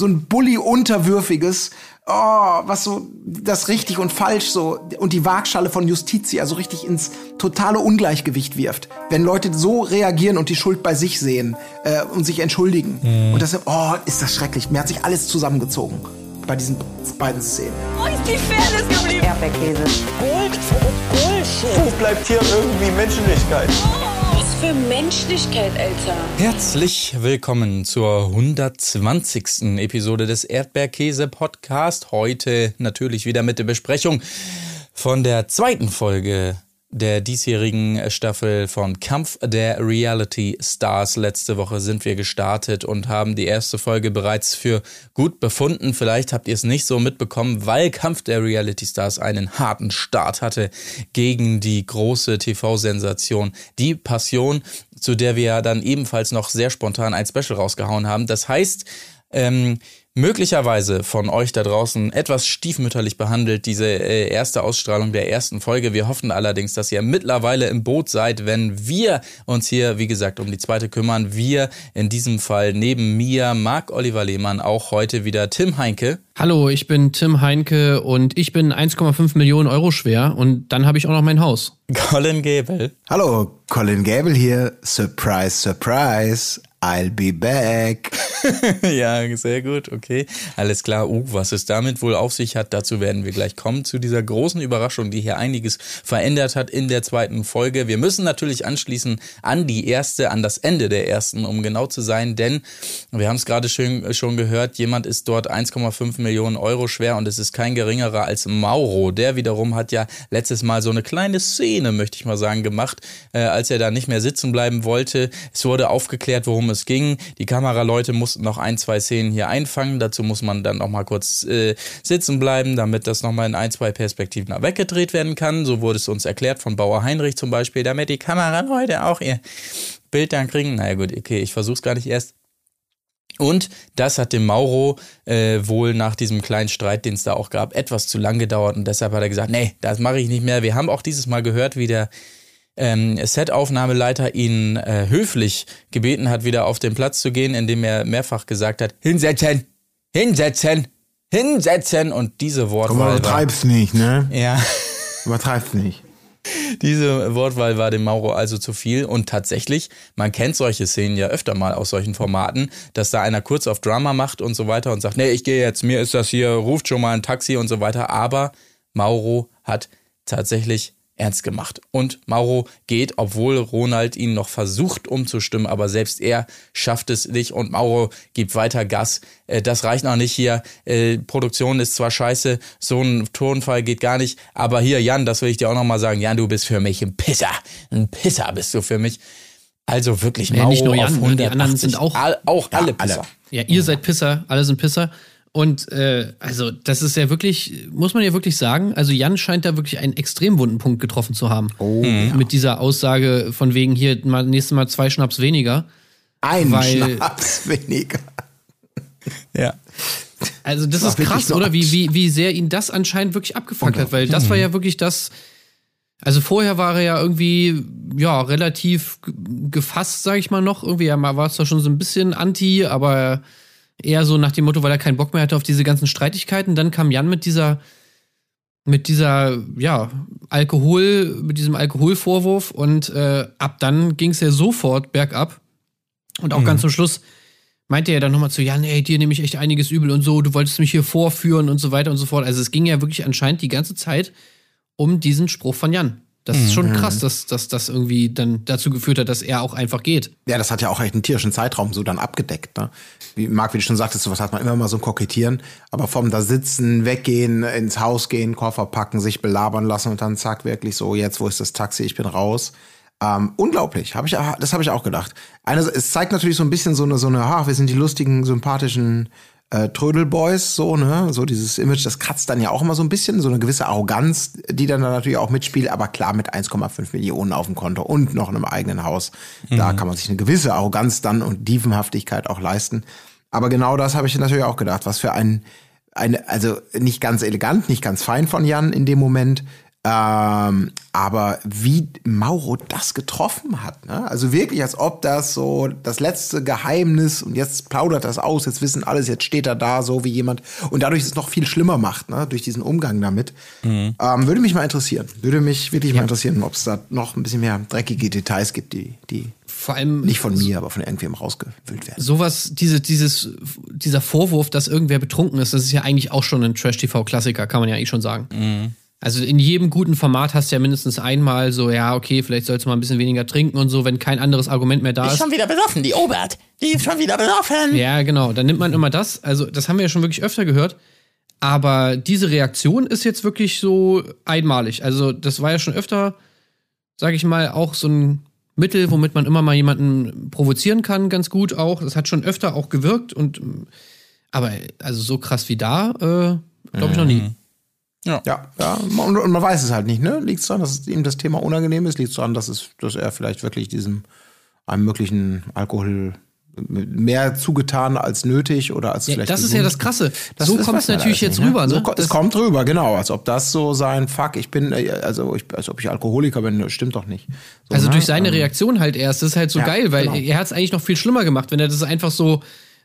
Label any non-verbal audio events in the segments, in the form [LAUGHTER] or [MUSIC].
so ein Bully-unterwürfiges, oh, was so das richtig und falsch so und die Waagschale von Justitia so richtig ins totale Ungleichgewicht wirft. Wenn Leute so reagieren und die Schuld bei sich sehen äh, und sich entschuldigen. Mhm. Und das, oh, ist das schrecklich. Mir hat sich alles zusammengezogen bei diesen beiden Szenen. Wo ist die Fairness geblieben? Erdbeerkäse. Gold, Bullshit. Wo bleibt hier irgendwie Menschlichkeit? Oh für Menschlichkeit, Alter. Herzlich willkommen zur 120. Episode des Erdbeerkäse-Podcast. Heute natürlich wieder mit der Besprechung von der zweiten Folge der diesjährigen Staffel von Kampf der Reality Stars. Letzte Woche sind wir gestartet und haben die erste Folge bereits für gut befunden. Vielleicht habt ihr es nicht so mitbekommen, weil Kampf der Reality Stars einen harten Start hatte gegen die große TV-Sensation Die Passion, zu der wir dann ebenfalls noch sehr spontan ein Special rausgehauen haben. Das heißt, ähm, möglicherweise von euch da draußen etwas stiefmütterlich behandelt, diese äh, erste Ausstrahlung der ersten Folge. Wir hoffen allerdings, dass ihr mittlerweile im Boot seid, wenn wir uns hier, wie gesagt, um die zweite kümmern. Wir in diesem Fall neben mir, Marc Oliver Lehmann, auch heute wieder Tim Heinke. Hallo, ich bin Tim Heinke und ich bin 1,5 Millionen Euro schwer und dann habe ich auch noch mein Haus. Colin Gable. Hallo, Colin Gable hier. Surprise, surprise. I'll be back. [LAUGHS] ja, sehr gut, okay. Alles klar. Uh, was es damit wohl auf sich hat, dazu werden wir gleich kommen, zu dieser großen Überraschung, die hier einiges verändert hat in der zweiten Folge. Wir müssen natürlich anschließen an die erste, an das Ende der ersten, um genau zu sein, denn wir haben es gerade schon, schon gehört, jemand ist dort 1,5 Millionen Euro schwer und es ist kein geringerer als Mauro. Der wiederum hat ja letztes Mal so eine kleine Szene, möchte ich mal sagen, gemacht, äh, als er da nicht mehr sitzen bleiben wollte. Es wurde aufgeklärt, worum es ging. Die Kameraleute mussten noch ein, zwei Szenen hier einfangen. Dazu muss man dann noch mal kurz äh, sitzen bleiben, damit das noch mal in ein, zwei Perspektiven weggedreht werden kann. So wurde es uns erklärt von Bauer Heinrich zum Beispiel, damit die Kameraleute auch ihr Bild dann kriegen. Naja gut, okay, ich versuch's gar nicht erst. Und das hat dem Mauro äh, wohl nach diesem kleinen Streit, den es da auch gab, etwas zu lang gedauert und deshalb hat er gesagt, nee, das mache ich nicht mehr. Wir haben auch dieses Mal gehört, wie der ähm, Set-Aufnahmeleiter ihn äh, höflich gebeten hat, wieder auf den Platz zu gehen, indem er mehrfach gesagt hat, hinsetzen, hinsetzen, hinsetzen und diese Wortwahl. Aber übertreib's nicht, ne? Ja. [LAUGHS] Übertreib's nicht. Diese Wortwahl war dem Mauro also zu viel und tatsächlich, man kennt solche Szenen ja öfter mal aus solchen Formaten, dass da einer kurz auf Drama macht und so weiter und sagt, nee, ich gehe jetzt, mir ist das hier, ruft schon mal ein Taxi und so weiter, aber Mauro hat tatsächlich ernst gemacht. Und Mauro geht, obwohl Ronald ihn noch versucht umzustimmen, aber selbst er schafft es nicht und Mauro gibt weiter Gas. Äh, das reicht noch nicht hier. Äh, Produktion ist zwar scheiße, so ein Tonfall geht gar nicht, aber hier, Jan, das will ich dir auch nochmal sagen. Jan, du bist für mich ein Pisser. Ein Pisser bist du für mich. Also wirklich, Mauro ja, nicht nur Jan, auf 180. Die anderen sind auch, auch alle Pisser. Ja, ihr seid Pisser, alle sind Pisser. Und äh, also das ist ja wirklich, muss man ja wirklich sagen, also Jan scheint da wirklich einen extrem wunden Punkt getroffen zu haben. Oh, ja. Mit dieser Aussage von wegen hier mal nächstes Mal zwei Schnaps weniger. Ein weil, Schnaps weniger. ja. Also das, das ist krass, oder? Wie, wie, wie sehr ihn das anscheinend wirklich abgefuckt hat, weil das war ja wirklich das. Also vorher war er ja irgendwie, ja, relativ gefasst, sag ich mal noch. Irgendwie, er war zwar schon so ein bisschen anti, aber eher so nach dem Motto, weil er keinen Bock mehr hatte auf diese ganzen Streitigkeiten. Dann kam Jan mit dieser, mit dieser, ja, Alkohol, mit diesem Alkoholvorwurf und äh, ab dann ging es ja sofort bergab. Und auch mhm. ganz zum Schluss meinte er dann nochmal zu Jan, ey, dir nehme ich echt einiges übel und so, du wolltest mich hier vorführen und so weiter und so fort. Also es ging ja wirklich anscheinend die ganze Zeit um diesen Spruch von Jan. Das ist schon mhm. krass, dass, dass das irgendwie dann dazu geführt hat, dass er auch einfach geht. Ja, das hat ja auch echt einen tierischen Zeitraum so dann abgedeckt. Ne? Wie Marc, wie du schon sagtest, sowas hat man immer mal so ein Kokettieren, aber vom da sitzen, weggehen, ins Haus gehen, Koffer packen, sich belabern lassen und dann zack, wirklich so, jetzt, wo ist das Taxi, ich bin raus. Ähm, unglaublich, hab ich, das habe ich auch gedacht. Eine, es zeigt natürlich so ein bisschen so eine, so eine, ha, wir sind die lustigen, sympathischen äh, Trödelboys, so, ne? So dieses Image, das kratzt dann ja auch immer so ein bisschen, so eine gewisse Arroganz, die dann, dann natürlich auch mitspielt, aber klar mit 1,5 Millionen auf dem Konto und noch einem eigenen Haus. Mhm. Da kann man sich eine gewisse Arroganz dann und Dievenhaftigkeit auch leisten. Aber genau das habe ich natürlich auch gedacht, was für ein, eine, also nicht ganz elegant, nicht ganz fein von Jan in dem Moment, Ähm, aber wie Mauro das getroffen hat, ne? also wirklich, als ob das so das letzte Geheimnis und jetzt plaudert das aus, jetzt wissen alles, jetzt steht er da so wie jemand und dadurch es noch viel schlimmer macht, ne? durch diesen Umgang damit. Mhm. Ähm, würde mich mal interessieren, würde mich wirklich ja. mal interessieren, ob es da noch ein bisschen mehr dreckige Details gibt, die, die vor allem nicht von mir, aber von irgendwem rausgewühlt werden. Sowas, diese, dieses, dieser Vorwurf, dass irgendwer betrunken ist, das ist ja eigentlich auch schon ein Trash-TV-Klassiker, kann man ja eigentlich schon sagen. Mhm. Also in jedem guten Format hast du ja mindestens einmal so, ja, okay, vielleicht sollst du mal ein bisschen weniger trinken und so, wenn kein anderes Argument mehr da ist. Die ist schon wieder besoffen, die Obert. Die ist schon wieder besoffen. Ja, genau. Dann nimmt man immer das. Also, das haben wir ja schon wirklich öfter gehört. Aber diese Reaktion ist jetzt wirklich so einmalig. Also, das war ja schon öfter, sag ich mal, auch so ein Mittel, womit man immer mal jemanden provozieren kann, ganz gut auch. Das hat schon öfter auch gewirkt und, aber also so krass wie da, äh, glaube ich noch nie. Ja. ja, ja. Und, man weiß es halt nicht, ne? Liegt es daran, dass ihm das Thema unangenehm ist? Liegt es daran, dass, es, dass er vielleicht wirklich diesem einem möglichen Alkohol mehr zugetan als nötig oder als ja, vielleicht. Das ist ja das Krasse. Das, so kommt es natürlich jetzt ne? rüber. Ne? So, es kommt rüber, genau. Als ob das so sein Fuck, ich bin, äh, also ich, als ob ich Alkoholiker bin, stimmt doch nicht. So, also ne? durch seine ähm, Reaktion halt erst. Das ist halt so ja, geil, weil genau. er hat es eigentlich noch viel schlimmer gemacht, wenn er das einfach so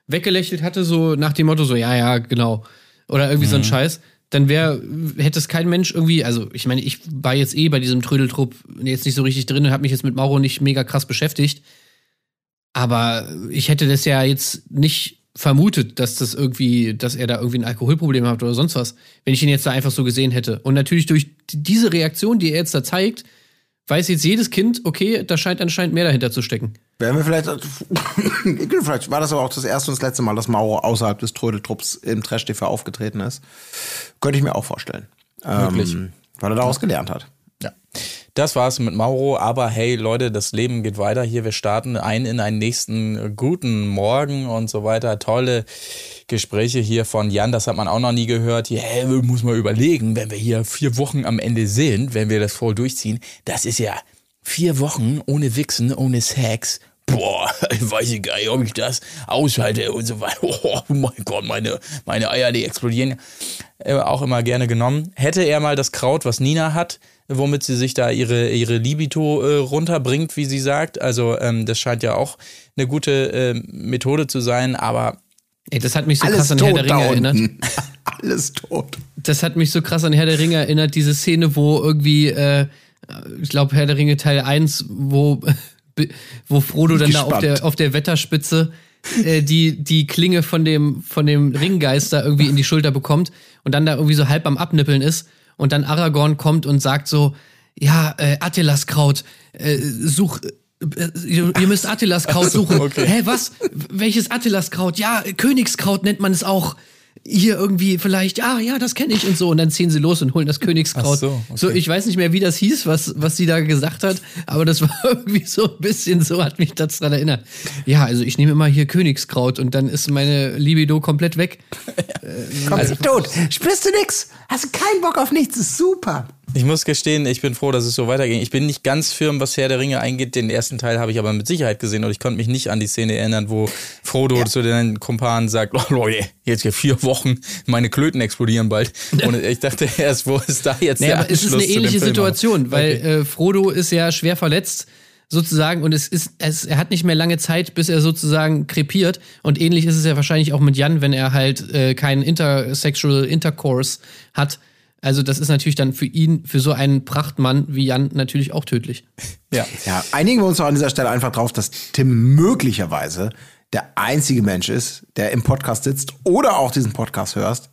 weggelächelt hatte, so nach dem Motto, so, ja, ja, genau. Oder irgendwie mhm. so ein mhm. Scheiß dann wäre, hätte es kein Mensch irgendwie, also ich meine, ich war jetzt eh bei diesem Trödeltrupp jetzt nicht so richtig drin und habe mich jetzt mit Mauro nicht mega krass beschäftigt. Aber ich hätte das ja jetzt nicht vermutet, dass das irgendwie, dass er da irgendwie ein Alkoholproblem hat oder sonst was, wenn ich ihn jetzt da einfach so gesehen hätte. Und natürlich durch diese Reaktion, die er jetzt da zeigt, weiß jetzt jedes Kind, okay, da scheint anscheinend mehr dahinter zu stecken. Werden wir vielleicht, [LAUGHS] vielleicht war das aber auch das erste und das letzte Mal, dass Mauro außerhalb des Trödeltrupps im Trash-TV aufgetreten ist. Könnte ich mir auch vorstellen. Wirklich. Ähm, weil er daraus gelernt hat. Ja. Das war's mit Mauro, aber hey Leute, das Leben geht weiter hier. Wir starten ein in einen nächsten guten Morgen und so weiter. Tolle Gespräche hier von Jan, das hat man auch noch nie gehört. Hier, hey, muss man überlegen, wenn wir hier vier Wochen am Ende sind, wenn wir das voll durchziehen, das ist ja vier Wochen ohne Wichsen, ohne Sex. Boah, [LAUGHS] ich weiß ich gar nicht, ob ich das aushalte und so weiter. [LAUGHS] Oh mein Gott, meine, meine Eier, die explodieren. Äh, auch immer gerne genommen. Hätte er mal das Kraut, was Nina hat, womit sie sich da ihre, ihre Libito äh, runterbringt, wie sie sagt. Also ähm, das scheint ja auch eine gute äh, Methode zu sein, aber Ey, das hat mich so krass an Herr der Ringe erinnert. [LAUGHS] Alles tot. Das hat mich so krass an Herr der Ringe erinnert, diese Szene, wo irgendwie, äh, ich glaube, Herr der Ringe Teil 1, wo, [LAUGHS] wo Frodo dann Gespannt. da auf der, auf der Wetterspitze äh, die, die Klinge von dem, von dem Ringgeister irgendwie in die Schulter bekommt und dann da irgendwie so halb am Abnippeln ist und dann Aragorn kommt und sagt so, ja, äh, Attilas Kraut, äh, such, äh, ihr, ihr müsst Attilas Kraut suchen. Okay. Hä, was? Welches Attilas Kraut? Ja, Königskraut nennt man es auch hier irgendwie vielleicht, ah ja, das kenne ich und so. Und dann ziehen sie los und holen das Königskraut. Ach so, okay. so, ich weiß nicht mehr, wie das hieß, was, was sie da gesagt hat, aber das [LAUGHS] war irgendwie so ein bisschen so, hat mich das daran erinnert. Ja, also ich nehme immer hier Königskraut und dann ist meine Libido komplett weg. äh, Komplett also, tot. Spürst du nix? Hast du keinen Bock auf nichts? ist super. Ich muss gestehen, ich bin froh, dass es so weiterging. Ich bin nicht ganz firm, was Herr der Ringe eingeht. Den ersten Teil habe ich aber mit Sicherheit gesehen und ich konnte mich nicht an die Szene erinnern, wo Frodo ja. zu den Kumpanen sagt, oh Leute, jetzt hier vier Wochen, meine Klöten explodieren bald. Und ich dachte [LAUGHS] erst, wo ist da jetzt naja, der Anschluss Es ist eine ähnliche Situation, weil okay. äh, Frodo ist ja schwer verletzt sozusagen und es ist es, er hat nicht mehr lange Zeit, bis er sozusagen krepiert und ähnlich ist es ja wahrscheinlich auch mit Jan, wenn er halt äh, keinen intersexual Intercourse hat also das ist natürlich dann für ihn, für so einen Prachtmann wie Jan natürlich auch tödlich. Ja, ja einigen wir uns auch an dieser Stelle einfach drauf, dass Tim möglicherweise der einzige Mensch ist, der im Podcast sitzt oder auch diesen Podcast hörst,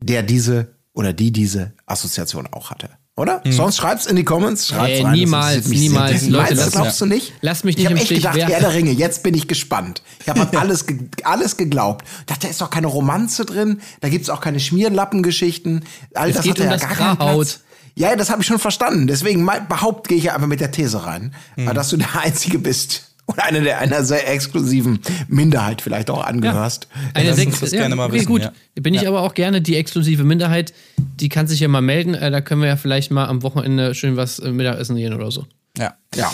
der diese oder die diese Assoziation auch hatte oder? Mhm. Sonst schreib's in die Comments. Schreib's rein. Niemals, niemals. Leute, das glaubst du nicht? Lass mich nicht ich im echt Stich. gedacht, Herr der Ringe, jetzt bin ich gespannt. Ich habe [LAUGHS] alles, ge alles geglaubt. Ich dachte, da ist doch keine Romanze drin, da gibt's auch keine Schmierlappengeschichten. All es das geht hat um ja das gar Grauhaut. Ja, das habe ich schon verstanden. Deswegen behaupt gehe ich ja einfach mit der These rein, mhm. dass du der Einzige bist oder eine der einer sehr exklusiven Minderheit vielleicht auch angehörst. Ja, eine sehr, das ja, gerne mal okay, wissen, gut. Ja. Bin ich aber auch gerne die exklusive Minderheit. Die kann sich ja mal melden. Äh, da können wir ja vielleicht mal am Wochenende schön was äh, Mittagessen gehen oder so. Ja. Ja.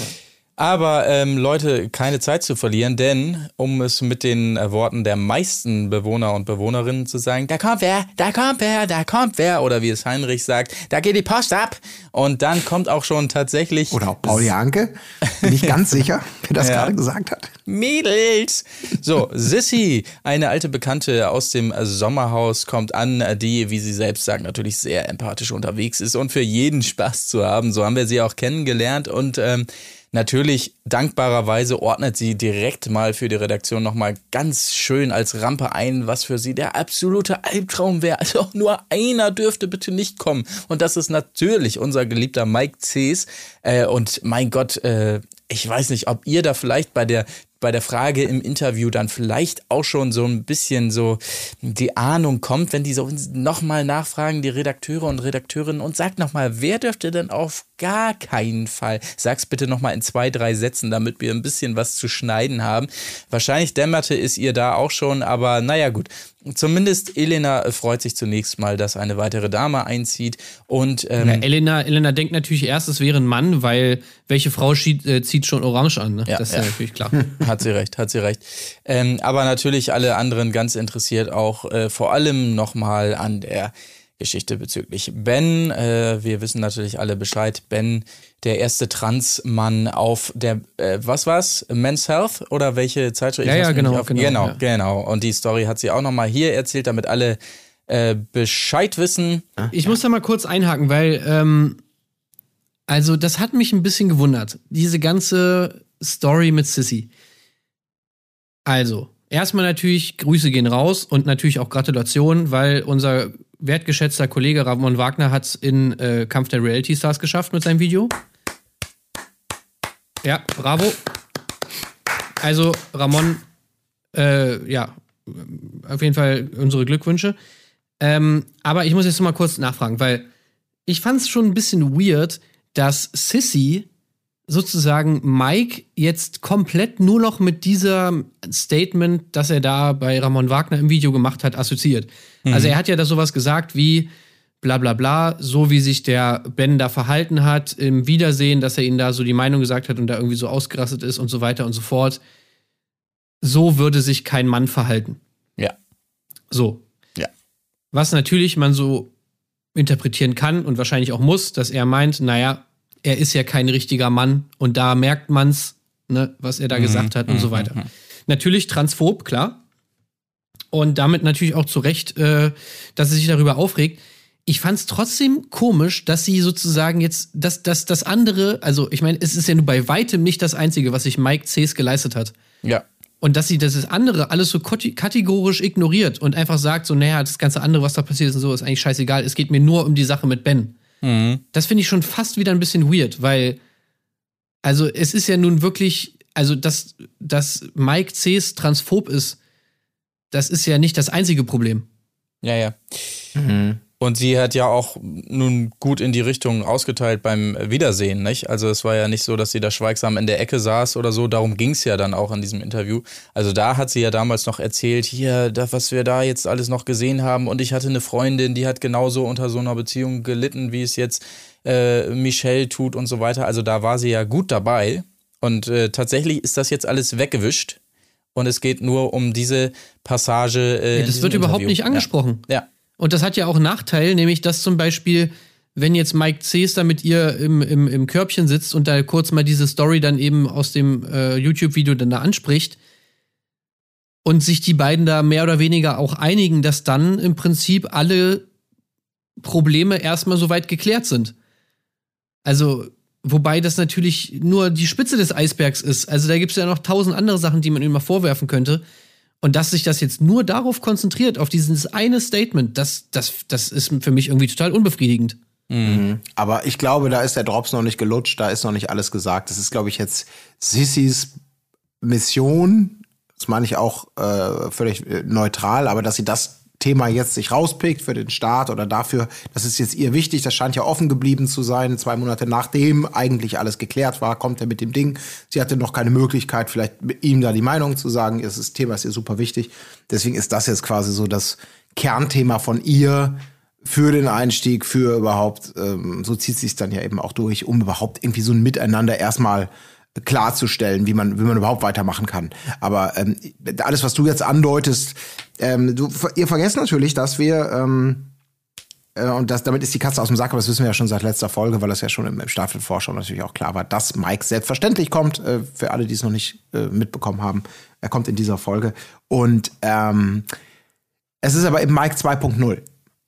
Aber ähm, Leute, keine Zeit zu verlieren, denn um es mit den äh, Worten der meisten Bewohner und Bewohnerinnen zu sagen, da kommt wer, da kommt wer, da kommt wer, oder wie es Heinrich sagt, da geht die Post ab. Und dann kommt auch schon tatsächlich. Oder auch Paul Janke. Bin ich ganz [LAUGHS] sicher, wer das Ja. gerade gesagt hat. Mädels. So, Sissy, eine alte Bekannte aus dem Sommerhaus, kommt an, die, wie sie selbst sagt, natürlich sehr empathisch unterwegs ist und für jeden Spaß zu haben. So haben wir sie auch kennengelernt und ähm, Natürlich, dankbarerweise ordnet sie direkt mal für die Redaktion nochmal ganz schön als Rampe ein, was für sie der absolute Albtraum wäre. Also [LAUGHS] nur einer dürfte bitte nicht kommen. Und das ist natürlich unser geliebter Mike Cees. Äh, und mein Gott, äh, ich weiß nicht, ob ihr da vielleicht bei der bei der Frage im Interview dann vielleicht auch schon so ein bisschen so die Ahnung kommt, wenn die so nochmal nachfragen, die Redakteure und Redakteurinnen und sagt nochmal, wer dürfte denn auf gar keinen Fall? Sag's bitte nochmal in zwei, drei Sätzen, damit wir ein bisschen was zu schneiden haben. Wahrscheinlich dämmerte es ihr da auch schon, aber naja gut. Zumindest Elena freut sich zunächst mal, dass eine weitere Dame einzieht und ähm, Ja, Elena, Elena denkt natürlich erst, es wäre ein Mann, weil welche Frau schieht, äh, zieht schon orange an? Ne? Ja, das ist ja, ja. natürlich klar. [LAUGHS] Hat sie recht, hat sie recht. Ähm, aber natürlich alle anderen ganz interessiert auch äh, vor allem nochmal an der Geschichte bezüglich Ben. Äh, wir wissen natürlich alle Bescheid. Ben, der erste Transmann auf der, äh, was war's? Men's Health oder welche Zeitschrift? Ja, ja, genau, auf- genau, genau, ja. genau. Und die Story hat sie auch nochmal hier erzählt, damit alle äh, Bescheid wissen. Ich muss da mal kurz einhaken, weil, ähm, also das hat mich ein bisschen gewundert. Diese ganze Story mit Sissy. Also, erstmal natürlich Grüße gehen raus und natürlich auch Gratulation, weil unser wertgeschätzter Kollege Ramon Wagner hat es in äh, Kampf der Reality Stars geschafft mit seinem Video. Ja, bravo. Also, Ramon, äh, ja, auf jeden Fall unsere Glückwünsche. Ähm, aber ich muss jetzt mal kurz nachfragen, weil ich fand es schon ein bisschen weird, dass Sissy sozusagen Mike jetzt komplett nur noch mit dieser Statement, das er da bei Ramon Wagner im Video gemacht hat, assoziiert. Also er hat ja da sowas gesagt wie bla bla bla, so wie sich der Ben da verhalten hat im Wiedersehen, dass er ihnen da so die Meinung gesagt hat und da irgendwie so ausgerastet ist und so weiter und so fort. So würde sich kein Mann verhalten. Ja. So. Ja. Was natürlich man so interpretieren kann und wahrscheinlich auch muss, dass er meint, naja, er ist ja kein richtiger Mann und da merkt man's, ne, was er da gesagt hat und so weiter. Natürlich transphob, klar. Und damit natürlich auch zu Recht, äh, dass er sich darüber aufregt. Ich fand's trotzdem komisch, dass sie sozusagen jetzt, dass, dass das andere, also ich meine, es ist ja nur bei weitem nicht das Einzige, was sich Mike Cs geleistet hat. Ja. Und dass sie das andere alles so kategorisch ignoriert und einfach sagt, so, naja, das ganze andere, was da passiert ist und so, ist eigentlich scheißegal. Es geht mir nur um die Sache mit Ben. Das finde ich schon fast wieder ein bisschen weird, weil, also es ist ja nun wirklich, also dass, dass Mike Cs transphob ist, das ist ja nicht das einzige Problem. Ja, ja. Und sie hat ja auch nun gut in die Richtung ausgeteilt beim Wiedersehen, nicht? Also es war ja nicht so, dass sie da schweigsam in der Ecke saß oder so. Darum ging es ja dann auch in diesem Interview. Also da hat sie ja damals noch erzählt, hier, das, was wir da jetzt alles noch gesehen haben. Und ich hatte eine Freundin, die hat genauso unter so einer Beziehung gelitten, wie es jetzt äh, Michelle tut und so weiter. Also da war sie ja gut dabei. Und äh, tatsächlich ist das jetzt alles weggewischt. Und es geht nur um diese Passage. Äh, in das wird überhaupt Interview. nicht angesprochen. Ja. ja. Und das hat ja auch einen Nachteil, nämlich dass zum Beispiel, wenn jetzt Mike Cs da mit ihr im, im, im Körbchen sitzt und da kurz mal diese Story dann eben aus dem äh, YouTube-Video dann da anspricht und sich die beiden da mehr oder weniger auch einigen, dass dann im Prinzip alle Probleme erstmal soweit geklärt sind. Also, wobei das natürlich nur die Spitze des Eisbergs ist. Also da gibt es ja noch tausend andere Sachen, die man ihm mal vorwerfen könnte. Und dass sich das jetzt nur darauf konzentriert, auf dieses eine Statement, das, das, das ist für mich irgendwie total unbefriedigend. Aber ich glaube, da ist der Drops noch nicht gelutscht, da ist noch nicht alles gesagt. Das ist, glaube ich, jetzt Sissys Mission. Das meine ich auch äh, völlig äh, neutral, aber dass sie das Thema jetzt sich rauspickt für den Start oder dafür, das ist jetzt ihr wichtig, das scheint ja offen geblieben zu sein. Zwei Monate nachdem eigentlich alles geklärt war, kommt er mit dem Ding. Sie hatte noch keine Möglichkeit, vielleicht ihm da die Meinung zu sagen, ist Thema ist ihr super wichtig. Deswegen ist das jetzt quasi so das Kernthema von ihr für den Einstieg, für überhaupt, ähm, so zieht sich dann ja eben auch durch, um überhaupt irgendwie so ein Miteinander erstmal klarzustellen, wie man, wie man überhaupt weitermachen kann. Aber ähm, alles, was du jetzt andeutest, ähm, du, ihr vergesst natürlich, dass wir ähm, äh, und das, damit ist die Katze aus dem Sack, aber das wissen wir ja schon seit letzter Folge, weil das ja schon im, im Staffelvorschau natürlich auch klar war, dass Mike selbstverständlich kommt, äh, für alle, die es noch nicht äh, mitbekommen haben. Er kommt in dieser Folge. Und ähm, es ist aber eben Mike 2.0.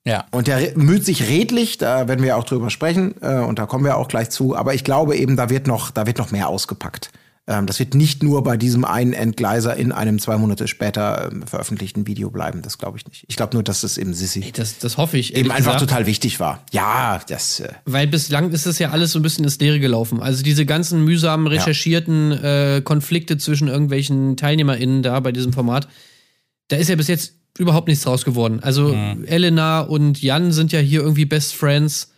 Ja. Und der müht sich redlich, da werden wir auch drüber sprechen, äh, und da kommen wir auch gleich zu. Aber ich glaube eben, da wird noch, da wird noch mehr ausgepackt. Ähm, das wird nicht nur bei diesem einen Entgleiser in einem zwei Monate später ähm, veröffentlichten Video bleiben. Das glaube ich nicht. Ich glaube nur, dass es eben Sissy Das, das hoffe ich. eben einfach gesagt. total wichtig war. Ja, das. Äh, Weil bislang ist es ja alles so ein bisschen ins Leere gelaufen. Also diese ganzen mühsamen recherchierten äh, Konflikte zwischen irgendwelchen TeilnehmerInnen da bei diesem Format, da ist ja bis jetzt überhaupt nichts draus geworden. Also Elena und Jan sind ja hier irgendwie Best Friends.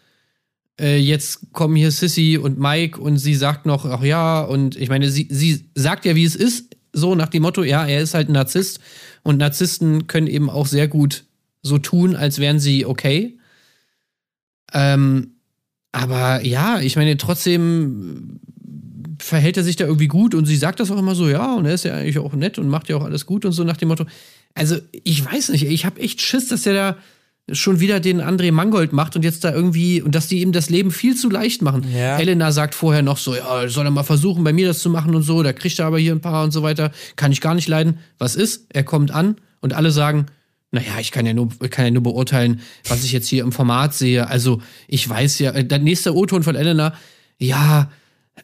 Äh, jetzt kommen hier Sissy und Mike und sie sagt noch, ach ja, und ich meine, sie, sie sagt ja, wie es ist, so nach dem Motto, ja, er ist halt ein Narzisst und Narzissten können eben auch sehr gut so tun, als wären sie okay. Ähm, aber ja, ich meine, trotzdem verhält er sich da irgendwie gut und sie sagt das auch immer so, ja, und er ist ja eigentlich auch nett und macht ja auch alles gut und so nach dem Motto. Also, ich weiß nicht, ich habe echt Schiss, dass er da schon wieder den André Mangold macht und jetzt da irgendwie, und dass die ihm das Leben viel zu leicht machen. Ja. Elena sagt vorher noch so, ja, soll er mal versuchen, bei mir das zu machen und so, da kriegt er aber hier ein paar und so weiter, kann ich gar nicht leiden. Was ist? Er kommt an und alle sagen, naja, ich kann ja nur, kann ja nur beurteilen, was ich jetzt hier im Format sehe. Also, ich weiß ja, äh, der nächste O-Ton von Elena, ja,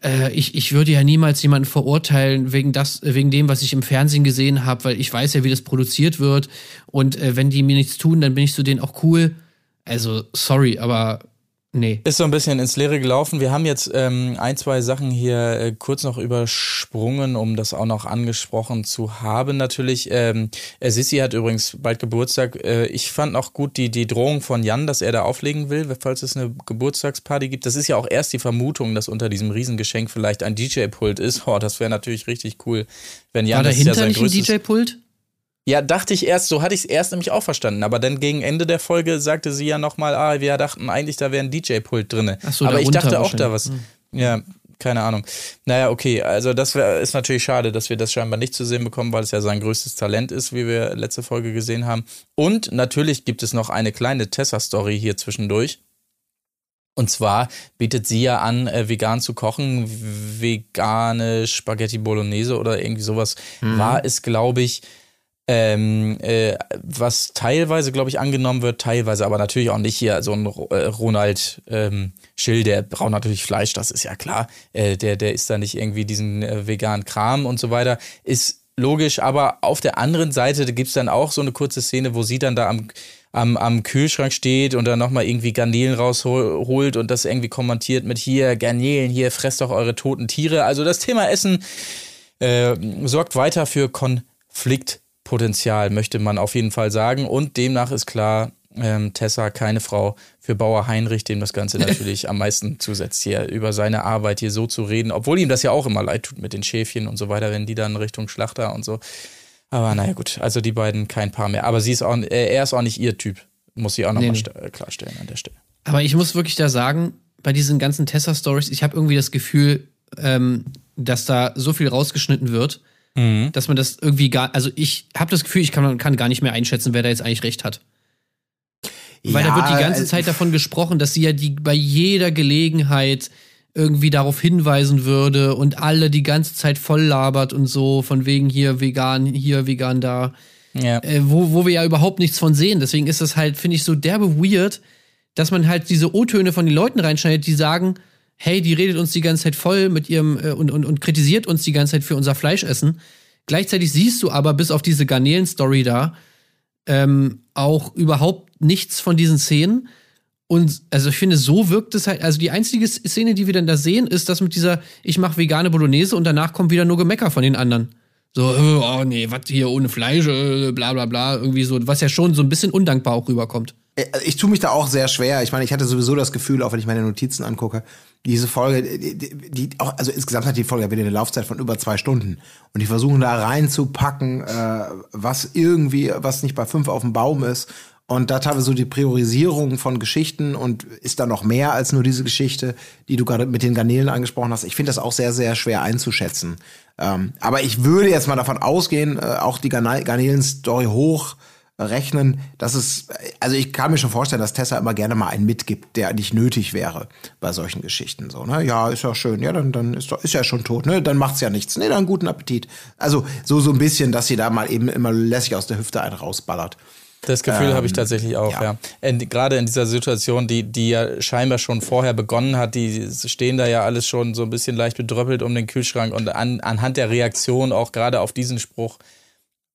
äh, ich, ich würde ja niemals jemanden verurteilen wegen das, wegen dem, was ich im Fernsehen gesehen habe, weil ich weiß ja, wie das produziert wird. Und äh, wenn die mir nichts tun, dann bin ich zu denen auch cool. Also, sorry, aber nee. Ist so ein bisschen ins Leere gelaufen. Wir haben jetzt ähm, ein, zwei Sachen hier äh, kurz noch übersprungen, um das auch noch angesprochen zu haben. Natürlich, ähm, äh, Sissi hat übrigens bald Geburtstag. Äh, ich fand auch gut die, die Drohung von Jan, dass er da auflegen will, falls es eine Geburtstagsparty gibt. Das ist ja auch erst die Vermutung, dass unter diesem Riesengeschenk vielleicht ein DJ-Pult ist. Oh, das wäre natürlich richtig cool, wenn Jan War das ist ja dahinter sein nicht ein DJ-Pult? Ja, dachte ich erst, so hatte ich es erst nämlich auch verstanden. Aber dann gegen Ende der Folge sagte sie ja nochmal, ah, wir dachten eigentlich, da wäre ein DJ-Pult drin. So, Aber ich dachte auch da was. wahrscheinlich. Ja, keine Ahnung. Naja, okay, also das wär, ist natürlich schade, dass wir das scheinbar nicht zu sehen bekommen, weil es ja sein größtes Talent ist, wie wir letzte Folge gesehen haben. Und natürlich gibt es noch eine kleine Tessa-Story hier zwischendurch. Und zwar bietet sie ja an, äh, vegan zu kochen, vegane Spaghetti Bolognese oder irgendwie sowas war es, glaube ich, ähm, äh, was teilweise, glaube ich, angenommen wird, teilweise aber natürlich auch nicht hier. So ein äh, Ronald ähm, Schill, der braucht natürlich Fleisch, das ist ja klar. Äh, der, der isst da nicht irgendwie diesen äh, veganen Kram und so weiter. Ist logisch, aber auf der anderen Seite gibt es dann auch so eine kurze Szene, wo sie dann da am, am, am Kühlschrank steht und dann nochmal irgendwie Garnelen rausholt und das irgendwie kommentiert mit hier, Garnelen, hier, fresst doch eure toten Tiere. Also das Thema Essen äh, sorgt weiter für Konfliktpotenzial, möchte man auf jeden Fall sagen. Und demnach ist klar, ähm, Tessa keine Frau für Bauer Heinrich, dem das Ganze [LAUGHS] natürlich am meisten zusetzt, hier über seine Arbeit hier so zu reden, obwohl ihm das ja auch immer leid tut mit den Schäfchen und so weiter, wenn die dann Richtung Schlachter und so. Aber naja, gut, also die beiden kein Paar mehr. Aber sie ist auch, äh, er ist auch nicht ihr Typ, muss ich auch nochmal Nee, st- äh, klarstellen an der Stelle. Aber ich muss wirklich da sagen, bei diesen ganzen Tessa-Stories, ich habe irgendwie das Gefühl, ähm, dass da so viel rausgeschnitten wird, dass man das irgendwie gar, also ich habe das Gefühl, ich kann, kann gar nicht mehr einschätzen, wer da jetzt eigentlich recht hat. Weil da wird die ganze äh, Zeit davon gesprochen, dass sie ja die bei jeder Gelegenheit irgendwie darauf hinweisen würde und alle die ganze Zeit voll labert und so, von wegen hier vegan, hier vegan da Ja. äh, wo, wo wir ja überhaupt nichts von sehen. Deswegen ist das halt, finde ich, so derbe weird, dass man halt diese O-Töne von den Leuten reinschneidet, die sagen, hey, die redet uns die ganze Zeit voll mit ihrem äh, und, und, und kritisiert uns die ganze Zeit für unser Fleischessen. Gleichzeitig siehst du aber bis auf diese Garnelen-Story da ähm, auch überhaupt nichts von diesen Szenen. Und also ich finde, so wirkt es halt, also die einzige Szene, die wir dann da sehen, ist das mit dieser, ich mache vegane Bolognese und danach kommt wieder nur Gemecker von den anderen. So, äh, oh nee, was hier ohne Fleisch, äh, bla bla bla, irgendwie so, was ja schon so ein bisschen undankbar auch rüberkommt. Äh, ich tue mich da auch sehr schwer. Ich meine, ich hatte sowieso das Gefühl, auch wenn ich meine Notizen angucke, diese Folge, die, die, auch, also insgesamt hat die Folge wieder eine Laufzeit von über zwei Stunden. Und die versuchen da reinzupacken, äh, was irgendwie, was nicht bei fünf auf dem Baum ist. Und da teilweise so die Priorisierung von Geschichten und ist da noch mehr als nur diese Geschichte, die du gerade mit den Garnelen angesprochen hast. Ich finde das auch sehr, sehr schwer einzuschätzen. Ähm, aber ich würde jetzt mal davon ausgehen, äh, auch die Garnelen-Story hoch rechnen, dass es, also ich kann mir schon vorstellen, dass Tessa immer gerne mal einen mitgibt, der nicht nötig wäre bei solchen Geschichten. So, ne? Ja, ist ja schön, ja, dann, dann ist, ist ja schon tot, ne? Dann macht's ja nichts. Ne, dann guten Appetit. Also so, so ein bisschen, dass sie da mal eben immer lässig aus der Hüfte einen rausballert. Das Gefühl ähm, habe ich tatsächlich auch, ja. ja. Gerade in dieser Situation, die, die ja scheinbar schon vorher begonnen hat, die stehen da ja alles schon so ein bisschen leicht bedröppelt um den Kühlschrank und an, anhand der Reaktion auch gerade auf diesen Spruch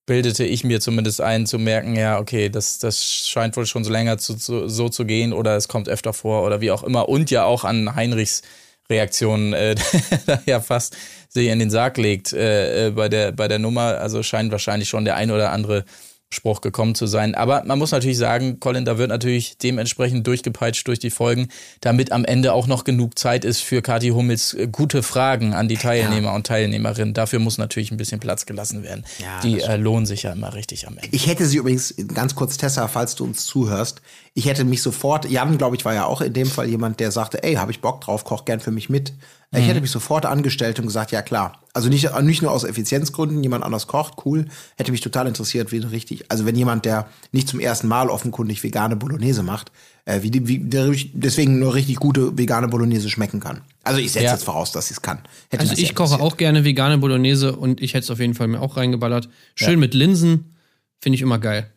bildete ich mir zumindest ein, zu merken, ja, okay, das, das scheint wohl schon so länger zu, zu, so zu gehen oder es kommt öfter vor oder wie auch immer. Und ja auch an Heinrichs Reaktion äh, [LAUGHS] ja fast sich in den Sarg legt äh, äh, bei, der, bei der Nummer. Also scheint wahrscheinlich schon der ein oder andere Spruch gekommen zu sein. Aber man muss natürlich sagen, Colin, da wird natürlich dementsprechend durchgepeitscht durch die Folgen, damit am Ende auch noch genug Zeit ist für Kathi Hummels äh, gute Fragen an die Teilnehmer ja. und Teilnehmerinnen. Dafür muss natürlich ein bisschen Platz gelassen werden. Ja, die äh, lohnen sich ja immer richtig am Ende. Ich hätte sie übrigens, ganz kurz, Tessa, falls du uns zuhörst, ich hätte mich sofort, Jan, glaube ich, war ja auch in dem Fall jemand, der sagte, ey, habe ich Bock drauf, koch gern für mich mit. Ich hätte mhm. mich sofort angestellt und gesagt, ja klar. Also nicht, nicht nur aus Effizienzgründen, jemand anders kocht, cool. Hätte mich total interessiert, wie richtig, also wenn jemand, der nicht zum ersten Mal offenkundig vegane Bolognese macht, äh, wie, die, wie der, deswegen nur richtig gute vegane Bolognese schmecken kann. Also ich setze ja. jetzt voraus, dass sie es kann. Hätte also ich koche auch gerne vegane Bolognese und ich hätte es auf jeden Fall mir auch reingeballert. Schön ja. mit Linsen, finde ich immer geil.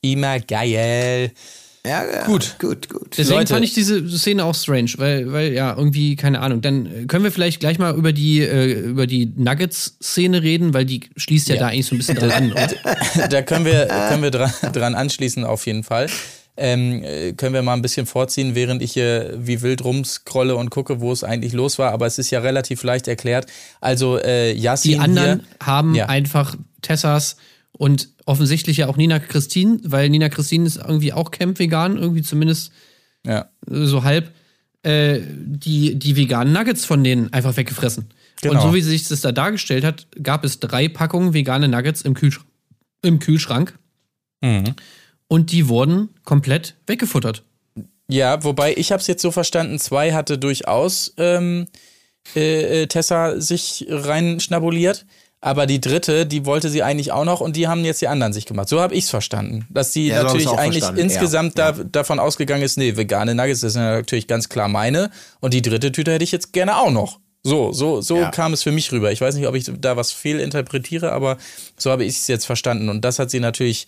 Immer geil. Ja, ja, gut, gut, gut. Deswegen Leute. fand ich diese Szene auch strange, weil, weil ja irgendwie keine Ahnung. Dann können wir vielleicht gleich mal über die äh, über die Nuggets-Szene reden, weil die schließt ja, ja, da eigentlich so ein bisschen dran an. Oder? [LAUGHS] da können wir können wir dran, dran anschließen auf jeden Fall. Ähm, äh, können wir mal ein bisschen vorziehen, während ich hier wie wild rumscrolle und gucke, wo es eigentlich los war. Aber es ist ja relativ leicht erklärt. Also äh, Yassin Die anderen hier, haben ja. einfach Tessas und offensichtlich ja auch Nina Christine, weil Nina Christine ist irgendwie auch Camp-vegan, irgendwie zumindest ja. so halb, äh, die, die veganen Nuggets von denen einfach weggefressen. Genau. Und so wie sich das da dargestellt hat, gab es drei Packungen vegane Nuggets im, Kühlsch im Kühlschrank. Mhm. Und die wurden komplett weggefuttert. Ja, wobei ich habe es jetzt so verstanden, zwei hatte durchaus ähm, äh, äh Tessa sich rein schnabuliert aber die dritte, die wollte sie eigentlich auch noch und die haben jetzt die anderen sich gemacht. So habe ich es verstanden. Dass sie ja, natürlich eigentlich verstanden. insgesamt ja. Da, davon ausgegangen ist, nee, vegane Nuggets, das sind natürlich ganz klar meine. Und die dritte Tüte hätte ich jetzt gerne auch noch. So, so, so ja. kam es für mich rüber. Ich weiß nicht, ob ich da was fehlinterpretiere, aber so habe ich es jetzt verstanden. Und das hat sie natürlich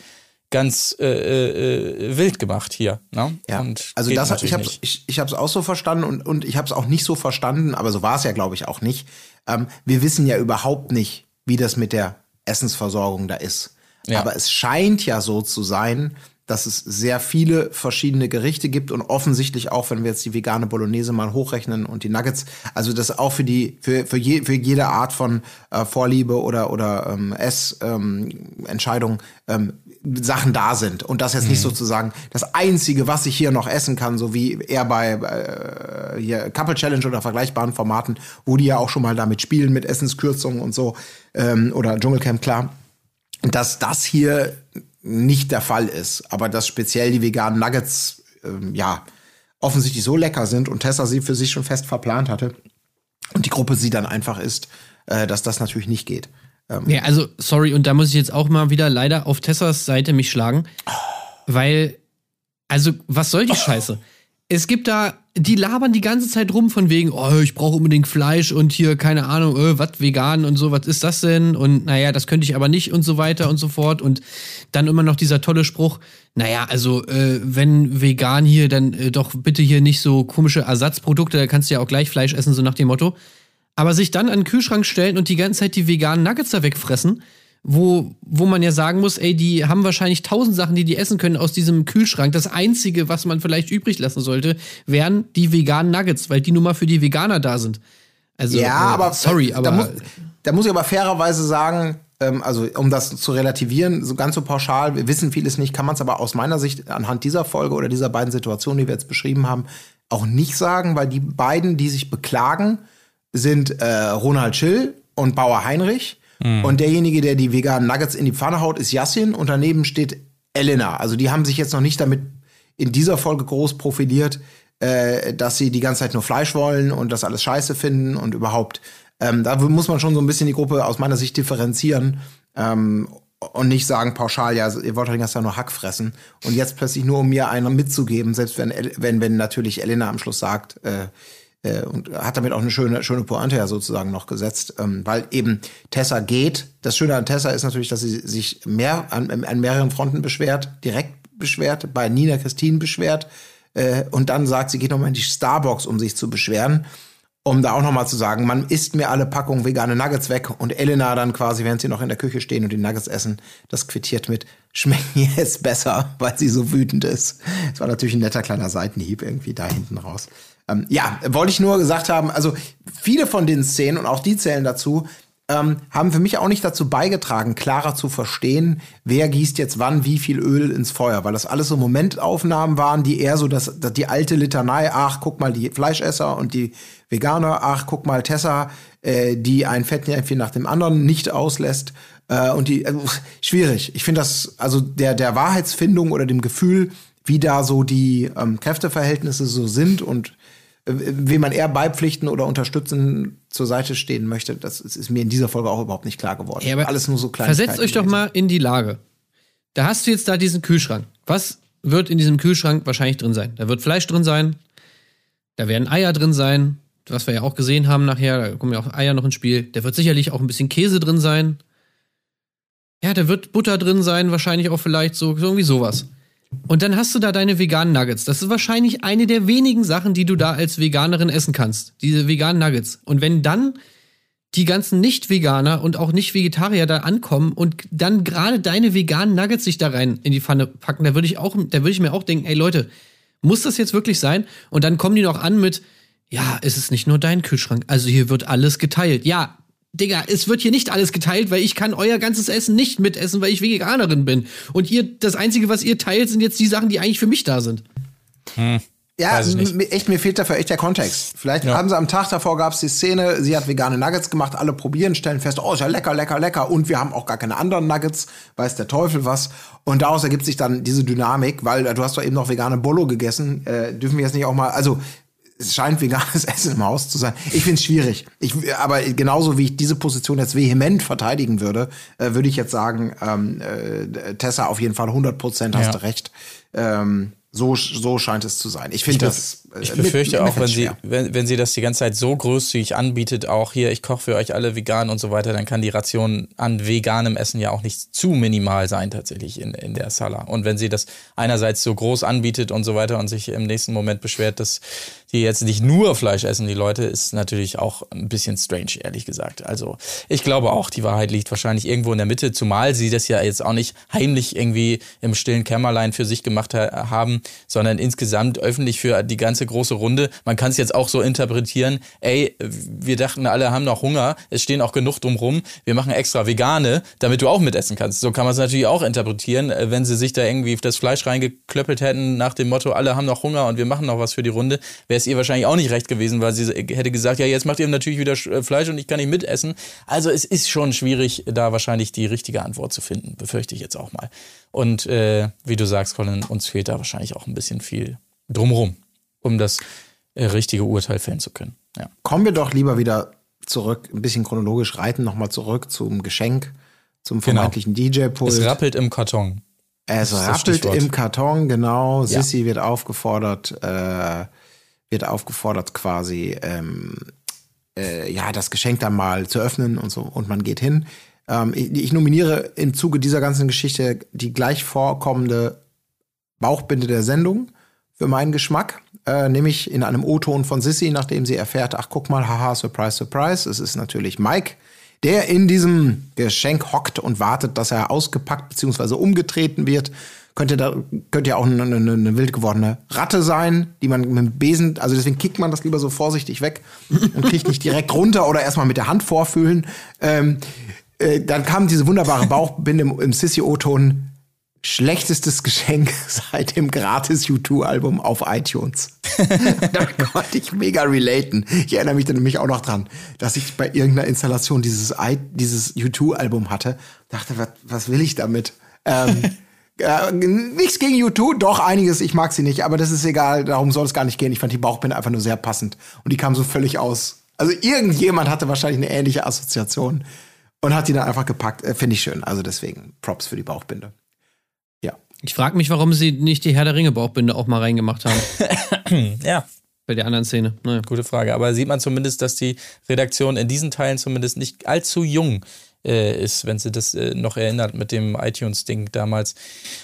ganz äh, äh, wild gemacht hier. Ne? Ja, und also das hat, ich habe ich, ich habe es auch so verstanden und und ich habe es auch nicht so verstanden, aber so war es ja glaube ich auch nicht. Ähm, wir wissen ja überhaupt nicht, wie das mit der Essensversorgung da ist. Ja. Aber es scheint ja so zu sein, dass es sehr viele verschiedene Gerichte gibt und offensichtlich auch, wenn wir jetzt die vegane Bolognese mal hochrechnen und die Nuggets, also das auch für die für für, je, für jede Art von äh, Vorliebe oder oder ähm, Essentscheidung ähm, ähm, Sachen da sind und das jetzt mhm. nicht sozusagen das einzige, was ich hier noch essen kann, so wie eher bei äh, hier Couple Challenge oder vergleichbaren Formaten, wo die ja auch schon mal damit spielen mit Essenskürzungen und so ähm, oder Dschungelcamp klar, dass das hier nicht der Fall ist, aber dass speziell die veganen Nuggets ähm, ja offensichtlich so lecker sind und Tessa sie für sich schon fest verplant hatte und die Gruppe sie dann einfach isst, äh, dass das natürlich nicht geht. Ähm, ja, also sorry und da muss ich jetzt auch mal wieder leider auf Tessas Seite mich schlagen, weil also was soll die Scheiße? Es gibt da die labern die ganze Zeit rum von wegen, oh, ich brauche unbedingt Fleisch und hier, keine Ahnung, äh, was vegan und so, was ist das denn? Und naja, das könnte ich aber nicht und so weiter und so fort. Und dann immer noch dieser tolle Spruch, naja, also äh, wenn vegan hier, dann äh, doch bitte hier nicht so komische Ersatzprodukte, da kannst du ja auch gleich Fleisch essen, so nach dem Motto. Aber sich dann an den Kühlschrank stellen und die ganze Zeit die veganen Nuggets da wegfressen, wo, wo man ja sagen muss, ey, die haben wahrscheinlich tausend Sachen, die die essen können aus diesem Kühlschrank. Das Einzige, was man vielleicht übrig lassen sollte, wären die veganen Nuggets, weil die nun mal für die Veganer da sind. Also, ja, äh, aber sorry, aber. Da muss, da muss ich aber fairerweise sagen, ähm, also um das zu relativieren, so ganz so pauschal, wir wissen vieles nicht, kann man es aber aus meiner Sicht anhand dieser Folge oder dieser beiden Situationen, die wir jetzt beschrieben haben, auch nicht sagen, weil die beiden, die sich beklagen, sind äh, Ronald Schill und Bauer Heinrich. Mhm. Und derjenige, der die veganen Nuggets in die Pfanne haut, ist Yassin und daneben steht Elena. Also die haben sich jetzt noch nicht damit in dieser Folge groß profiliert, äh, dass sie die ganze Zeit nur Fleisch wollen und das alles scheiße finden und überhaupt. Ähm, da muss man schon so ein bisschen die Gruppe aus meiner Sicht differenzieren. Ähm, und nicht sagen pauschal, ja, ihr wollt doch den ganzen Tag nur Hack fressen. Und jetzt plötzlich nur, um mir einer mitzugeben, selbst wenn, wenn, wenn natürlich Elena am Schluss sagt, äh, äh, und hat damit auch eine schöne, schöne Pointe ja sozusagen noch gesetzt, ähm, weil eben Tessa geht. Das Schöne an Tessa ist natürlich, dass sie sich mehr an, an mehreren Fronten beschwert, direkt beschwert, bei Nina Christine beschwert äh, und dann sagt, sie geht nochmal in die Starbucks, um sich zu beschweren um da auch nochmal zu sagen, man isst mir alle Packungen vegane Nuggets weg und Elena dann quasi, während sie noch in der Küche stehen und die Nuggets essen, das quittiert mit, schmecken jetzt besser, weil sie so wütend ist. Das war natürlich ein netter kleiner Seitenhieb irgendwie da hinten raus. Ähm, ja, wollte ich nur gesagt haben, also viele von den Szenen und auch die zählen dazu, ähm, haben für mich auch nicht dazu beigetragen, klarer zu verstehen, wer gießt jetzt wann wie viel Öl ins Feuer, weil das alles so Momentaufnahmen waren, die eher so das, das die alte Litanei, ach, guck mal, die Fleischesser und die Veganer, ach, guck mal, Tessa, äh, die ein Fettnäpfchen nach dem anderen nicht auslässt. Äh, und die, äh, schwierig. Ich finde das, also der, der Wahrheitsfindung oder dem Gefühl, wie da so die ähm, Kräfteverhältnisse so sind und wem man eher beipflichten oder unterstützen zur Seite stehen möchte, das ist mir in dieser Folge auch überhaupt nicht klar geworden. Ja, aber Alles nur so klein. Versetzt euch doch mal in die Lage. Da hast du jetzt da diesen Kühlschrank. Was wird in diesem Kühlschrank wahrscheinlich drin sein? Da wird Fleisch drin sein, da werden Eier drin sein, was wir ja auch gesehen haben nachher, da kommen ja auch Eier noch ins Spiel. Da wird sicherlich auch ein bisschen Käse drin sein. Ja, da wird Butter drin sein, wahrscheinlich auch vielleicht so, irgendwie sowas. Und dann hast du da deine veganen Nuggets. Das ist wahrscheinlich eine der wenigen Sachen, die du da als Veganerin essen kannst. Diese veganen Nuggets. Und wenn dann die ganzen Nicht-Veganer und auch Nicht-Vegetarier da ankommen und dann gerade deine veganen Nuggets sich da rein in die Pfanne packen, da würde ich auch, da würde ich mir auch denken, ey Leute, muss das jetzt wirklich sein? Und dann kommen die noch an mit, ja, es ist nicht nur dein Kühlschrank. Also hier wird alles geteilt. Ja, Digga, es wird hier nicht alles geteilt, weil ich kann euer ganzes Essen nicht mitessen, weil ich Veganerin bin. Und ihr, das Einzige, was ihr teilt, sind jetzt die Sachen, die eigentlich für mich da sind. Hm. Ja, echt, mir fehlt dafür echt der Kontext. Vielleicht ja. haben sie am Tag davor gab es die Szene, sie hat vegane Nuggets gemacht, alle probieren, stellen fest, oh, ist ja lecker, lecker, lecker. Und wir haben auch gar keine anderen Nuggets, weiß der Teufel was. Und daraus ergibt sich dann diese Dynamik, weil du hast doch eben noch vegane Bolo gegessen. Äh, dürfen wir jetzt nicht auch mal, also es scheint veganes [LAUGHS] Essen im Haus zu sein. Ich finde es schwierig. Ich, aber genauso wie ich diese Position jetzt vehement verteidigen würde, äh, würde ich jetzt sagen, ähm, äh, Tessa auf jeden Fall 100 Prozent hast ja. du recht. Ähm, so, so scheint es zu sein. Ich finde das. Äh, ich befürchte mit, auch, wenn sie, wenn, wenn sie das die ganze Zeit so großzügig anbietet, auch hier, ich koche für euch alle vegan und so weiter, dann kann die Ration an veganem Essen ja auch nicht zu minimal sein, tatsächlich in, in der Sala. Und wenn sie das einerseits so groß anbietet und so weiter und sich im nächsten Moment beschwert, dass die jetzt nicht nur Fleisch essen, die Leute, ist natürlich auch ein bisschen strange, ehrlich gesagt. Also ich glaube auch, die Wahrheit liegt wahrscheinlich irgendwo in der Mitte, zumal sie das ja jetzt auch nicht heimlich irgendwie im stillen Kämmerlein für sich gemacht ha haben, sondern insgesamt öffentlich für die ganze große Runde. Man kann es jetzt auch so interpretieren, ey, wir dachten, alle haben noch Hunger, es stehen auch genug drumrum, wir machen extra vegane, damit du auch mitessen kannst. So kann man es natürlich auch interpretieren, äh, wenn sie sich da irgendwie das Fleisch reingeklöppelt hätten nach dem Motto, alle haben noch Hunger und wir machen noch was für die Runde, wäre es ihr wahrscheinlich auch nicht recht gewesen, weil sie hätte gesagt, ja, jetzt macht ihr natürlich wieder äh, Fleisch und ich kann nicht mitessen. Also es ist schon schwierig, da wahrscheinlich die richtige Antwort zu finden, befürchte ich jetzt auch mal. Und äh, wie du sagst, Colin, uns fehlt da wahrscheinlich auch ein bisschen viel drumherum, um das äh, richtige Urteil fällen zu können. Ja. Kommen wir doch lieber wieder zurück, ein bisschen chronologisch reiten, nochmal zurück zum Geschenk, zum genau. vermeintlichen genau. DJ-Pult. Es rappelt im Karton. Es rappelt im Karton, genau. Ja. Sissy wird aufgefordert, äh, wird aufgefordert, quasi ähm, äh, ja das Geschenk dann mal zu öffnen und so und man geht hin. Ähm, ich, ich, nominiere im Zuge dieser ganzen Geschichte die gleich vorkommende Bauchbinde der Sendung für meinen Geschmack, äh, nämlich in einem O-Ton von Sissy, nachdem sie erfährt, ach guck mal, haha, surprise, surprise, es ist natürlich Mike, der in diesem Geschenk hockt und wartet, dass er ausgepackt bzw. umgetreten wird könnte da könnte ja auch eine, eine, eine, wild gewordene Ratte sein, die man mit dem Besen, also deswegen kickt man das lieber so vorsichtig weg und kriegt nicht direkt runter oder erstmal mit der Hand vorfühlen. Ähm, äh, dann kam diese wunderbare Bauchbinde im, im Sissy-O-Ton. Schlechtestes Geschenk [LAUGHS] seit dem gratis U2-Album auf iTunes. [LAUGHS] da konnte ich mega relaten. Ich erinnere mich dann nämlich auch noch dran, dass ich bei irgendeiner Installation dieses, dieses U2-Album hatte. Dachte, was, was will ich damit? Ähm, [LAUGHS] Äh, nichts gegen U2, doch einiges, ich mag sie nicht, aber das ist egal, darum soll es gar nicht gehen. Ich fand die Bauchbinde einfach nur sehr passend und die kam so völlig aus. Also irgendjemand hatte wahrscheinlich eine ähnliche Assoziation und hat die dann einfach gepackt. Äh, Finde ich schön. Also deswegen Props für die Bauchbinde. Ich frage mich, warum sie nicht die Herr der Ringe Bauchbinde auch mal reingemacht haben. [LAUGHS] ja. Bei der anderen Szene. Naja. Gute Frage. Aber sieht man zumindest, dass die Redaktion in diesen Teilen zumindest nicht allzu jung äh, ist, wenn sie das äh, noch erinnert mit dem iTunes-Ding damals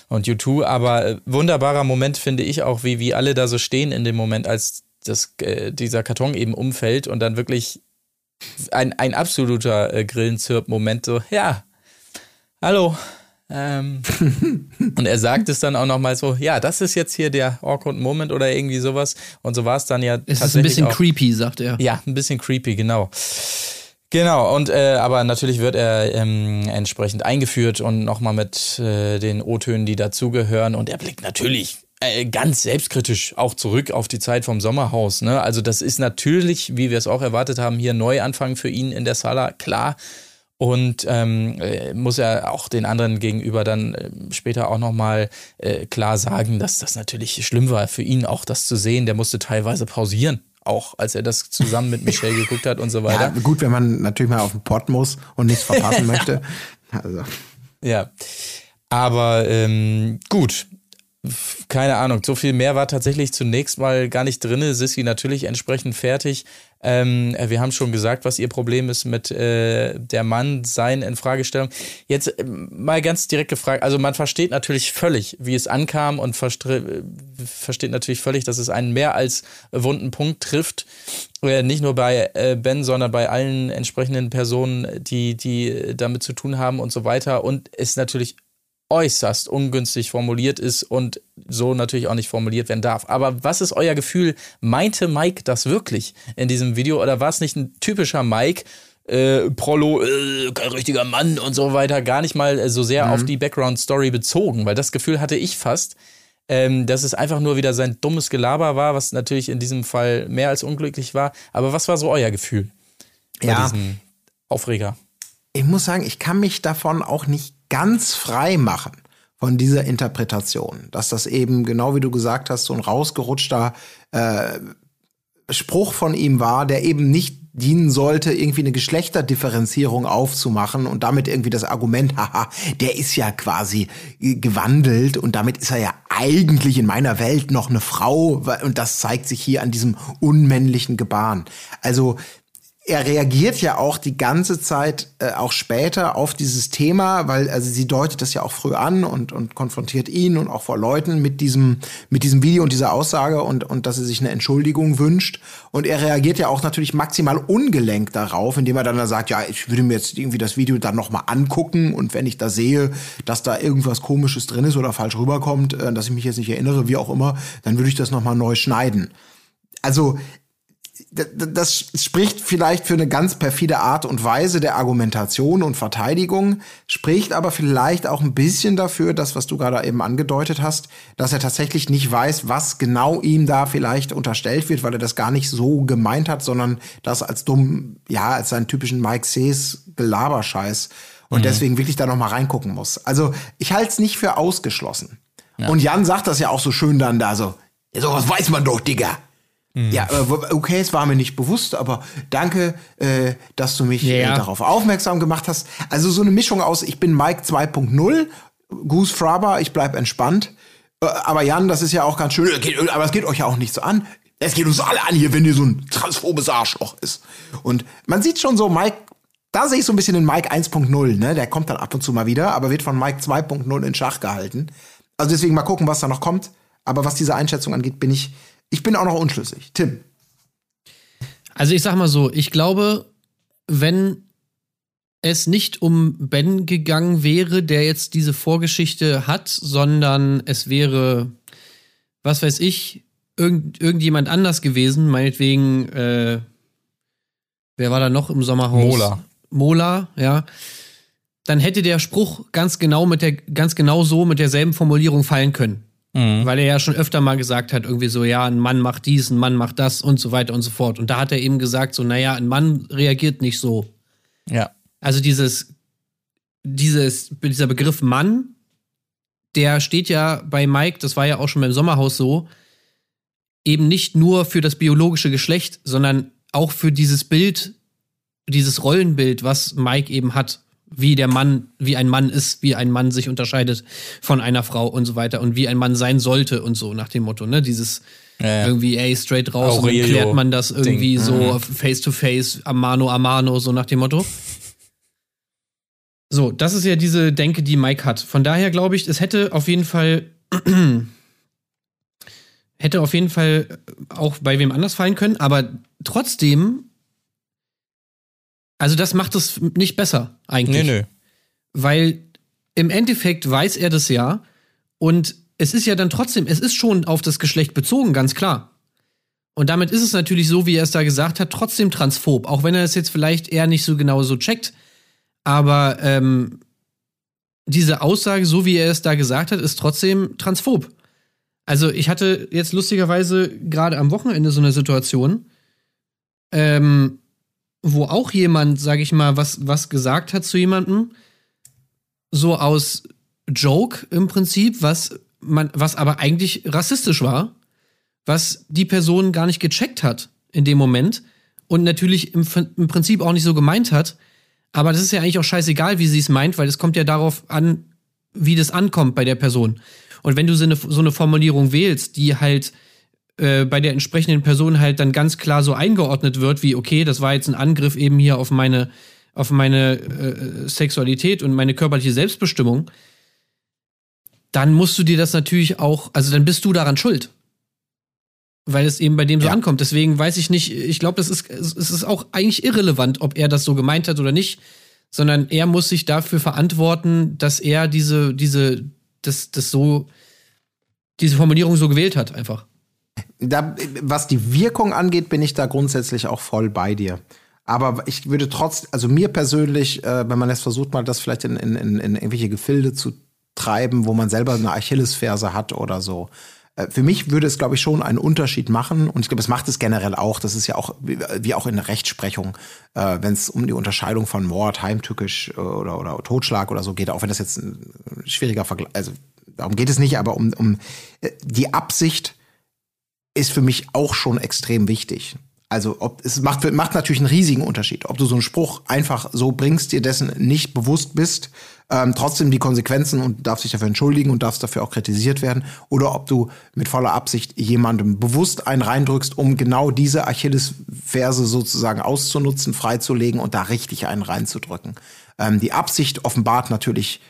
und YouTube. Aber äh, wunderbarer Moment finde ich auch, wie, wie alle da so stehen in dem Moment, als das, äh, dieser Karton eben umfällt und dann wirklich ein, ein absoluter äh, Grillenzirp-Moment so, ja, hallo. Ähm, [LAUGHS] und er sagt es dann auch nochmal so, ja, das ist jetzt hier der awkward Moment oder irgendwie sowas. Und so war es dann ja es ist ein bisschen auch, creepy, sagt er. Ja, ein bisschen creepy, genau. Genau, und äh, aber natürlich wird er ähm, entsprechend eingeführt und nochmal mit äh, den O-Tönen, die dazugehören. Und er blickt natürlich äh, ganz selbstkritisch auch zurück auf die Zeit vom Sommerhaus. Ne? Also das ist natürlich, wie wir es auch erwartet haben, hier Neuanfang für ihn in der Sala, klar. Und ähm, äh, muss er auch den anderen gegenüber dann äh, später auch nochmal äh, klar sagen, dass das natürlich schlimm war für ihn auch das zu sehen. Der musste teilweise pausieren auch als er das zusammen mit Michelle geguckt hat und so weiter. Ja, gut, wenn man natürlich mal auf den Pott muss und nichts verpassen [LAUGHS] möchte. Also. Ja, aber ähm, gut, keine Ahnung, so viel mehr war tatsächlich zunächst mal gar nicht drin. Sissy natürlich entsprechend fertig. Ähm, wir haben schon gesagt, was ihr Problem ist mit äh, der Mann sein in Fragestellung. Jetzt äh, mal ganz direkt gefragt, also man versteht natürlich völlig, wie es ankam und versteht natürlich völlig, dass es einen mehr als wunden Punkt trifft. Äh, nicht nur bei äh, Ben, sondern bei allen entsprechenden Personen, die, die damit zu tun haben und so weiter. Und es natürlich äußerst ungünstig formuliert ist und so natürlich auch nicht formuliert werden darf. Aber was ist euer Gefühl? Meinte Mike das wirklich in diesem Video oder war es nicht ein typischer Mike? Äh, Prollo, äh, kein richtiger Mann und so weiter, gar nicht mal so sehr mhm. auf die Background-Story bezogen, weil das Gefühl hatte ich fast, ähm, dass es einfach nur wieder sein dummes Gelaber war, was natürlich in diesem Fall mehr als unglücklich war. Aber was war so euer Gefühl bei ja. diesem Aufreger? Ich muss sagen, ich kann mich davon auch nicht ganz frei machen von dieser Interpretation, dass das eben, genau wie du gesagt hast, so ein rausgerutschter äh, Spruch von ihm war, der eben nicht dienen sollte, irgendwie eine Geschlechterdifferenzierung aufzumachen und damit irgendwie das Argument, [LAUGHS] haha, der ist ja quasi gewandelt und damit ist er ja eigentlich in meiner Welt noch eine Frau und das zeigt sich hier an diesem unmännlichen Gebaren. Also er reagiert ja auch die ganze Zeit, äh, auch später, auf dieses Thema, weil also sie deutet das ja auch früh an und, und konfrontiert ihn und auch vor Leuten mit diesem, mit diesem Video und dieser Aussage und, und dass er sich eine Entschuldigung wünscht. Und er reagiert ja auch natürlich maximal ungelenkt darauf, indem er dann da sagt, ja, ich würde mir jetzt irgendwie das Video dann nochmal angucken und wenn ich da sehe, dass da irgendwas komisches drin ist oder falsch rüberkommt, äh, dass ich mich jetzt nicht erinnere, wie auch immer, dann würde ich das nochmal neu schneiden. Also das spricht vielleicht für eine ganz perfide Art und Weise der Argumentation und Verteidigung, spricht aber vielleicht auch ein bisschen dafür, das, was du gerade eben angedeutet hast, dass er tatsächlich nicht weiß, was genau ihm da vielleicht unterstellt wird, weil er das gar nicht so gemeint hat, sondern das als dumm, ja, als seinen typischen Mike Sees Gelaberscheiß und mhm. deswegen wirklich da noch mal reingucken muss. Also ich halte es nicht für ausgeschlossen. Ja. Und Jan sagt das ja auch so schön dann da so, ja, sowas weiß man doch, Digga. Mhm. Ja, okay, es war mir nicht bewusst, aber danke, äh, dass du mich ja. äh, darauf aufmerksam gemacht hast. Also so eine Mischung aus, ich bin Mike 2.0, Goose Fraber, ich bleib entspannt. Äh, aber Jan, das ist ja auch ganz schön, aber es geht euch ja auch nicht so an. Es geht uns alle an hier, wenn ihr so ein transphobes Arschloch ist. Und man sieht schon so, Mike, da sehe ich so ein bisschen den Mike 1.0, ne? Der kommt dann ab und zu mal wieder, aber wird von Mike 2.0 in Schach gehalten. Also deswegen mal gucken, was da noch kommt. Aber was diese Einschätzung angeht, bin ich ich bin auch noch unschlüssig. Tim. Also ich sag mal so, ich glaube, wenn es nicht um Ben gegangen wäre, der jetzt diese Vorgeschichte hat, sondern es wäre, was weiß ich, irgend, irgendjemand anders gewesen, meinetwegen, äh, wer war da noch im Sommerhaus? Mola. Mola, ja. Dann hätte der Spruch ganz genau mit der, ganz genau so mit derselben Formulierung fallen können. Mhm. Weil er ja schon öfter mal gesagt hat, irgendwie so, ja, ein Mann macht dies, ein Mann macht das und so weiter und so fort. Und da hat er eben gesagt, so, naja, ein Mann reagiert nicht so. Ja. Also dieses, dieses, dieser Begriff Mann, der steht ja bei Mike, das war ja auch schon beim Sommerhaus so, eben nicht nur für das biologische Geschlecht, sondern auch für dieses Bild, dieses Rollenbild, was Mike eben hat, wie der Mann, wie ein Mann ist, wie ein Mann sich unterscheidet von einer Frau und so weiter und wie ein Mann sein sollte und so nach dem Motto, ne? Dieses ja. irgendwie, ey, straight raus Aurelio und dann klärt man das irgendwie Ding. so mhm. face to face, a mano a mano, so nach dem Motto. So, das ist ja diese Denke, die Mike hat. Von daher glaube ich, es hätte auf jeden Fall [CLEARS THROAT] hätte auf jeden Fall auch bei wem anders fallen können, aber trotzdem also das macht es nicht besser eigentlich. Nee, nee. Weil im Endeffekt weiß er das ja und es ist ja dann trotzdem, es ist schon auf das Geschlecht bezogen, ganz klar. Und damit ist es natürlich so, wie er es da gesagt hat, trotzdem transphob, auch wenn er es jetzt vielleicht eher nicht so genau so checkt. Aber ähm, diese Aussage, so wie er es da gesagt hat, ist trotzdem transphob. Also ich hatte jetzt lustigerweise gerade am Wochenende so eine Situation, ähm, wo auch jemand, sag ich mal, was, was gesagt hat zu jemandem, so aus Joke im Prinzip, was man, was aber eigentlich rassistisch war, was die Person gar nicht gecheckt hat in dem Moment und natürlich im, im Prinzip auch nicht so gemeint hat. Aber das ist ja eigentlich auch scheißegal, wie sie es meint, weil es kommt ja darauf an, wie das ankommt bei der Person. Und wenn du so eine, so eine Formulierung wählst, die halt äh, bei der entsprechenden Person halt dann ganz klar so eingeordnet wird, wie, okay, das war jetzt ein Angriff eben hier auf meine, auf meine äh, Sexualität und meine körperliche Selbstbestimmung, dann musst du dir das natürlich auch, also dann bist du daran schuld. Weil es eben bei dem so ja. ankommt. Deswegen weiß ich nicht, ich glaube, das ist, es ist auch eigentlich irrelevant, ob er das so gemeint hat oder nicht, sondern er muss sich dafür verantworten, dass er diese, diese, das, das so, diese Formulierung so gewählt hat, einfach. Da, was die Wirkung angeht, bin ich da grundsätzlich auch voll bei dir. Aber ich würde trotz, also mir persönlich, äh, wenn man jetzt versucht, mal das vielleicht in, in, in, in irgendwelche Gefilde zu treiben, wo man selber eine Achillesferse hat oder so. Äh, für mich würde es, glaube ich, schon einen Unterschied machen. Und ich glaube, es macht es generell auch. Das ist ja auch, wie, auch in der Rechtsprechung, äh, wenn es um die Unterscheidung von Mord, Heimtückisch äh, oder, oder Totschlag oder so geht, auch wenn das jetzt ein schwieriger Vergleich, also darum geht es nicht, aber um, um äh, die Absicht, ist für mich auch schon extrem wichtig. Also ob, es macht, macht natürlich einen riesigen Unterschied, ob du so einen Spruch einfach so bringst, dir dessen nicht bewusst bist, ähm, trotzdem die Konsequenzen und darfst dich dafür entschuldigen und darfst dafür auch kritisiert werden, oder ob du mit voller Absicht jemandem bewusst einen reindrückst, um genau diese Achillesferse sozusagen auszunutzen, freizulegen und da richtig einen reinzudrücken. Ähm, die Absicht offenbart natürlich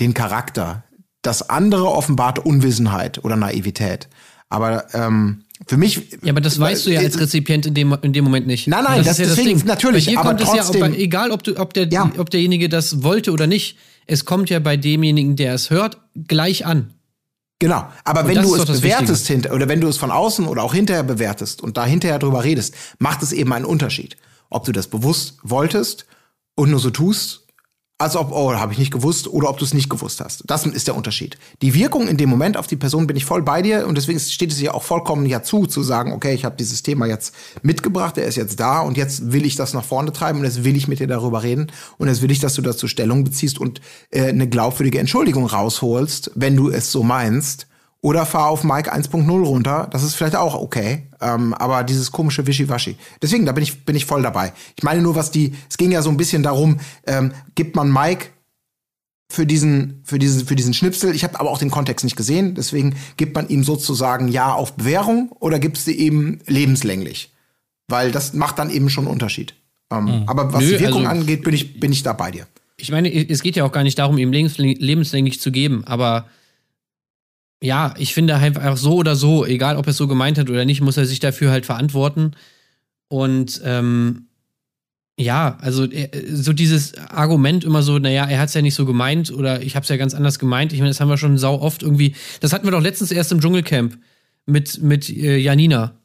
den Charakter. Das andere offenbart Unwissenheit oder Naivität. Aber ähm, für mich. Ja, aber das weißt du ja als Rezipient in dem, in dem Moment nicht. Nein, nein, das, das ist ja deswegen, das Ding. natürlich. Bei dir aber kommt trotzdem, es ja, egal ob, du, ob, der, ja. ob derjenige das wollte oder nicht, es kommt ja bei demjenigen, der es hört, gleich an. Genau, aber und wenn du es bewertest hinter, oder wenn du es von außen oder auch hinterher bewertest und da hinterher drüber redest, macht es eben einen Unterschied. Ob du das bewusst wolltest und nur so tust als ob, oh, habe ich nicht gewusst, oder ob du es nicht gewusst hast. Das ist der Unterschied. Die Wirkung in dem Moment auf die Person bin ich voll bei dir und deswegen steht es ja auch vollkommen ja zu, zu sagen, okay, ich habe dieses Thema jetzt mitgebracht, er ist jetzt da und jetzt will ich das nach vorne treiben und jetzt will ich mit dir darüber reden und jetzt will ich, dass du dazu Stellung beziehst und äh, eine glaubwürdige Entschuldigung rausholst, wenn du es so meinst oder fahr auf Mike 1.0 runter. Das ist vielleicht auch okay. Ähm, aber dieses komische Wischiwaschi. Deswegen, da bin ich, bin ich voll dabei. Ich meine nur, was die, es ging ja so ein bisschen darum, ähm, gibt man Mike für diesen, für diesen, für diesen Schnipsel. Ich habe aber auch den Kontext nicht gesehen. Deswegen gibt man ihm sozusagen Ja auf Bewährung oder gibt es sie eben lebenslänglich? Weil das macht dann eben schon einen Unterschied. Ähm, mhm. Aber was Nö, die Wirkung also, angeht, bin ich, bin ich da bei dir. Ich meine, es geht ja auch gar nicht darum, ihm lebenslänglich zu geben, aber ja, ich finde einfach so oder so, egal ob er es so gemeint hat oder nicht, muss er sich dafür halt verantworten. Und ähm, ja, also äh, so dieses Argument immer so, naja, er hat es ja nicht so gemeint oder ich habe es ja ganz anders gemeint. Ich meine, das haben wir schon sau oft irgendwie. Das hatten wir doch letztens erst im Dschungelcamp mit, mit äh, Janina.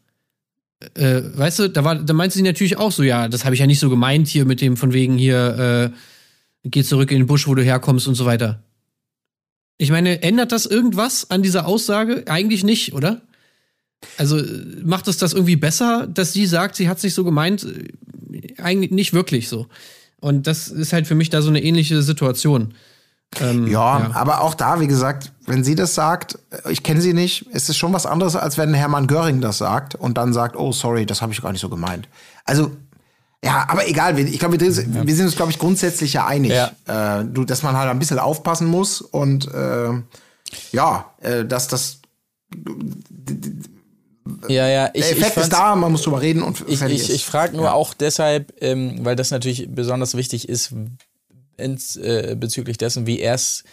Äh, weißt du, da, war, da meinte sie natürlich auch so, ja, das habe ich ja nicht so gemeint hier mit dem von wegen hier, äh, geh zurück in den Busch, wo du herkommst und so weiter. Ich meine, ändert das irgendwas an dieser Aussage? Eigentlich nicht, oder? Also macht es das irgendwie besser, dass sie sagt, sie hat es nicht so gemeint? Eigentlich nicht wirklich so. Und das ist halt für mich da so eine ähnliche Situation. Ähm, ja, ja, aber auch da, wie gesagt, wenn sie das sagt, ich kenne sie nicht, ist es schon was anderes, als wenn Hermann Göring das sagt und dann sagt, oh, sorry, das habe ich gar nicht so gemeint. Also, ja, aber egal, ich glaube, wir, wir, sind uns, glaube ich, grundsätzlich ja einig, ja. Äh, du, dass man halt ein bisschen aufpassen muss und äh, ja, äh, dass das ja, ja, ich, der Effekt ich ist da, man muss drüber reden und ich, ich, ich frage nur ja. auch deshalb, ähm, weil das natürlich besonders wichtig ist, ins, äh, bezüglich dessen, wie er es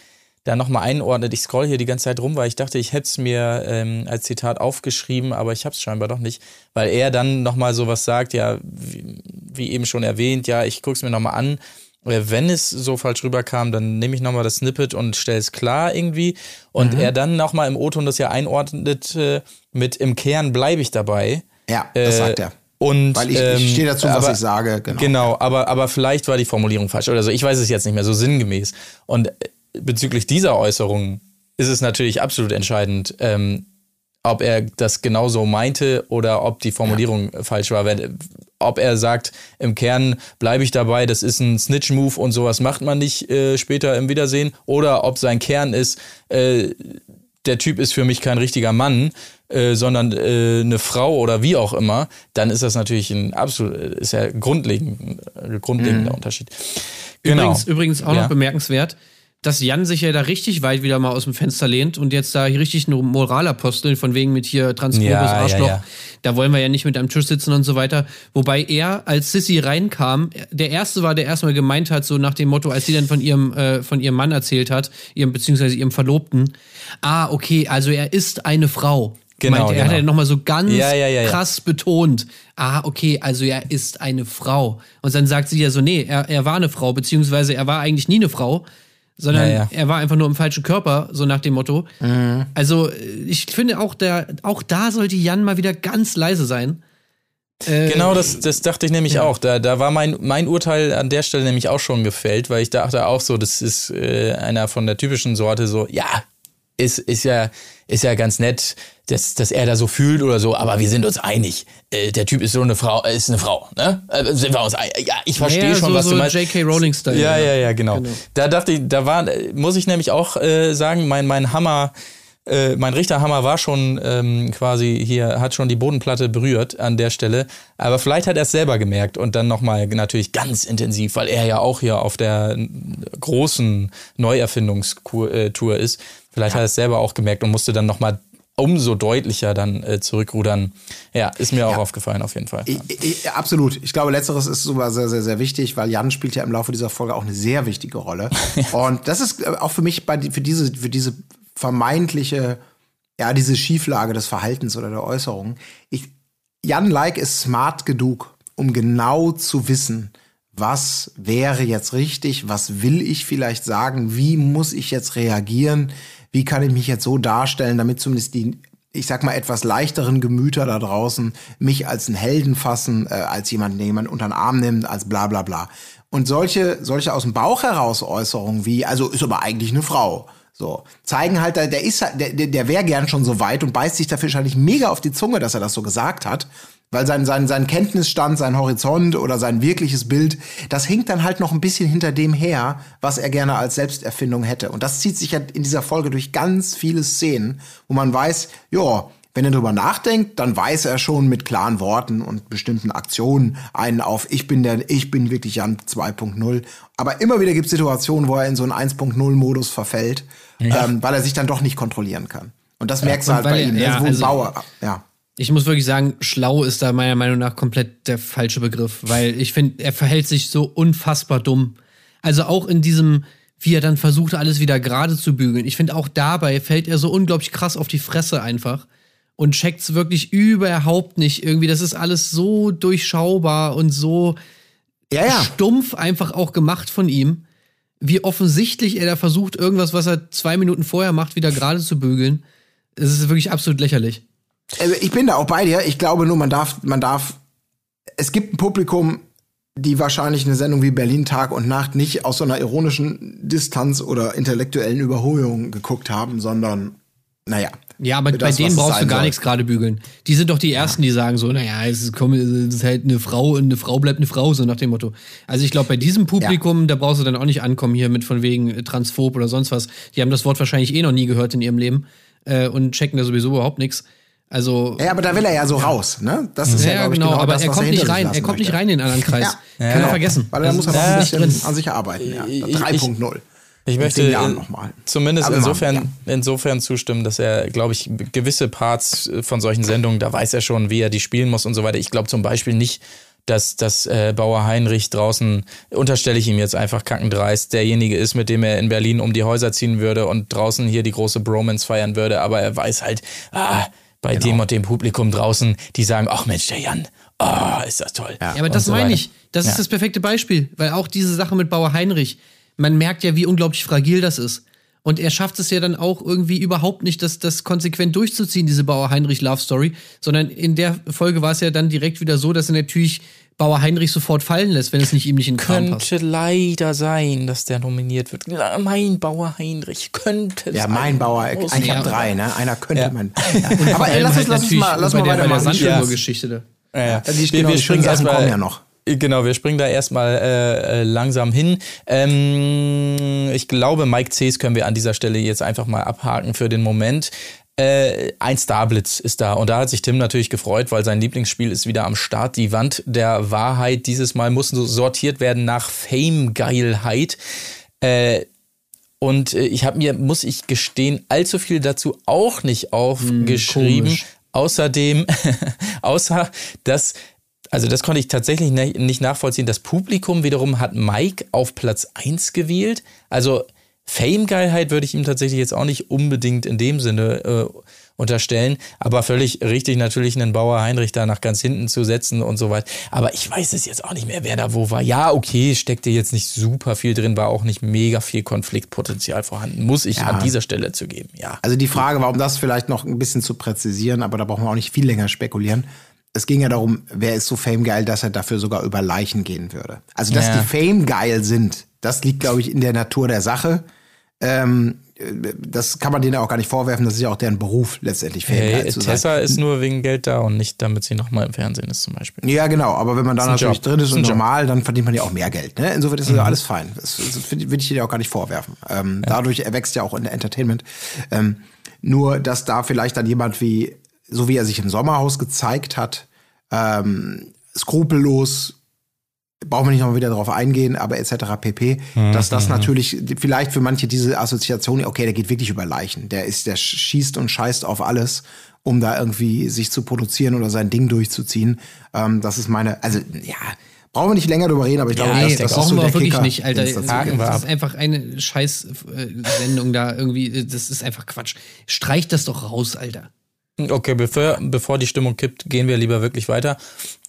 da nochmal einordnet. Ich scroll hier die ganze Zeit rum, weil ich dachte, ich hätte es mir ähm, als Zitat aufgeschrieben, aber ich habe es scheinbar doch nicht, weil er dann nochmal sowas sagt, ja, wie, wie, eben schon erwähnt, ja, ich gucke es mir nochmal an. Äh, wenn es so falsch rüberkam, dann nehme ich nochmal das Snippet und stelle es klar irgendwie. Und mhm. er dann nochmal im O-Ton das ja einordnet äh, mit im Kern bleibe ich dabei. Ja, das äh, sagt er. Und, Weil ich, ähm, ich stehe dazu, was ich sage. Genau. genau, aber, aber vielleicht war die Formulierung falsch oder so. Ich weiß es jetzt nicht mehr so sinngemäß. Und äh, bezüglich dieser Äußerung ist es natürlich absolut entscheidend, ähm, ob er das genauso meinte oder ob die Formulierung ja. falsch war. Wenn, ob er sagt, im Kern bleibe ich dabei, das ist ein Snitch-Move und sowas macht man nicht äh, später im Wiedersehen, oder ob sein Kern ist, äh, der Typ ist für mich kein richtiger Mann, äh, sondern äh, eine Frau oder wie auch immer, dann ist das natürlich ein absolut, ist ja grundlegend, äh, grundlegender mhm. Unterschied. Genau. Übrigens, übrigens auch ja. noch bemerkenswert, dass Jan sich ja da richtig weit wieder mal aus dem Fenster lehnt und jetzt da hier richtig eine Moralapostel von wegen mit hier transphobes ja, Arschloch. Ja, ja. Da wollen wir ja nicht mit am Tisch sitzen und so weiter. Wobei er, als Sissy reinkam, der erste war, der erstmal gemeint hat, so nach dem Motto, als sie dann von ihrem, äh, von ihrem Mann erzählt hat, ihrem, beziehungsweise ihrem Verlobten, ah, okay, also er ist eine Frau. Genau, meinte, er genau. hat ja nochmal so ganz ja, ja, ja, krass betont. Ah, okay, also er ist eine Frau. Und dann sagt sie ja so, nee, er, er war eine Frau, beziehungsweise er war eigentlich nie eine Frau, sondern er war einfach nur im falschen Körper, so nach dem Motto. Mhm. Also ich finde auch, der, auch da sollte Jan mal wieder ganz leise sein. Äh, genau, das, das dachte ich nämlich auch. Da, da war mein, mein Urteil an der Stelle nämlich auch schon gefällt, weil ich dachte auch so, das ist äh, einer von der typischen Sorte so, ja, ist, ist ja, ist ja ganz nett, dass, dass er da so fühlt oder so, aber wir sind uns einig. Äh, der Typ ist so eine Frau, äh, ist eine Frau, ne? Äh, sind wir uns einig? Ja, ich verstehe ja, schon, so, was so du meinst. J.K. Rowling Style. Ja, ja, ja, genau. genau. Da dachte ich, da war, muss ich nämlich auch äh, sagen, mein, mein Hammer, äh, mein Richterhammer war schon ähm, quasi hier, hat schon die Bodenplatte berührt an der Stelle. Aber vielleicht hat er es selber gemerkt und dann nochmal natürlich ganz intensiv, weil er ja auch hier auf der großen Neuerfindungstour ist. Vielleicht ja. hat er es selber auch gemerkt und musste dann nochmal umso deutlicher dann äh, zurückrudern. Ja, ist mir auch ja. aufgefallen auf jeden Fall. Ich, ich, absolut. Ich glaube, letzteres ist sogar sehr, sehr, sehr wichtig, weil Jan spielt ja im Laufe dieser Folge auch eine sehr wichtige Rolle. [LAUGHS] Und das ist äh, auch für mich bei, für diese, für diese vermeintliche, ja, diese Schieflage des Verhaltens oder der Äußerungen. Ich, Jan Like ist smart genug, um genau zu wissen, was wäre jetzt richtig, was will ich vielleicht sagen, wie muss ich jetzt reagieren, wie kann ich mich jetzt so darstellen, damit zumindest die, ich sag mal, etwas leichteren Gemüter da draußen mich als einen Helden fassen, äh, als jemanden, den jemand unter den Arm nimmt, als bla bla bla. Und solche, solche aus dem Bauch heraus Äußerungen wie, also ist aber eigentlich eine Frau. So, zeigen halt, der ist der, der wäre gern schon so weit und beißt sich dafür wahrscheinlich mega auf die Zunge, dass er das so gesagt hat weil sein, sein, sein Kenntnisstand, sein Horizont oder sein wirkliches Bild, das hinkt dann halt noch ein bisschen hinter dem her, was er gerne als Selbsterfindung hätte. Und das zieht sich ja in dieser Folge durch ganz viele Szenen, wo man weiß, ja, wenn er drüber nachdenkt, dann weiß er schon mit klaren Worten und bestimmten Aktionen einen auf, ich bin der, ich bin wirklich Jan 2.0. Aber immer wieder gibt es Situationen, wo er in so einen 1.0-Modus verfällt, ja. ähm, weil er sich dann doch nicht kontrollieren kann. Und das merkst ja, du halt bei ihm. Ja, also, Bauer, ja. Ich muss wirklich sagen, schlau ist da meiner Meinung nach komplett der falsche Begriff, weil ich finde, er verhält sich so unfassbar dumm. Also auch in diesem, wie er dann versucht, alles wieder gerade zu bügeln. Ich finde auch dabei fällt er so unglaublich krass auf die Fresse einfach und checkt's wirklich überhaupt nicht irgendwie. Das ist alles so durchschaubar und so ja, ja. stumpf einfach auch gemacht von ihm. Wie offensichtlich er da versucht, irgendwas, was er zwei Minuten vorher macht, wieder gerade zu bügeln. Es ist wirklich absolut lächerlich. Also ich bin da auch bei dir. Ich glaube nur, man darf, man darf, es gibt ein Publikum, die wahrscheinlich eine Sendung wie Berlin Tag und Nacht nicht aus so einer ironischen Distanz oder intellektuellen Überholung geguckt haben, sondern, naja, Ja, aber das, bei denen brauchst du gar soll. nichts gerade bügeln. Die sind doch die Ersten, die sagen so, naja, es ist, komm, es ist halt eine Frau und eine Frau bleibt eine Frau, so nach dem Motto. Also ich glaube, bei diesem Publikum, da brauchst du dann auch nicht ankommen hier mit von wegen äh, Transphob oder sonst was. Die haben das Wort wahrscheinlich eh noch nie gehört in ihrem Leben äh, und checken da sowieso überhaupt nichts. Also, Ja, aber da will er ja so raus, ne? Das ist ja, ja, glaub ich, genau, aber das, er kommt hinter nicht rein, er kommt nicht möchte. rein in den anderen Kreis. Ja, Kann er vergessen. Weil er muss er das noch ein nicht bisschen an sich arbeiten. Ja. Ich- 3.0. Ich In möchte nochmal. zumindest Aber insofern, ja. insofern zustimmen, dass er, glaube ich, gewisse Parts äh, von solchen Sendungen, da weiß er schon, wie er die spielen muss und so weiter. Ich glaube zum Beispiel nicht, dass, dass äh, Bauer Heinrich draußen, unterstelle ich ihm jetzt einfach kackendreist, derjenige ist, mit dem er in Berlin um die Häuser ziehen würde und draußen hier die große Bromance feiern würde. Aber er weiß halt, ah, bei Genau. dem und dem Publikum draußen, die sagen, ach Mensch, der Jan, ah, ist das toll. Ja, aber das so meine ich. Das Ja. ist das perfekte Beispiel, weil auch diese Sache mit Bauer Heinrich, man merkt ja, wie unglaublich fragil das ist. Und er schafft es ja dann auch irgendwie überhaupt nicht, das, das konsequent durchzuziehen, diese Bauer Heinrich Love Story, sondern in der Folge war es ja dann direkt wieder so, dass er natürlich Bauer Heinrich sofort fallen lässt, wenn es nicht ihm nicht in den Kram passt. Könnte leider sein, dass der nominiert wird. Ja, Mein Bauer Heinrich könnte Ja, mein Bauer, Muss ich Ja. habe drei, ne? Einer könnte Ja. man. [LAUGHS] Vor Aber ey, lass uns, halt lass uns mal, lass bei mal der, bei der weitermachen. Sandschuhe-Geschichte da. Ja, ja. Die stehen noch, die schönen Sachen kommen ja noch. Genau, wir springen da erstmal äh, äh, langsam hin. Ähm, ich glaube, Mike Cs können wir an dieser Stelle jetzt einfach mal abhaken für den Moment. Äh, ein Starblitz ist da und da hat sich Tim natürlich gefreut, weil sein Lieblingsspiel ist wieder am Start. Die Wand der Wahrheit dieses Mal muss so sortiert werden nach Fame-Geilheit. Äh, und äh, ich habe mir, muss ich gestehen, allzu viel dazu auch nicht aufgeschrieben. komisch. Außerdem, [LAUGHS] außer dass, also das konnte ich tatsächlich nicht nachvollziehen. Das Publikum wiederum hat Mike auf Platz 1 gewählt. Also Fame-Geilheit würde ich ihm tatsächlich jetzt auch nicht unbedingt in dem Sinne äh, unterstellen. Aber völlig richtig natürlich einen Bauer Heinrich da nach ganz hinten zu setzen und so weiter. Aber ich weiß es jetzt auch nicht mehr, wer da wo war. Ja, okay, steckte jetzt nicht super viel drin, war auch nicht mega viel Konfliktpotenzial vorhanden. Muss ich Ja. an dieser Stelle zugeben, ja. Also die Frage war, um das vielleicht noch ein bisschen zu präzisieren, aber da brauchen wir auch nicht viel länger spekulieren. Es ging ja darum, wer ist so famegeil, dass er dafür sogar über Leichen gehen würde. Also, dass Ja. die famegeil sind, das liegt, glaube ich, in der Natur der Sache. Ähm, äh, das kann man denen auch gar nicht vorwerfen. Das ist ja auch deren Beruf, letztendlich famegeil Hey, zu sein. Tessa ist nur wegen Geld da und nicht, damit sie nochmal im Fernsehen ist, zum Beispiel. Ja, genau. Aber wenn man da natürlich Job. drin ist Ist und. Mhm. normal, dann verdient man ja auch mehr Geld. Ne? Insofern ist das ja alles fein. Das, das will ich dir auch gar nicht vorwerfen. Ähm, Dadurch erwächst ja auch in der Entertainment. Ähm, nur, dass da vielleicht dann jemand wie, so wie er sich im Sommerhaus gezeigt hat, ähm, skrupellos, brauchen wir nicht noch wieder drauf eingehen, aber etc. pp, Mhm, dass das natürlich vielleicht für manche diese Assoziation, okay, der geht wirklich über Leichen, der ist, der schießt und scheißt auf alles, um da irgendwie sich zu produzieren oder sein Ding durchzuziehen. Ähm, das ist meine, also ja, brauchen wir nicht länger drüber reden, aber ich glaube, Ja, das, ich das denke ist brauchen so wir der auch wirklich Kicker, nicht, Alter. Das ab. ist einfach eine Scheiß-Sendung da irgendwie. Das ist einfach Quatsch. Streich das doch raus, Alter. Okay, bevor, bevor die Stimmung kippt, gehen wir lieber wirklich weiter.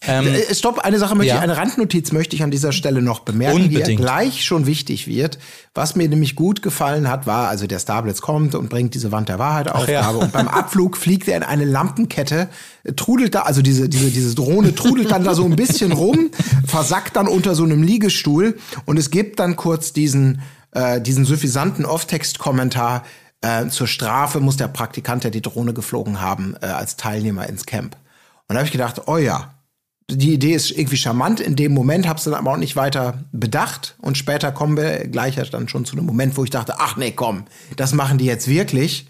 Ähm, Äh, Stopp, eine Sache möchte Ja. ich, eine Randnotiz möchte ich an dieser Stelle noch bemerken, die ja Unbedingt. gleich schon wichtig wird. Was mir nämlich gut gefallen hat, war, also der Starblitz kommt und bringt diese Wand der Wahrheit Aufgabe ja. und beim Abflug fliegt er in eine Lampenkette, äh, trudelt da, also diese, diese, diese Drohne trudelt dann da so ein bisschen rum, [LAUGHS] versackt dann unter so einem Liegestuhl und es gibt dann kurz diesen, äh, diesen suffisanten Off-Text-Kommentar, äh, zur Strafe muss der Praktikant, der die Drohne geflogen haben, äh, als Teilnehmer ins Camp. Und da habe ich gedacht, oh ja, die Idee ist irgendwie charmant. In dem Moment habe ich dann aber auch nicht weiter bedacht. Und später kommen wir gleich dann schon zu einem Moment, wo ich dachte, ach nee, komm, das machen die jetzt wirklich.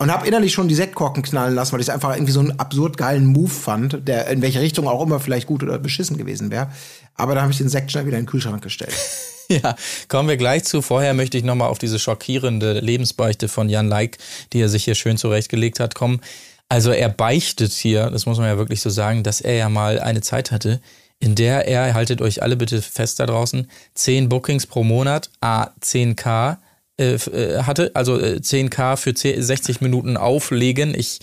Und habe innerlich schon die Sektkorken knallen lassen, weil ich es einfach irgendwie so einen absurd geilen Move fand, der in welche Richtung auch immer vielleicht gut oder beschissen gewesen wäre. Aber da habe ich den Sekt schnell wieder in den Kühlschrank gestellt. [LAUGHS] [LAUGHS] Ja, kommen wir gleich zu. Vorher möchte ich nochmal auf diese schockierende Lebensbeichte von Jan Leik, die er sich hier schön zurechtgelegt hat, kommen. Also er beichtet hier, das muss man ja wirklich so sagen, dass er ja mal eine Zeit hatte, in der er, haltet euch alle bitte fest da draußen, 10 Bookings pro Monat, a 10k, äh, f- äh, hatte, also äh, 10k für 10, 60 Minuten auflegen. Ich,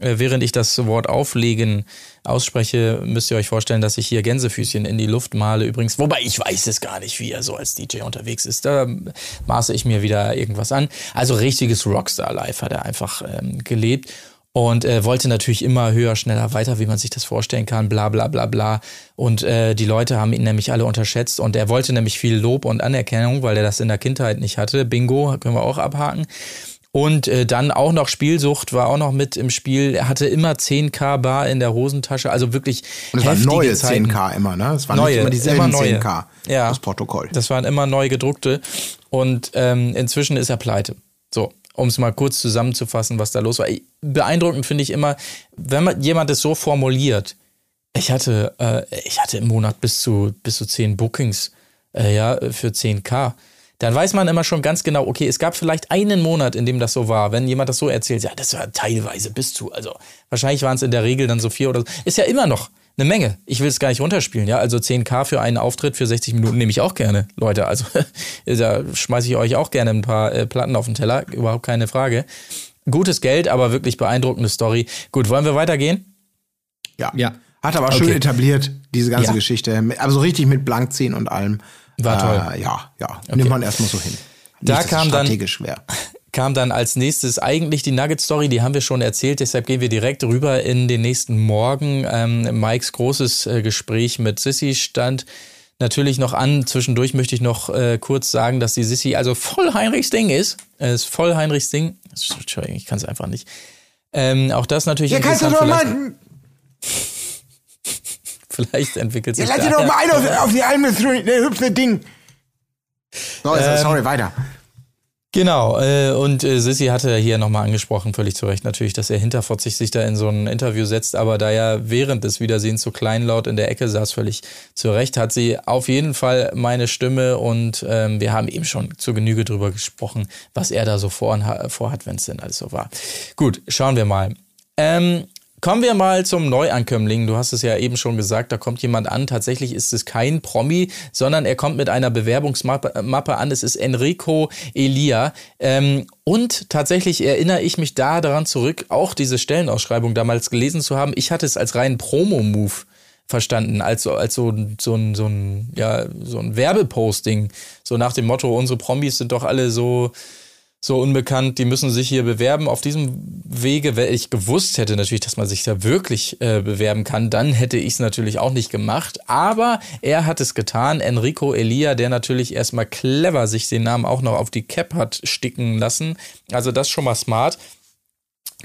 äh, während ich das Wort auflegen ausspreche, müsst ihr euch vorstellen, dass ich hier Gänsefüßchen in die Luft male übrigens. Wobei ich weiß es gar nicht, wie er so als DJ unterwegs ist. Da maße ich mir wieder irgendwas an. Also richtiges Rockstar-Life hat er einfach ähm, gelebt. Und äh, wollte natürlich immer höher, schneller, weiter, wie man sich das vorstellen kann, bla bla bla bla. Und äh, die Leute haben ihn nämlich alle unterschätzt und er wollte nämlich viel Lob und Anerkennung, weil er das in der Kindheit nicht hatte. Bingo, können wir auch abhaken. Und äh, dann auch noch Spielsucht war auch noch mit im Spiel. Er hatte immer 10k Bar in der Hosentasche, also wirklich Und es waren neue Zeiten. 10K immer, ne? Es waren Neue, nicht immer dieselben immer neue. 10K. Ja. Das Protokoll. Das waren immer neu gedruckte. Und ähm, inzwischen ist er pleite. So, um es mal kurz zusammenzufassen, was da los war. Beeindruckend finde ich immer, wenn man jemand es so formuliert. Ich hatte, äh, ich hatte im Monat bis zu, bis zu 10 Bookings äh, ja, für 10k. Dann weiß man immer schon ganz genau, okay, es gab vielleicht einen Monat, in dem das so war. Wenn jemand das so erzählt, ja, das war teilweise bis zu. Also wahrscheinlich waren es in der Regel dann so vier oder so. Ist ja immer noch eine Menge. Ich will es gar nicht runterspielen, ja. Also 10k für einen Auftritt für 60 Minuten nehme ich auch gerne, Leute. Also [LAUGHS] da schmeiße ich euch auch gerne ein paar äh, Platten auf den Teller, überhaupt keine Frage. Gutes Geld, aber wirklich beeindruckende Story. Gut, wollen wir weitergehen? Ja. Ja. Hat aber schön Okay. etabliert, diese ganze Ja. Geschichte. Aber so richtig mit Blankziehen und allem. War toll. Äh, ja, ja. Nimmt man erstmal so hin. Da dass es kam dann- strategisch wäre. Kam dann als nächstes eigentlich die Nugget-Story, die haben wir schon erzählt, deshalb gehen wir direkt rüber in den nächsten Morgen. Ähm, Mikes großes äh, Gespräch mit Sissy stand natürlich noch an. Zwischendurch möchte ich noch äh, kurz sagen, dass die Sissy also voll Heinrichs Ding ist. Es ist voll Heinrichs Ding. Entschuldigung, ich kann es einfach nicht. Ähm, auch das natürlich Ja, kannst du doch Vielleicht, mal. [LAUGHS] vielleicht entwickelt sich Ja, lass dir doch mal einen auf, auf die Alme, der hübsche Ding. So, Ähm, sorry, weiter. Genau, äh, und äh, Sissy hatte hier nochmal angesprochen, völlig zu Recht natürlich, dass er hinterfotzig sich da in so ein Interview setzt, aber da er während des Wiedersehens so kleinlaut in der Ecke saß, völlig zu Recht, hat sie auf jeden Fall meine Stimme und ähm, wir haben eben schon zur Genüge drüber gesprochen, was er da so vor, vorhat, wenn es denn alles so war. Gut, schauen wir mal. Ähm, Kommen wir mal zum Neuankömmling. Du hast es ja eben schon gesagt, da kommt jemand an. Tatsächlich ist es kein Promi, sondern er kommt mit einer Bewerbungsmappe äh, an. Es ist Enrico Elia. Ähm, und tatsächlich erinnere ich mich da daran zurück, auch diese Stellenausschreibung damals gelesen zu haben. Ich hatte es als reinen Promo-Move verstanden, als, als so, so, ein, so, ein, ja, so ein Werbeposting. So nach dem Motto, unsere Promis sind doch alle so so unbekannt, die müssen sich hier bewerben. Auf diesem Wege, wenn ich gewusst hätte natürlich, dass man sich da wirklich äh, bewerben kann, dann hätte ich es natürlich auch nicht gemacht. Aber er hat es getan. Enrico Elia, der natürlich erstmal clever sich den Namen auch noch auf die Cap hat sticken lassen. Also das schon mal smart.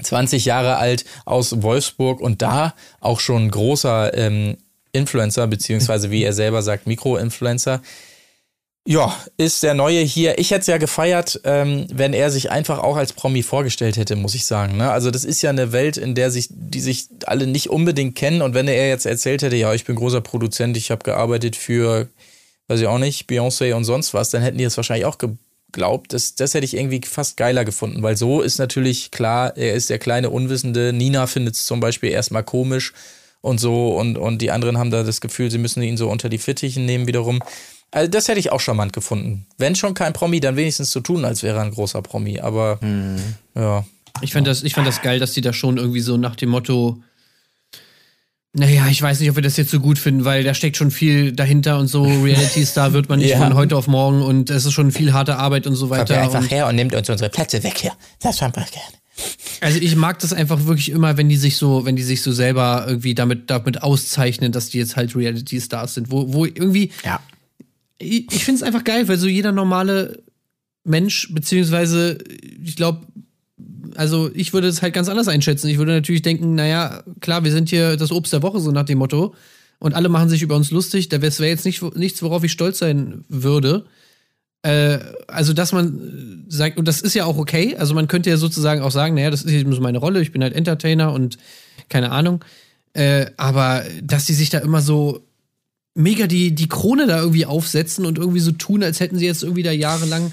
20 Jahre alt aus Wolfsburg und da auch schon großer ähm, Influencer, beziehungsweise wie er selber sagt, Mikroinfluencer. Ja, ist der Neue hier. Ich hätte es ja gefeiert, ähm, wenn er sich einfach auch als Promi vorgestellt hätte, muss ich sagen. Ne? Also das ist ja eine Welt, in der sich, die sich alle nicht unbedingt kennen. Und wenn er jetzt erzählt hätte, ja, ich bin großer Produzent, ich habe gearbeitet für, weiß ich auch nicht, Beyoncé und sonst was, dann hätten die es wahrscheinlich auch geglaubt. Das, das hätte ich irgendwie fast geiler gefunden, weil so ist natürlich klar, er ist der kleine Unwissende. Nina findet es zum Beispiel erstmal komisch und so und, und die anderen haben da das Gefühl, sie müssen ihn so unter die Fittichen nehmen wiederum. Also das hätte ich auch charmant gefunden. Wenn schon kein Promi, dann wenigstens zu tun, als wäre er ein großer Promi. Aber ja, Ich fand das, ich fand das geil, dass die da schon irgendwie so nach dem Motto, naja, ich weiß nicht, ob wir das jetzt so gut finden, weil da steckt schon viel dahinter und so. Reality Star wird man nicht Ja. von heute auf morgen und es ist schon viel harte Arbeit und so Kommt weiter. er einfach Und, her und nimmt uns unsere Plätze weg hier. Das haben wir gerne. also ich mag das einfach wirklich immer, wenn die sich so, wenn die sich so selber irgendwie damit, damit auszeichnen, dass die jetzt halt Reality Stars sind, wo, wo irgendwie, Ja. Ich, ich finde es einfach geil, weil so jeder normale Mensch, beziehungsweise, ich glaube, also ich würde es halt ganz anders einschätzen. Ich würde natürlich denken, naja, klar, wir sind hier das Obst der Woche, so nach dem Motto. Und alle machen sich über uns lustig. Da wäre jetzt nicht, nichts, worauf ich stolz sein würde. Äh, also, dass man äh, sagt, und das ist ja auch okay. Also, man könnte ja sozusagen auch sagen, naja, das ist eben so meine Rolle. Ich bin halt Entertainer und keine Ahnung. Äh, aber dass die sich da immer so mega die, die Krone da irgendwie aufsetzen und irgendwie so tun, als hätten sie jetzt irgendwie da jahrelang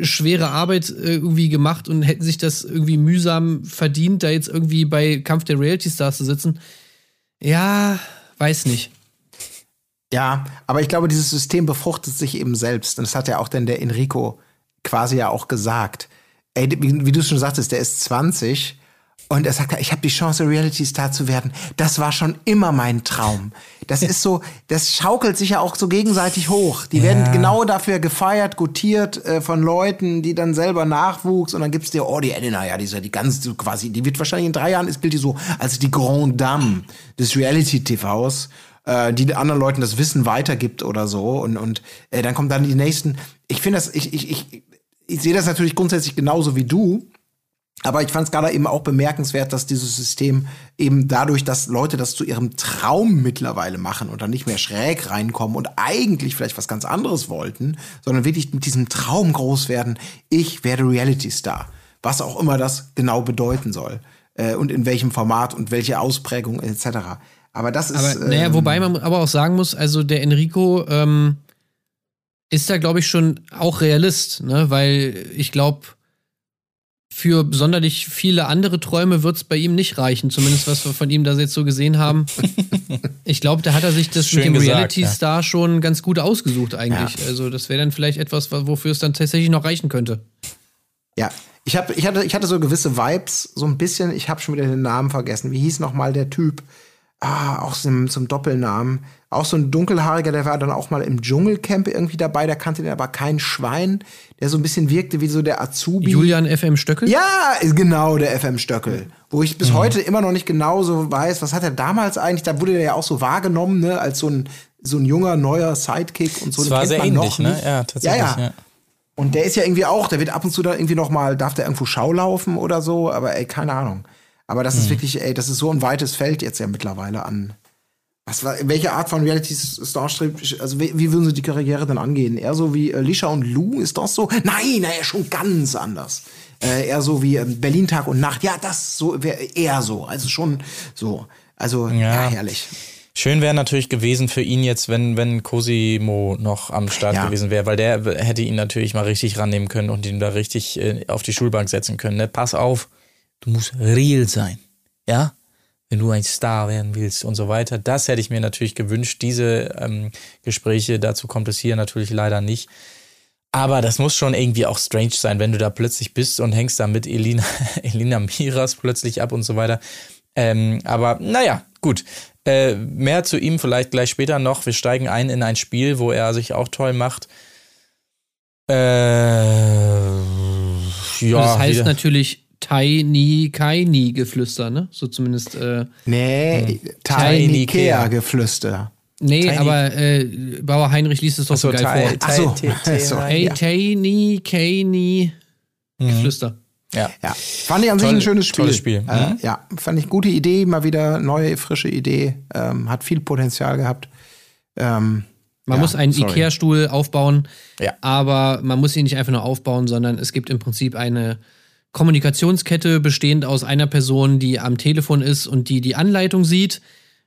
schwere Arbeit äh, irgendwie gemacht und hätten sich das irgendwie mühsam verdient, da jetzt irgendwie bei Kampf der Reality Stars zu sitzen. Ja, weiß nicht. Ja, aber ich glaube, dieses System befruchtet sich eben selbst. Und das hat ja auch dann der Enrico quasi ja auch gesagt. Ey, wie, wie du schon sagtest, der ist 20 und er sagt, ich habe die Chance, Reality Star zu werden. Das war schon immer mein Traum. Das ist so, das schaukelt sich ja auch so gegenseitig hoch. Die werden genau dafür gefeiert, gutiert äh, von Leuten, die dann selber Nachwuchs und dann gibt's dir, oh, die Elena, ja, die ist ja die ganz so quasi, die wird wahrscheinlich in drei Jahren, ist gilt die so als die Grande Dame des Reality-TVs äh, die anderen Leuten das Wissen weitergibt oder so. Und, und äh, dann kommen dann die nächsten. Ich finde das, ich, ich, ich, ich sehe das natürlich grundsätzlich genauso wie du. Aber ich fand es gerade eben auch bemerkenswert, dass dieses System eben dadurch, dass Leute das zu ihrem Traum mittlerweile machen und dann nicht mehr schräg reinkommen und eigentlich vielleicht was ganz anderes wollten, sondern wirklich mit diesem Traum groß werden, ich werde Reality Star. Was auch immer das genau bedeuten soll. Äh, und in welchem Format und welche Ausprägung etc. Aber das ist. Aber, naja, ähm, wobei man aber auch sagen muss, also der Enrico ähm, ist da, glaube ich, schon auch Realist, ne? Weil ich glaube, für sonderlich viele andere Träume wird es bei ihm nicht reichen, zumindest was wir von ihm da jetzt so gesehen haben. [LAUGHS] ich glaube, da hat er sich das Schön mit dem Reality-Star ja. schon ganz gut ausgesucht eigentlich. Ja. Also das wäre dann vielleicht etwas, wofür es dann tatsächlich noch reichen könnte. Ja, ich, hab, ich, hatte, ich hatte so gewisse Vibes, so ein bisschen, ich habe schon wieder den Namen vergessen. Wie hieß noch mal der Typ? Ah, auch zum, zum Doppelnamen. Auch so ein dunkelhaariger, der war dann auch mal im Dschungelcamp irgendwie dabei, der kannte den aber kein Schwein, der so ein bisschen wirkte wie so der Azubi. Julian FM Stöckel? Ja, genau, der FM Stöckel. Wo ich bis mhm. heute immer noch nicht genau so weiß, was hat er damals eigentlich, da wurde der ja auch so wahrgenommen, ne, als so ein, so ein junger, neuer Sidekick und so. Das war sehr ähnlich, ne? Ja, tatsächlich. Ja, ja. ja. Und der ist ja irgendwie auch, der wird ab und zu da irgendwie noch mal, darf der irgendwo Schau laufen oder so, aber ey, keine Ahnung. Aber das mhm. ist wirklich, ey, das ist so ein weites Feld jetzt ja mittlerweile an, was war, welche Art von Reality Star strebt, also wie, wie, würden sie die Karriere dann angehen? Eher so wie Lisha und Lou, ist das so? Nein, naja, schon ganz anders. Äh, eher so wie ähm, Berlin Tag und Nacht. Ja, das so wäre eher so. Also schon so. Also, ja, ja herrlich. Schön wäre natürlich gewesen für ihn jetzt, wenn, wenn Cosimo noch am Start ja. gewesen wäre, weil der hätte ihn natürlich mal richtig rannehmen können und ihn da richtig äh, auf die Schulbank setzen können. Ne? Pass auf, du musst real sein. Ja? Wenn du ein Star werden willst und so weiter. Das hätte ich mir natürlich gewünscht. Diese ähm, Gespräche, dazu kommt es hier natürlich leider nicht. Aber das muss schon irgendwie auch strange sein, wenn du da plötzlich bist und hängst da mit Elina, [LAUGHS] Elina Miras plötzlich ab und so weiter. Ähm, aber naja, gut. Äh, mehr zu ihm vielleicht gleich später noch. Wir steigen ein in ein Spiel, wo er sich auch toll macht. Äh, ja, das heißt wieder. natürlich Tiny Kaini Geflüster, ne? So zumindest. Äh, nee, hm. Tiny Kea Geflüster. Nee, Tiny. aber äh, Bauer Heinrich liest es doch so, so geil vor. Achso, hey, Tiny Kaini. Geflüster. Ja. ja. Fand ich an sich ein schönes Spiel. Tolles Spiel. Äh, mhm. ja, fand ich gute Idee, mal wieder neue, frische Idee. Ähm, hat viel Potenzial gehabt. Ähm, man ja, muss einen Ikea-Stuhl aufbauen, ja. aber man muss ihn nicht einfach nur aufbauen, sondern es gibt im Prinzip eine Kommunikationskette bestehend aus einer Person, die am Telefon ist und die die Anleitung sieht,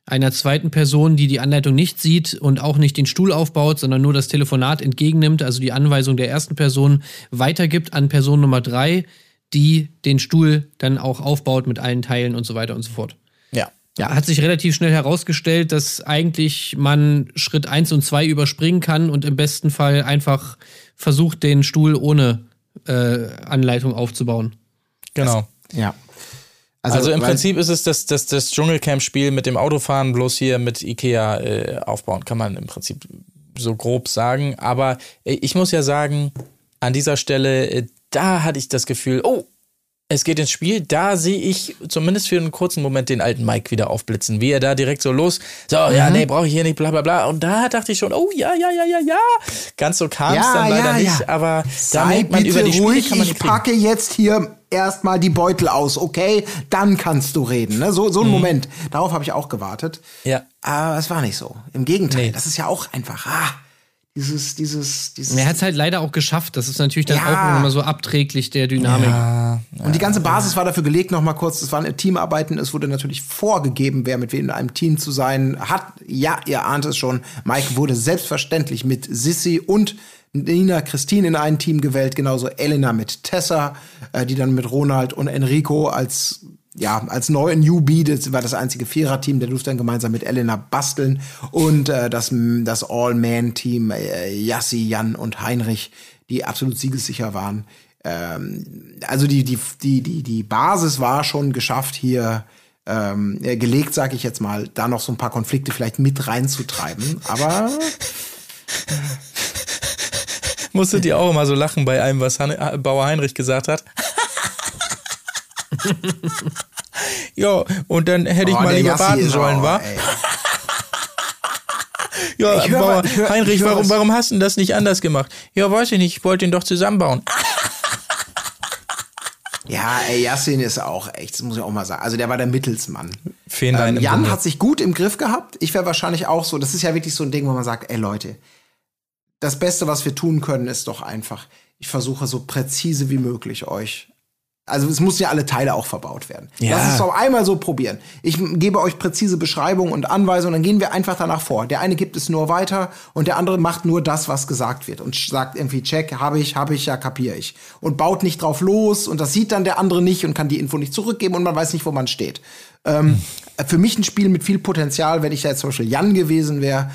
einer zweiten Person, die die Anleitung nicht sieht und auch nicht den Stuhl aufbaut, sondern nur das Telefonat entgegennimmt, also die Anweisung der ersten Person weitergibt an Person Nummer drei, die den Stuhl dann auch aufbaut mit allen Teilen und so weiter und so fort. Ja. Ja, hat sich relativ schnell herausgestellt, dass eigentlich man Schritt eins und zwei überspringen kann und im besten Fall einfach versucht, den Stuhl ohne äh, Anleitung aufzubauen. Genau. Das, ja. Also, also im Prinzip ist es das, das, das Dschungelcamp-Spiel mit dem Autofahren bloß hier mit Ikea äh, aufbauen, kann man im Prinzip so grob sagen. Aber äh, ich muss ja sagen, an dieser Stelle, äh, da hatte ich das Gefühl, oh, es geht ins Spiel, da sehe ich zumindest für einen kurzen Moment den alten Mike wieder aufblitzen, wie er da direkt so los, so, mhm. ja, nee, brauche ich hier nicht, bla bla bla. Und da dachte ich schon, oh ja, ja, ja, ja, ja. Ganz so kam es ja, dann leider ja, nicht, ja. aber da merkt man über die ruhig, Spiele kann man Ich packe jetzt hier erstmal die Beutel aus, okay? Dann kannst du reden. Ne? So, so ein mhm. Moment. Darauf habe ich auch gewartet. Ja. Aber es war nicht so. Im Gegenteil, nee. das ist ja auch einfach. Ah, dieses, dieses, dieses. Er hat es halt leider auch geschafft. Das ist natürlich dann ja. auch immer so abträglich der Dynamik. Ja. Und die ganze Basis war dafür gelegt, noch mal kurz, es waren Teamarbeiten, es wurde natürlich vorgegeben, wer mit wem in einem Team zu sein hat. Ja, ihr ahnt es schon. Mike wurde selbstverständlich mit Sissy und Nina Christine in ein Team gewählt, genauso Elena mit Tessa, äh, die dann mit Ronald und Enrico als ja, als neue Newbie, das war das einzige Viererteam, der durfte dann gemeinsam mit Elena basteln und äh, das, das All-Man-Team, äh, Yassi, Jan und Heinrich, die absolut siegessicher waren. Ähm, also die, die, die, die, die Basis war schon geschafft hier, ähm, gelegt, sage ich jetzt mal, da noch so ein paar Konflikte vielleicht mit reinzutreiben, aber Musstet ihr auch immer so lachen bei einem, was Bauer Heinrich gesagt hat? [LAUGHS] ja, und dann hätte ich oh, mal lieber baden sollen, wa? ja, hör, Bauer, hör, Heinrich, warum, warum hast du das nicht anders gemacht? Ja, weiß ich nicht, ich wollte ihn doch zusammenbauen. Ja, ey, Yassin ist auch echt, das muss ich auch mal sagen. Also der war der Mittelsmann. Fähnlein Ähm, Jan Bunde. hat sich gut im Griff gehabt. Ich wäre wahrscheinlich auch so. Das ist ja wirklich so ein Ding, wo man sagt, ey Leute, das Beste, was wir tun können, ist doch einfach, ich versuche so präzise wie möglich euch. Also es muss ja alle Teile auch verbaut werden. Ja. Lass es doch einmal so probieren. Ich gebe euch präzise Beschreibungen und Anweisungen, dann gehen wir einfach danach vor. Der eine gibt es nur weiter und der andere macht nur das, was gesagt wird und sagt irgendwie, check, habe ich, habe ich, ja, kapiere ich. Und baut nicht drauf los und das sieht dann der andere nicht und kann die Info nicht zurückgeben und man weiß nicht, wo man steht. Ähm, für mich ein Spiel mit viel Potenzial, wenn ich da jetzt zum Beispiel Jan gewesen wäre,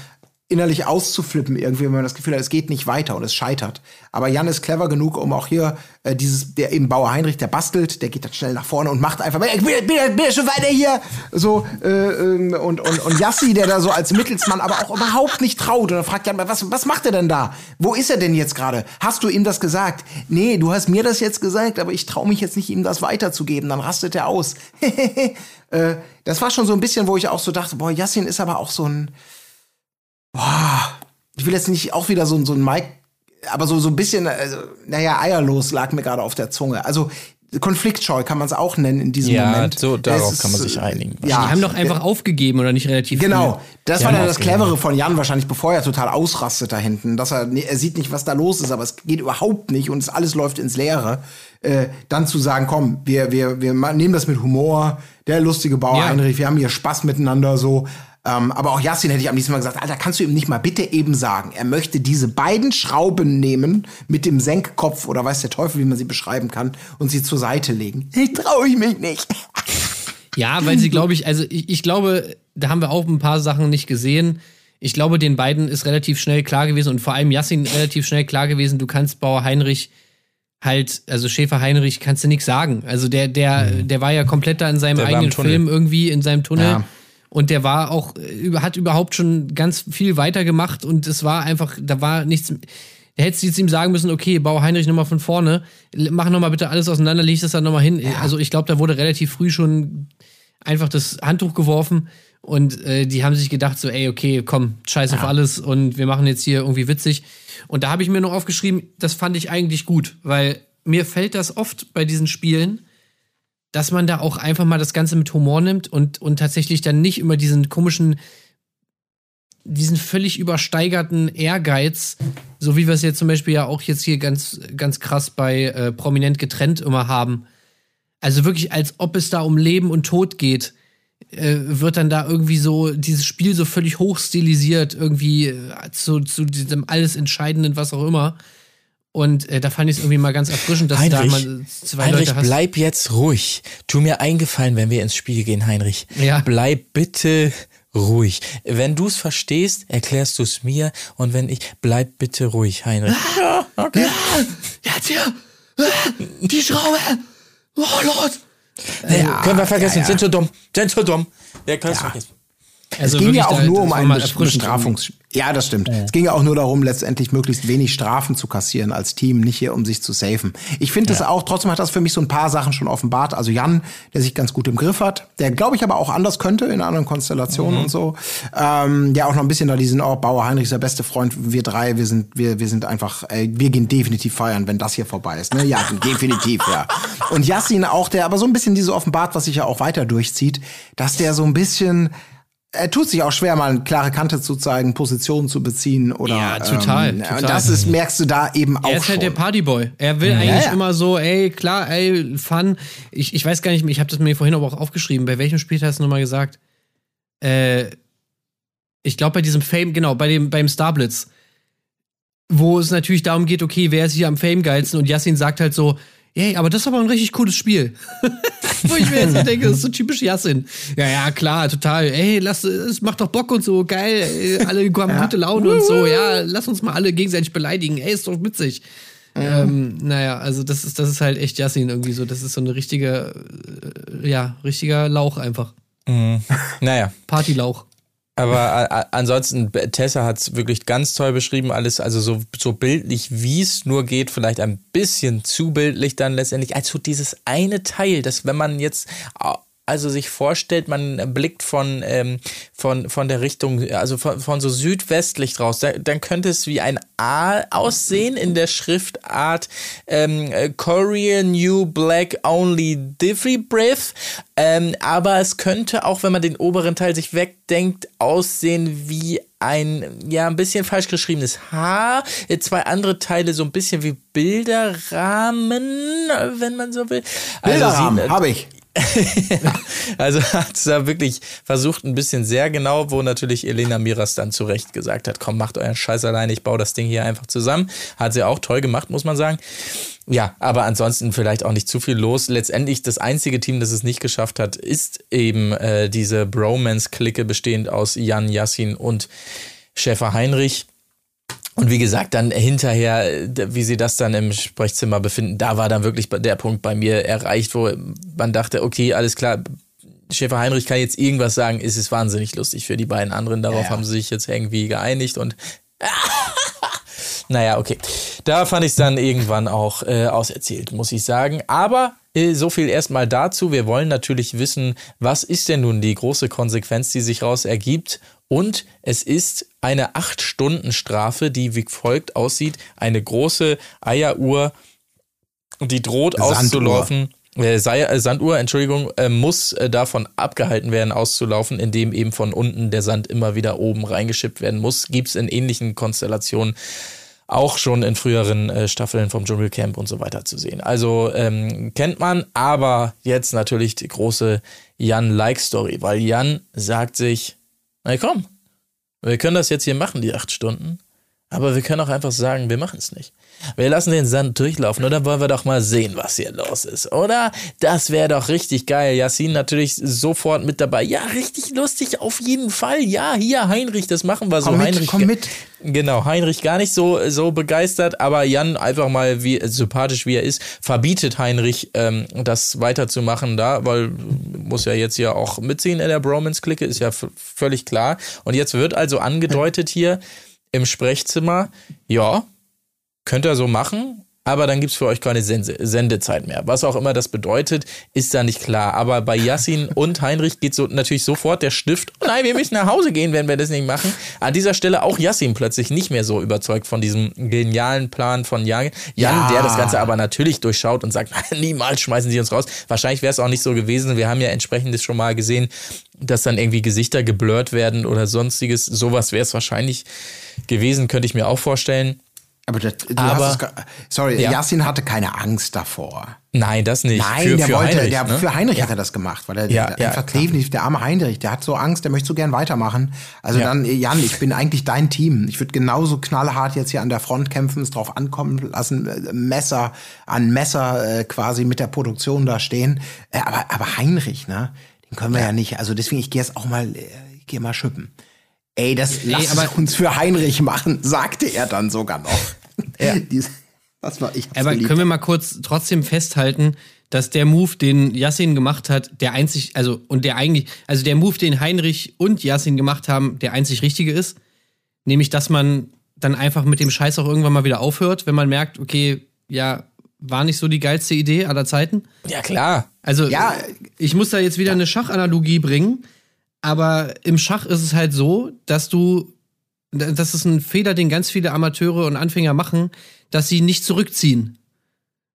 innerlich auszuflippen irgendwie, wenn man das Gefühl hat, es geht nicht weiter und es scheitert. Aber Jan ist clever genug, um auch hier äh, dieses, der eben Bauer Heinrich, der bastelt, der geht dann schnell nach vorne und macht einfach, ich bin, bin, bin schon weiter hier, so äh, ähm, und und und Yassi, der da so als Mittelsmann aber auch überhaupt nicht traut und dann fragt Jan, was was macht er denn da? Wo ist er denn jetzt gerade? Hast du ihm das gesagt? Nee, du hast mir das jetzt gesagt, aber ich traue mich jetzt nicht, ihm das weiterzugeben. Dann rastet er aus. [LAUGHS] äh, das war schon so ein bisschen, wo ich auch so dachte, boah, Yassin ist aber auch so ein Boah, ich will jetzt nicht auch wieder so, ein- so ein Mike, aber so, so ein bisschen, also, naja, eierlos lag mir gerade auf der Zunge. Also konfliktscheu kann man es auch nennen in diesem Ja, Moment. so, darauf ist, kann man sich äh, einigen. Ja, Die haben doch einfach aufgegeben oder nicht relativ Genau, früh. das Die war dann das aufgegeben. Clevere von Jan wahrscheinlich, bevor er total ausrastet da hinten, dass er, er sieht nicht, was da los ist, aber es geht überhaupt nicht und es alles läuft ins Leere. Äh, dann zu sagen, komm, wir, wir, wir nehmen das mit Humor, der lustige Bauer Ja. Heinrich, wir haben hier Spaß miteinander so. Ähm, aber auch Yassin hätte ich am liebsten mal gesagt, Alter, kannst du ihm nicht mal bitte eben sagen, er möchte diese beiden Schrauben nehmen mit dem Senkkopf oder weiß der Teufel, wie man sie beschreiben kann, und sie zur Seite legen. [LAUGHS] Ich traue ich mich nicht. Ja, weil sie, glaube ich, also ich, ich glaube, da haben wir auch ein paar Sachen nicht gesehen. Ich glaube, den beiden ist relativ schnell klar gewesen und vor allem Yassin relativ schnell klar gewesen, du kannst Bauer Heinrich halt, also Schäfer Heinrich kannst du nichts sagen. Also der, der, der war ja komplett da in seinem Der eigenen Tunnel. Film irgendwie, in seinem Tunnel. Ja. Und der war auch, äh, hat überhaupt schon ganz viel weitergemacht und es war einfach, da war nichts. Da hättest du jetzt ihm sagen müssen, okay, bau Heinrich nochmal von vorne, mach nochmal bitte alles auseinander, leg das dann nochmal hin. Also ich glaube, da wurde relativ früh schon einfach das Handtuch geworfen und äh, die haben sich gedacht so, ey, okay, komm, scheiß auf alles und wir machen jetzt hier irgendwie witzig. Und da habe ich mir noch aufgeschrieben, das fand ich eigentlich gut, weil mir fällt das oft bei diesen Spielen, dass man da auch einfach mal das Ganze mit Humor nimmt und, und tatsächlich dann nicht immer diesen komischen, diesen völlig übersteigerten Ehrgeiz, so wie wir es jetzt zum Beispiel ja auch jetzt hier ganz, ganz krass bei äh, Prominent getrennt immer haben. Also wirklich, als ob es da um Leben und Tod geht, äh, wird dann da irgendwie so dieses Spiel so völlig hochstilisiert, irgendwie äh, zu, zu diesem alles Entscheidenden, was auch immer. Und äh, da fand ich es irgendwie mal ganz erfrischend, dass Heinrich, da mal zwei Heinrich, Leute hast. bleib jetzt ruhig. Tu mir eingefallen, wenn wir ins Spiel gehen, Heinrich. Ja. Bleib bitte ruhig. Wenn du es verstehst, erklärst du es mir. Und wenn ich, bleib bitte ruhig, Heinrich. [LAUGHS] Ja, okay. Jetzt hier! Die Schraube! Oh Lord! Ja, können wir vergessen, sind so dumm, sind so dumm. Wir können es vergessen. Also es ging ja auch nur um ein. Bestrafungs... Ja, das stimmt. Es ging ja auch nur darum, letztendlich möglichst wenig Strafen zu kassieren als Team, nicht hier, um sich zu safen. Ich finde das auch, trotzdem hat das für mich so ein paar Sachen schon offenbart. Also Jan, der sich ganz gut im Griff hat, der, glaube ich, aber auch anders könnte in anderen Konstellationen und so. Ähm, der auch noch ein bisschen da diesen, oh, Bauer Heinrich ist der beste Freund, wir drei, wir sind, wir, wir sind einfach, äh, wir gehen definitiv feiern, wenn das hier vorbei ist. Ne? Ja, [LAUGHS] definitiv, ja. Und Yassin auch, der aber so ein bisschen diese offenbart, was sich ja auch weiter durchzieht, dass der so ein bisschen er tut sich auch schwer, mal eine klare Kante zu zeigen, Positionen zu beziehen oder. Ja, total, Ähm, total. Und das ist, merkst du da eben auch Er ist schon. halt der Partyboy. Er will eigentlich ja. immer so, ey, klar, ey, Fun. Ich, ich weiß gar nicht mehr, ich habe das mir vorhin aber auch aufgeschrieben. Bei welchem Spiel hast du nochmal gesagt? Äh, ich glaube bei diesem Fame, genau, bei dem, beim Starblitz. Wo es natürlich darum geht, okay, wer ist hier am Fame-geilsten? Und Yassin sagt halt so, ey, aber das ist aber ein richtig cooles Spiel. [LAUGHS] Wo ich mir jetzt so denke, das ist so typisch Yassin. Ja, ja, klar, total. Ey, lass, es macht doch Bock und so, geil. Ey, alle haben gute Laune und so. Ja, lass uns mal alle gegenseitig beleidigen. Ey, ist doch witzig. Ähm, naja, also das ist, das ist halt echt Yassin irgendwie so. Das ist so eine richtige, äh, ja, richtiger Lauch einfach. Naja, Partylauch. Aber a- a- ansonsten, Tessa hat es wirklich ganz toll beschrieben, alles, also so, so bildlich, wie es nur geht, vielleicht ein bisschen zu bildlich dann letztendlich, als so dieses eine Teil, dass wenn man jetzt, also sich vorstellt, man blickt von, ähm, von, von der Richtung, also von, von so südwestlich draus, da, dann könnte es wie ein A aussehen in der Schriftart ähm, Korean New Black Only Diffy Breath. Ähm, aber es könnte auch, wenn man den oberen Teil sich wegdenkt, aussehen wie ein, ja, ein bisschen falsch geschriebenes H. Zwei andere Teile so ein bisschen wie Bilderrahmen, wenn man so will. Also Bilderrahmen, habe ich. [LAUGHS] also hat es da wirklich versucht, ein bisschen sehr genau, wo natürlich Elena Miras dann zu Recht gesagt hat, komm, macht euren Scheiß alleine, ich baue das Ding hier einfach zusammen. Hat sie auch toll gemacht, muss man sagen. Ja, aber ansonsten vielleicht auch nicht zu viel los. Letztendlich das einzige Team, das es nicht geschafft hat, ist eben äh, diese Bromance-Clique bestehend aus Jan Yassin und Schäfer Heinrich. Und wie gesagt, dann hinterher, wie sie das dann im Sprechzimmer befinden, da war dann wirklich der Punkt bei mir erreicht, wo man dachte, okay, alles klar, Schäfer Heinrich kann jetzt irgendwas sagen, ist es wahnsinnig lustig für die beiden anderen. Darauf ja. haben sie sich jetzt irgendwie geeinigt und [LAUGHS] naja, okay. Da fand ich es dann irgendwann auch äh, auserzählt, muss ich sagen. Aber äh, so viel erstmal dazu. Wir wollen natürlich wissen, was ist denn nun die große Konsequenz, die sich raus ergibt und es ist eine 8-Stunden-Strafe, die wie folgt aussieht. Eine große Eieruhr, die droht Sanduhr. auszulaufen. Äh, äh, Sanduhr, Entschuldigung, äh, muss davon abgehalten werden, auszulaufen, indem eben von unten der Sand immer wieder oben reingeschippt werden muss. Gibt es in ähnlichen Konstellationen auch schon in früheren Staffeln vom Dschungelcamp und so weiter zu sehen. Also ähm, kennt man, aber jetzt natürlich die große Jan-Like-Story, weil Jan sagt sich, na komm, wir können das jetzt hier machen, die acht Stunden. Aber wir können auch einfach sagen, wir machen es nicht. Wir lassen den Sand durchlaufen und dann wollen wir doch mal sehen, was hier los ist, oder? Das wäre doch richtig geil. Yassin natürlich sofort mit dabei. Ja, richtig lustig, auf jeden Fall. Ja, hier, Heinrich, das machen wir so. Komm mit, Heinrich, komm mit. Genau, Heinrich gar nicht so, so begeistert, aber Jan einfach mal, wie sympathisch wie er ist, verbietet Heinrich, ähm, das weiterzumachen da, weil muss ja jetzt hier auch mitziehen in der Bromance-Clique, ist ja völlig klar. Und jetzt wird also angedeutet hier im Sprechzimmer, ja, Könnt ihr so machen, aber dann gibt es für euch keine Sendezeit mehr. Was auch immer das bedeutet, ist da nicht klar. Aber bei Yassin [LAUGHS] und Heinrich geht so natürlich sofort der Stift, oh nein, wir müssen nach Hause gehen, wenn wir das nicht machen. An dieser Stelle auch Yassin plötzlich nicht mehr so überzeugt von diesem genialen Plan von Jan, Jan ja. der das Ganze aber natürlich durchschaut und sagt, [LAUGHS] niemals schmeißen sie uns raus. Wahrscheinlich wäre es auch nicht so gewesen. Wir haben ja entsprechendes schon mal gesehen, dass dann irgendwie Gesichter geblurrt werden oder sonstiges. Sowas wäre es wahrscheinlich gewesen, könnte ich mir auch vorstellen. Aber, das, aber sorry, ja. Yassin hatte keine Angst davor. Nein, das nicht. Nein, für, der für wollte, Heinrich, der, ne? für Heinrich ja. hat er das gemacht, weil er ja, der, einfach definitiv der arme Heinrich, der hat so Angst, der möchte so gern weitermachen. Also dann, Jan, ich bin eigentlich dein Team. Ich würde genauso knallhart jetzt hier an der Front kämpfen, es drauf ankommen lassen, äh, Messer an Messer äh, quasi mit der Produktion da stehen. Äh, aber, aber Heinrich, ne, den können wir ja, nicht. Also deswegen, ich gehe jetzt auch mal, äh, ich gehe mal schippen. Ey, das nee, lass uns für Heinrich machen, sagte er dann sogar noch. Ja. [LAUGHS] das war ich. Aber geliebt. können wir mal kurz trotzdem festhalten, dass der Move, den Yassin gemacht hat, der einzig, also und der eigentlich, also der Move, den Heinrich und Yassin gemacht haben, der einzig richtige ist, nämlich, dass man dann einfach mit dem Scheiß auch irgendwann mal wieder aufhört, wenn man merkt, okay, ja, war nicht so die geilste Idee aller Zeiten. Ja, klar. Also, ja, ich muss da jetzt wieder eine Schachanalogie bringen, aber im Schach ist es halt so, dass du das ist ein Fehler, den ganz viele Amateure und Anfänger machen, dass sie nicht zurückziehen.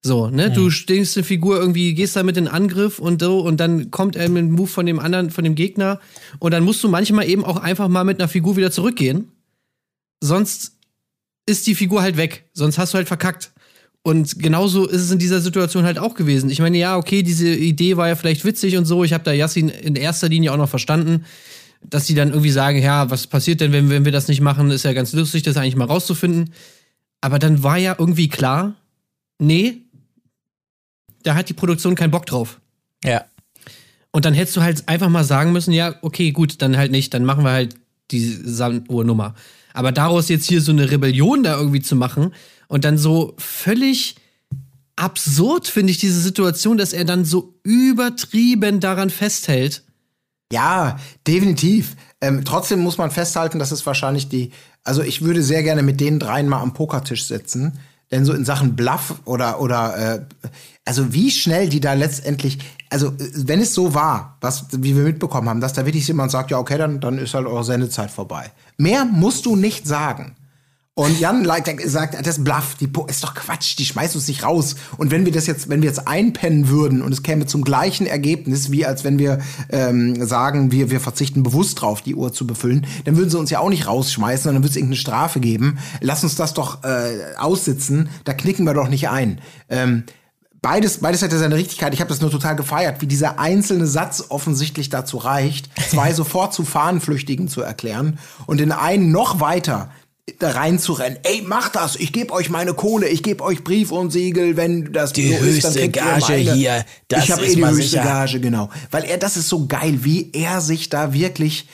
So, ne? Mhm. Du stehst eine Figur irgendwie, gehst da mit in Angriff und so und dann kommt er mit einem Move von dem anderen, von dem Gegner und dann musst du manchmal eben auch einfach mal mit einer Figur wieder zurückgehen. Sonst ist die Figur halt weg. Sonst hast du halt verkackt. Und genauso ist es in dieser Situation halt auch gewesen. Ich meine, ja, okay, diese Idee war ja vielleicht witzig und so. Ich habe da Yassin in erster Linie auch noch verstanden dass die dann irgendwie sagen, ja, was passiert denn, wenn, wenn wir das nicht machen? Ist ja ganz lustig, das eigentlich mal rauszufinden. Aber dann war ja irgendwie klar, nee, da hat die Produktion keinen Bock drauf. Ja. Und dann hättest du halt einfach mal sagen müssen, ja, okay, gut, dann halt nicht, dann machen wir halt die Sanduhrnummer. Aber daraus jetzt hier so eine Rebellion da irgendwie zu machen und dann so völlig absurd finde ich diese Situation, dass er dann so übertrieben daran festhält ja, definitiv. Ähm, trotzdem muss man festhalten, dass es wahrscheinlich die, also ich würde sehr gerne mit den dreien mal am Pokertisch sitzen. Denn so in Sachen Bluff oder, oder äh, also wie schnell die da letztendlich, also wenn es so war, was, wie wir mitbekommen haben, dass da wirklich jemand sagt, ja, okay, dann, dann ist halt eure Sendezeit vorbei. Mehr musst du nicht sagen. Und Jan sagt, das ist Bluff, die ist doch Quatsch, die schmeißt uns nicht raus. Und wenn wir das jetzt, wenn wir jetzt einpennen würden und es käme zum gleichen Ergebnis, wie als wenn wir ähm, sagen, wir, wir verzichten bewusst drauf, die Uhr zu befüllen, dann würden sie uns ja auch nicht rausschmeißen, sondern würde es irgendeine Strafe geben. Lass uns das doch äh, aussitzen, da knicken wir doch nicht ein. Ähm, Beides, beides hat ja seine Richtigkeit. Ich habe das nur total gefeiert, wie dieser einzelne Satz offensichtlich dazu reicht, zwei [LAUGHS] sofort zu Fahnenflüchtigen zu erklären und den einen noch weiter da reinzurennen. Ey, macht das! Ich gebe euch meine Kohle, ich gebe euch Brief und Siegel, wenn das die so höchste ist, dann kriegt Gage hier. Das ich habe eh die höchste sicher. Gage, genau. Weil er, das ist so geil, wie er sich da wirklich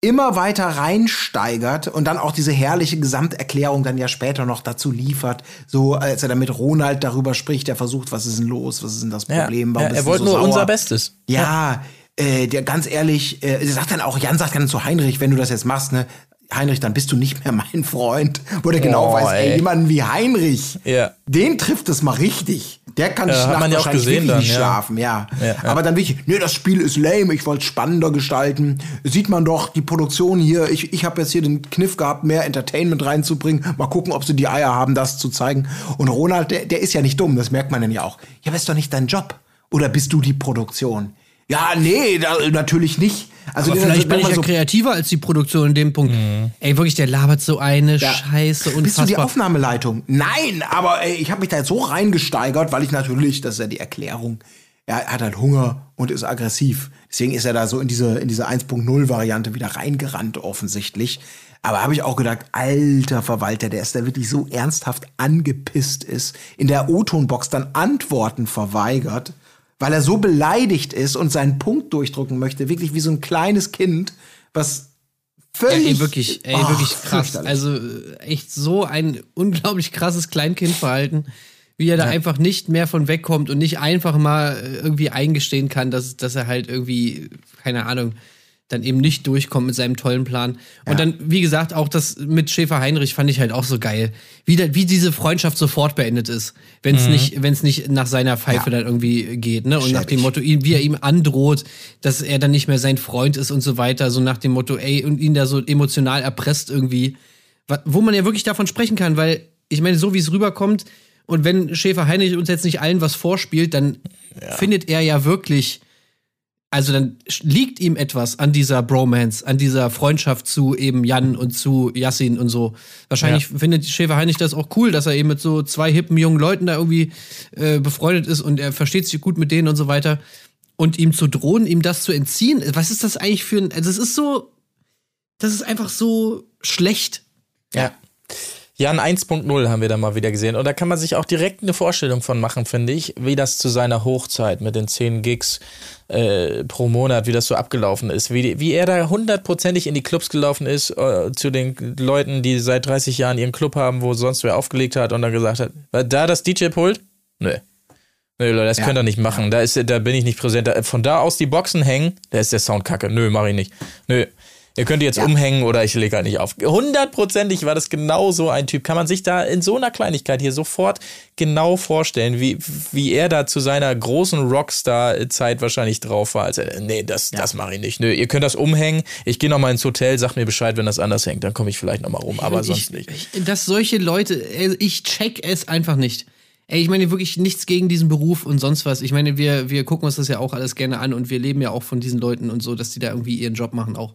immer weiter reinsteigert und dann auch diese herrliche Gesamterklärung dann ja später noch dazu liefert, so als er dann mit Ronald darüber spricht, er versucht, was ist denn los, was ist denn das Problem, ja, warum ja, er wollte so nur sauer? unser Bestes. Ja, Äh, der ganz ehrlich, äh, er sagt dann auch, Jan sagt dann zu Heinrich, wenn du das jetzt machst, ne, Heinrich, dann bist du nicht mehr mein Freund. Wo der genau Oh, weiß, ey, ey. jemanden wie Heinrich, Ja. den trifft es mal richtig. Der kann Ja, nachts ja auch wahrscheinlich gesehen wirklich dann, nicht ja. schlafen, ja. Ja, ja. Aber dann wirklich, nee, das Spiel ist lame, ich wollte es spannender gestalten. Sieht man doch, die Produktion hier, ich, ich habe jetzt hier den Kniff gehabt, mehr Entertainment reinzubringen. Mal gucken, ob sie die Eier haben, das zu zeigen. Und Ronald, der, der ist ja nicht dumm, das merkt man dann ja auch. Ja, aber ist doch nicht dein Job. Oder bist du die Produktion? Ja, nee, da, natürlich nicht. Also Aber wenn- vielleicht wenn bin ich ja so- kreativer als die Produktion in dem Punkt. Ey, wirklich, der labert so eine Ja. Scheiße Bist du die. Aufnahmeleitung? Nein, aber ey, ich habe mich da jetzt so reingesteigert, weil ich natürlich, das ist ja die Erklärung, er hat halt Hunger und ist aggressiv. Deswegen ist er da so in diese, in diese 1.0-Variante wieder reingerannt, offensichtlich. Aber habe ich auch gedacht, alter Verwalter, der ist da wirklich so ernsthaft angepisst ist, in der O-Ton-Box dann Antworten verweigert, weil er so beleidigt ist und seinen Punkt durchdrücken möchte, wirklich wie so ein kleines Kind, was völlig. Ey, wirklich, ey, Ach, wirklich krass. Also äh, echt so ein unglaublich krasses Kleinkindverhalten, wie er da einfach nicht mehr von wegkommt und nicht einfach mal äh, irgendwie eingestehen kann, dass, dass er halt irgendwie, keine Ahnung, dann eben nicht durchkommt mit seinem tollen Plan. Und dann, wie gesagt, auch das mit Schäfer Heinrich fand ich halt auch so geil. Wie, da, wie diese Freundschaft sofort beendet ist, wenn es nicht, wenn es nicht nach seiner Pfeife Ja. dann irgendwie geht, ne? Und nach dem Schäbig. Motto, wie er ihm androht, dass er dann nicht mehr sein Freund ist und so weiter, so nach dem Motto, ey, und ihn da so emotional erpresst irgendwie. Wo man ja wirklich davon sprechen kann, weil ich meine, so wie es rüberkommt, und wenn Schäfer Heinrich uns jetzt nicht allen was vorspielt, dann findet er ja wirklich, also dann liegt ihm etwas an dieser Bromance, an dieser Freundschaft zu eben Jan und zu Yassin und so. Wahrscheinlich findet Schäfer Heinrich das auch cool, dass er eben mit so zwei hippen jungen Leuten da irgendwie äh, befreundet ist und er versteht sich gut mit denen und so weiter. Und ihm zu drohen, ihm das zu entziehen, was ist das eigentlich für ein, also es ist so, das ist einfach so schlecht. Ja. Jan 1.0 haben wir da mal wieder gesehen. Und da kann man sich auch direkt eine Vorstellung von machen, finde ich, wie das zu seiner Hochzeit mit den 10 Gigs äh, pro Monat, wie das so abgelaufen ist. Wie, die- wie er da hundertprozentig in die Clubs gelaufen ist, äh, zu den Leuten, die seit 30 Jahren ihren Club haben, wo sonst wer aufgelegt hat und dann gesagt hat, war da das DJ-Pult? Nö. Nö, Leute, das Ja. könnt ihr nicht machen. Da, ist, da bin ich nicht präsent. Da, von da aus die Boxen hängen, da ist der Sound kacke. Nö, mach ich nicht. Nö. Ihr könnt jetzt umhängen oder ich lege halt nicht auf. Hundertprozentig war das genau so ein Typ. Kann man sich da in so einer Kleinigkeit hier sofort genau vorstellen, wie, wie er da zu seiner großen Rockstar-Zeit wahrscheinlich drauf war. Als er, nee, das, das mache ich nicht. Nö, ihr könnt das umhängen. Ich gehe noch mal ins Hotel, sagt mir Bescheid, wenn das anders hängt. Dann komme ich vielleicht noch mal rum, aber ich, sonst nicht. Ich, dass solche Leute, also ich check es einfach nicht. Ey, ich meine wirklich nichts gegen diesen Beruf und sonst was. Ich meine, wir, wir gucken uns das ja auch alles gerne an und wir leben ja auch von diesen Leuten und so, dass die da irgendwie ihren Job machen auch.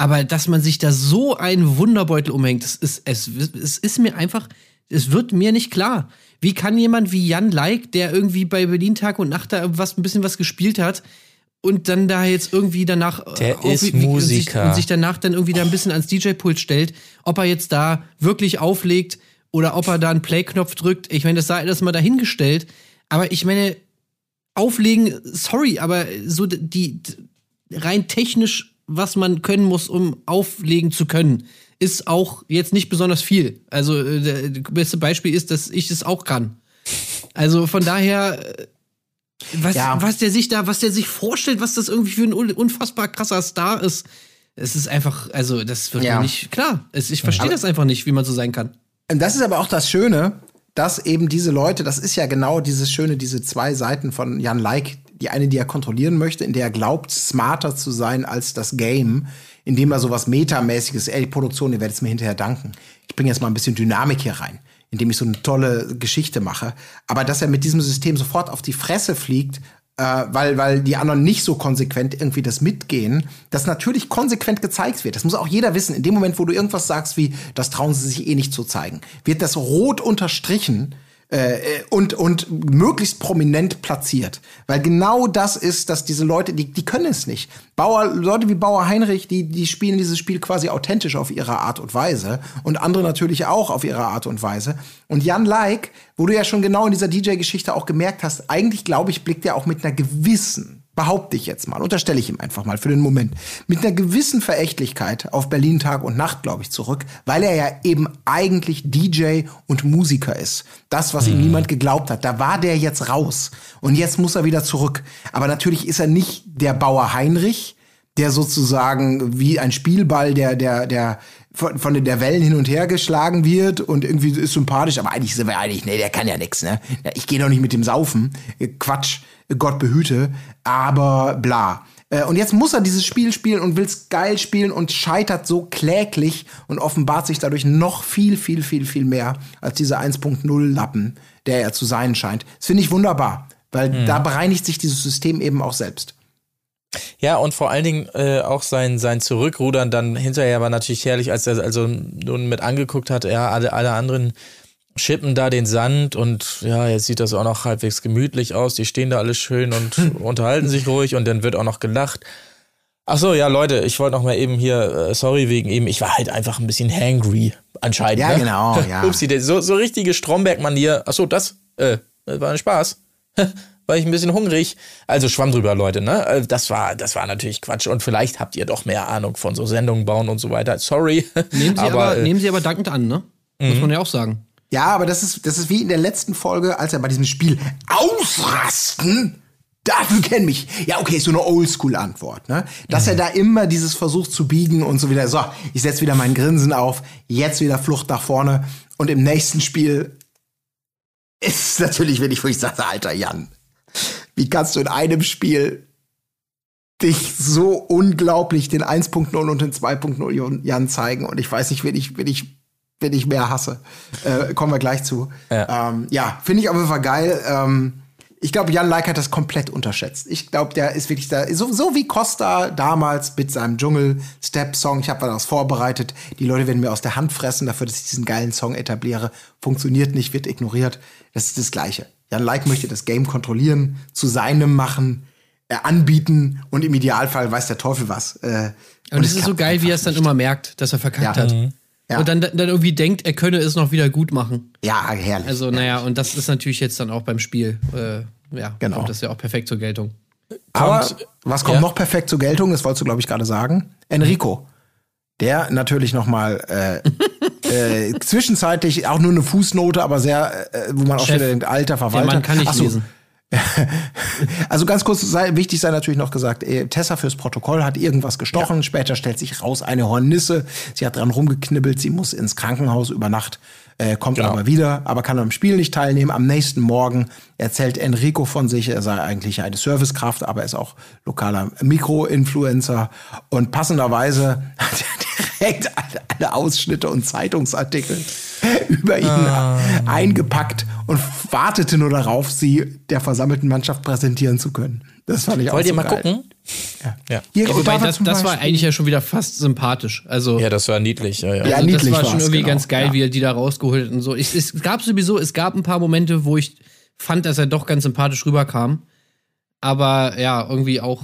Aber dass man sich da so einen Wunderbeutel umhängt, das ist, es, es ist mir einfach, es wird mir nicht klar. Wie kann jemand wie Jan Leik, der irgendwie bei Berlin Tag und Nacht da was, ein bisschen was gespielt hat, und dann da jetzt irgendwie danach Der äh, ist wie- wie- und sich, Musiker. und sich danach dann irgendwie da ein bisschen ans DJ-Pult stellt, ob er jetzt da wirklich auflegt oder ob er da einen Play-Knopf drückt. Ich meine, das sei alles mal dahingestellt. Aber ich meine, auflegen, sorry, aber so die rein technisch, was man können muss, um auflegen zu können, ist auch jetzt nicht besonders viel. Also äh, das beste Beispiel ist, dass ich es auch kann. Also von daher, äh, was, Ja. was der sich da, was der sich vorstellt, was das irgendwie für ein un- unfassbar krasser Star ist, es ist einfach, also das wird Ja. mir nicht klar. Es, ich verstehe das einfach nicht, wie man so sein kann. Und das ist aber auch das Schöne. dass eben diese Leute, das ist ja genau dieses schöne, diese zwei Seiten von Jan Like, die eine, die er kontrollieren möchte, in der er glaubt, smarter zu sein als das Game, indem er sowas Metamäßiges, ey, die Produktion, ihr werdet es mir hinterher danken. Ich bringe jetzt mal ein bisschen Dynamik hier rein, indem ich so eine tolle Geschichte mache. Aber dass er mit diesem System sofort auf die Fresse fliegt, äh, weil, weil die anderen nicht so konsequent irgendwie das mitgehen, das natürlich konsequent gezeigt wird. Das muss auch jeder wissen. In dem Moment, wo du irgendwas sagst wie, das trauen sie sich eh nicht zu zeigen, wird das rot unterstrichen äh, und, und möglichst prominent platziert. Weil genau das ist, dass diese Leute, die, die können es nicht. Bauer, Leute wie Bauer Heinrich, die, die spielen dieses Spiel quasi authentisch auf ihre Art und Weise. Und andere natürlich auch auf ihre Art und Weise. Und Jan Like, wo du ja schon genau in dieser DJ-Geschichte auch gemerkt hast, eigentlich glaube ich, blickt er auch mit einer gewissen behaupte ich jetzt mal, unterstelle ich ihm einfach mal für den Moment, mit einer gewissen Verächtlichkeit auf Berlin Tag und Nacht, glaube ich, zurück, weil er ja eben eigentlich DJ und Musiker ist. Das, was mhm. ihm niemand geglaubt hat, da war der jetzt raus und jetzt muss er wieder zurück. Aber natürlich ist er nicht der Bauer Heinrich, der sozusagen wie ein Spielball, der, der, der, von, von der Wellen hin und her geschlagen wird und irgendwie ist sympathisch, aber eigentlich sind wir eigentlich, nee, der kann ja nix, ne? Ich gehe doch nicht mit dem Saufen. Quatsch. Gott behüte, aber bla. Äh, und jetzt muss er dieses Spiel spielen und will's geil spielen und scheitert so kläglich und offenbart sich dadurch noch viel, viel, viel, viel mehr als dieser 1.0 Lappen, der er zu sein scheint. Das finde ich wunderbar, weil mhm. da bereinigt sich dieses System eben auch selbst. Ja, und vor allen Dingen äh, auch sein, sein Zurückrudern dann hinterher war natürlich herrlich, als er also nun mit angeguckt hat, ja, alle, alle anderen schippen da den Sand und ja, jetzt sieht das auch noch halbwegs gemütlich aus. Die stehen da alle schön und [LAUGHS] unterhalten sich ruhig und dann wird auch noch gelacht. Ach so, ja, Leute, ich wollte noch mal eben hier, äh, sorry wegen eben, ich war halt einfach ein bisschen hangry anscheinend. Ja, ne? genau, [LAUGHS] ja. Upsi, so, so richtige Stromberg-Manier. Ach so, das, äh, das war ein Spaß. [LAUGHS] war ich ein bisschen hungrig. Also schwamm drüber, Leute, ne? Äh, das war, das war natürlich Quatsch. Und vielleicht habt ihr doch mehr Ahnung von so Sendungen bauen und so weiter. Sorry. Nehmen Sie [LAUGHS] aber, aber äh, nehmen Sie aber dankend an, ne? Muss mhm. man ja auch sagen. Ja, aber das ist, das ist wie in der letzten Folge, als er bei diesem Spiel ausrasten. Dafür kenn mich. Ja, okay, ist so eine Oldschool-Antwort, ne? Dass mhm. er da immer dieses versucht zu biegen und so wieder, so, ich setz wieder mein Grinsen auf, jetzt wieder Flucht nach vorne. Und im nächsten Spiel ist es natürlich, wenn ich, wo ich sage, alter Jan, wie kannst du in einem Spiel dich so unglaublich den 1.0 und den 2.0 Jan zeigen? Und ich weiß nicht, wenn ich, wenn ich wenn ich mehr hasse. Äh, kommen wir gleich zu. Ja, ähm, ja finde ich auf jeden Fall geil. Ähm, ich glaube, Jan Like hat das komplett unterschätzt. Ich glaube, der ist wirklich da, so, so wie Costa damals mit seinem Dschungel-Step-Song. Ich habe was vorbereitet. Die Leute werden mir aus der Hand fressen dafür, dass ich diesen geilen Song etabliere. Funktioniert nicht, wird ignoriert. Das ist das Gleiche. Jan Like möchte das Game kontrollieren, zu seinem machen, äh, anbieten und im Idealfall weiß der Teufel was. Äh, und, und es ist so geil, wie er es dann immer merkt, dass er verkackt ja. hat. Mhm. Ja. Und dann, dann irgendwie denkt, er könne es noch wieder gut machen. Ja, herrlich. Also, naja, und das ist natürlich jetzt dann auch beim Spiel, äh, ja, genau. kommt das ja auch perfekt zur Geltung. Aber was kommt ja. noch perfekt zur Geltung? Das wolltest du, glaube ich, gerade sagen. Enrico. Der natürlich noch mal äh, [LAUGHS] äh, zwischenzeitlich auch nur eine Fußnote, aber sehr, äh, wo man Chef, auch wieder denkt, alter Verwalter. Der Mann kann nicht Ach so, lesen. [LAUGHS] also ganz kurz sei, wichtig sei natürlich noch gesagt, äh, Tessa fürs Protokoll hat irgendwas gestochen. Ja. Später stellt sich raus eine Hornisse. Sie hat dran rumgeknibbelt. Sie muss ins Krankenhaus über Nacht, äh, kommt genau. aber wieder, aber kann am Spiel nicht teilnehmen. Am nächsten Morgen erzählt Enrico von sich, er sei eigentlich eine Servicekraft, aber er ist auch lokaler Mikroinfluencer. Und passenderweise [LAUGHS] hat er direkt alle, Ausschnitte und Zeitungsartikel [LAUGHS] über ihn ah. eingepackt und wartete nur darauf, sie der versammelten Mannschaft präsentieren zu können. Das fand ich Wollt auch so ihr mal geil. gucken? Ja. ja. Hier, ja wobei, das, das war eigentlich ja schon wieder fast sympathisch. Also, ja, das war niedlich. Ja, ja. Also, niedlich das war schon irgendwie genau. ganz geil, wie er die da rausgeholt hat und so. Ich, es gab sowieso, es gab ein paar Momente, wo ich fand, dass er doch ganz sympathisch rüberkam. Aber ja, irgendwie auch,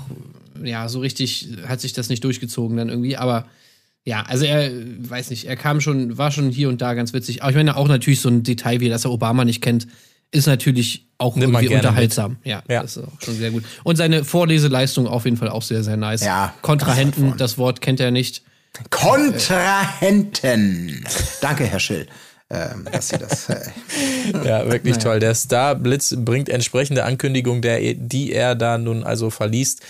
ja, so richtig hat sich das nicht durchgezogen dann irgendwie. Aber ja, also er, weiß nicht, er kam schon, war schon hier und da ganz witzig. Aber ich meine, auch natürlich so ein Detail, wie dass er Obama nicht kennt, ist natürlich auch Nimmt irgendwie unterhaltsam. Ja, ja, das ist auch schon sehr gut. Und seine Vorleseleistung auf jeden Fall auch sehr, sehr nice. Ja. Kontrahenten, das, das Wort kennt er nicht. Kontrahenten. Danke, Herr Schill. Ähm, dass sie das. Äh, [LAUGHS] ja, wirklich naja. toll. Der Star Blitz bringt entsprechende Ankündigungen, der, die er da nun also verliest.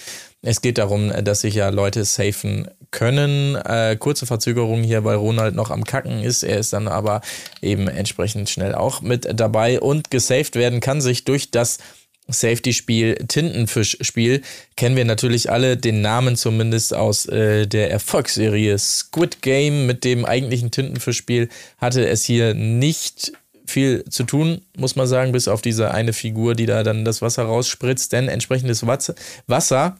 Es geht darum, dass sich ja Leute safen können. Äh, kurze Verzögerung hier, weil Ronald noch am Kacken ist. Er ist dann aber eben entsprechend schnell auch mit dabei und gesaved werden kann sich durch das Safety-Spiel, Tintenfisch-Spiel, kennen wir natürlich alle den Namen zumindest aus äh, der Erfolgsserie Squid Game. Mit dem eigentlichen Tintenfisch-Spiel hatte es hier nicht viel zu tun, muss man sagen, bis auf diese eine Figur, die da dann das Wasser rausspritzt. Denn entsprechendes Wasser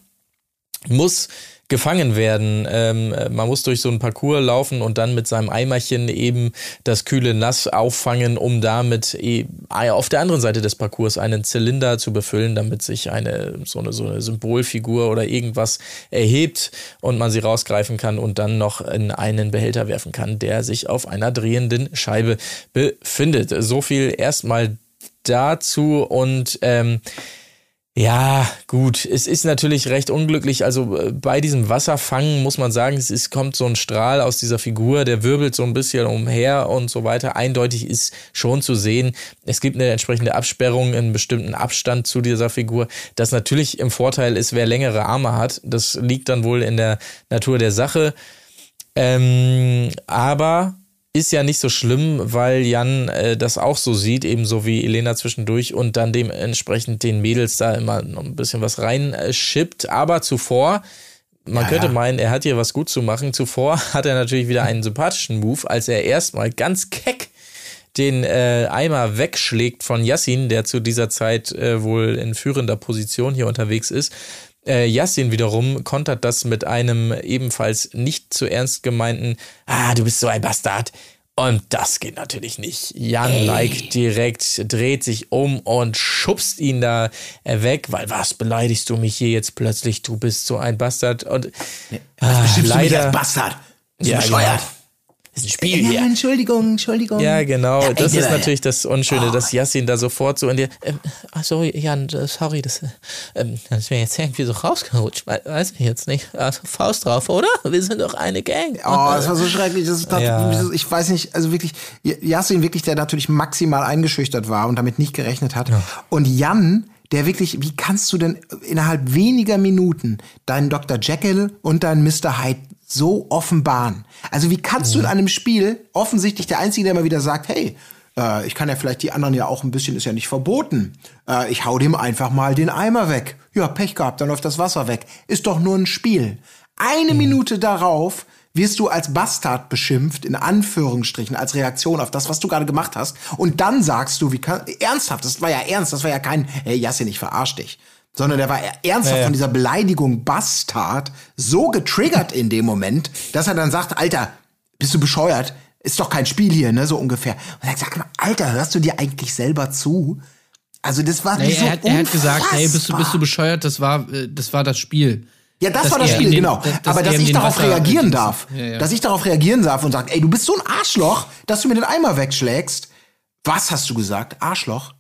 muss gefangen werden. Ähm, man muss durch so ein Parcours laufen und dann mit seinem Eimerchen eben das kühle Nass auffangen, um damit e auf der anderen Seite des Parcours einen Zylinder zu befüllen, damit sich eine so eine, so eine Symbolfigur oder irgendwas erhebt und man sie rausgreifen kann und dann noch in einen Behälter werfen kann, der sich auf einer drehenden Scheibe befindet. So viel erstmal dazu und ähm, ja, gut. Es ist natürlich recht unglücklich. Also äh, bei diesem Wasserfangen muss man sagen, es ist, kommt so ein Strahl aus dieser Figur, der wirbelt so ein bisschen umher und so weiter. Eindeutig ist schon zu sehen, es gibt eine entsprechende Absperrung in bestimmten Abstand zu dieser Figur. Das natürlich im Vorteil ist, wer längere Arme hat. Das liegt dann wohl in der Natur der Sache. Ähm, aber ist ja nicht so schlimm, weil Jan äh, das auch so sieht, ebenso wie Elena zwischendurch und dann dementsprechend den Mädels da immer noch ein bisschen was reinschippt. Aber zuvor, man ja, könnte ja. meinen, er hat hier was gut zu machen. Zuvor [LAUGHS] hat er natürlich wieder einen sympathischen Move, als er erstmal ganz keck den äh, Eimer wegschlägt von Yassin, der zu dieser Zeit äh, wohl in führender Position hier unterwegs ist. Äh, Yassin wiederum kontert das mit einem ebenfalls nicht zu ernst gemeinten, ah, du bist so ein Bastard. Und das geht natürlich nicht. Jan Ey. like direkt dreht sich um und schubst ihn da weg, weil was beleidigst du mich hier jetzt plötzlich? Du bist so ein Bastard und nee, ah, leider Bastard. Ja, bescheuert. Genau ist ein Spiel ja, hier. Entschuldigung, Entschuldigung. Ja, genau. Ja, das ist natürlich das Unschöne, oh. dass Yassin da sofort so in dir. Ähm, ach, sorry, Jan, sorry, das, ähm, das ist mir jetzt irgendwie so rausgerutscht. Weiß ich jetzt nicht. Also Faust drauf, oder? Wir sind doch eine Gang. Oh, das war so schrecklich. Das, das, ja. Ich weiß nicht, also wirklich, Yassin wirklich, der natürlich maximal eingeschüchtert war und damit nicht gerechnet hat. Ja. Und Jan, der wirklich, wie kannst du denn innerhalb weniger Minuten deinen Dr. Jekyll und deinen Mr. Hyde so offenbaren. Also wie kannst du in einem Spiel offensichtlich der Einzige, der mal wieder sagt, hey, äh, ich kann ja vielleicht die anderen ja auch ein bisschen, ist ja nicht verboten. Äh, ich hau dem einfach mal den Eimer weg. Ja, Pech gehabt, dann läuft das Wasser weg. Ist doch nur ein Spiel. Eine mhm. Minute darauf wirst du als Bastard beschimpft, in Anführungsstrichen, als Reaktion auf das, was du gerade gemacht hast. Und dann sagst du, wie kann, ernsthaft, das war ja ernst, das war ja kein, hey, Jasse, ich verarsch dich sondern der war ernsthaft ja, ja. von dieser Beleidigung Bastard so getriggert in dem Moment, dass er dann sagt, Alter, bist du bescheuert? Ist doch kein Spiel hier, ne, so ungefähr. Und er sagt, Alter, hörst du dir eigentlich selber zu? Also das war nee, so er, hat, er hat gesagt, hey, bist du, bist du bescheuert? Das war, äh, das war das Spiel. Ja, das war das Spiel, den, genau. Das, Aber dass ich darauf Wasser reagieren darf, ja, ja. dass ich darauf reagieren darf und sag, ey, du bist so ein Arschloch, dass du mir den Eimer wegschlägst. Was hast du gesagt? Arschloch?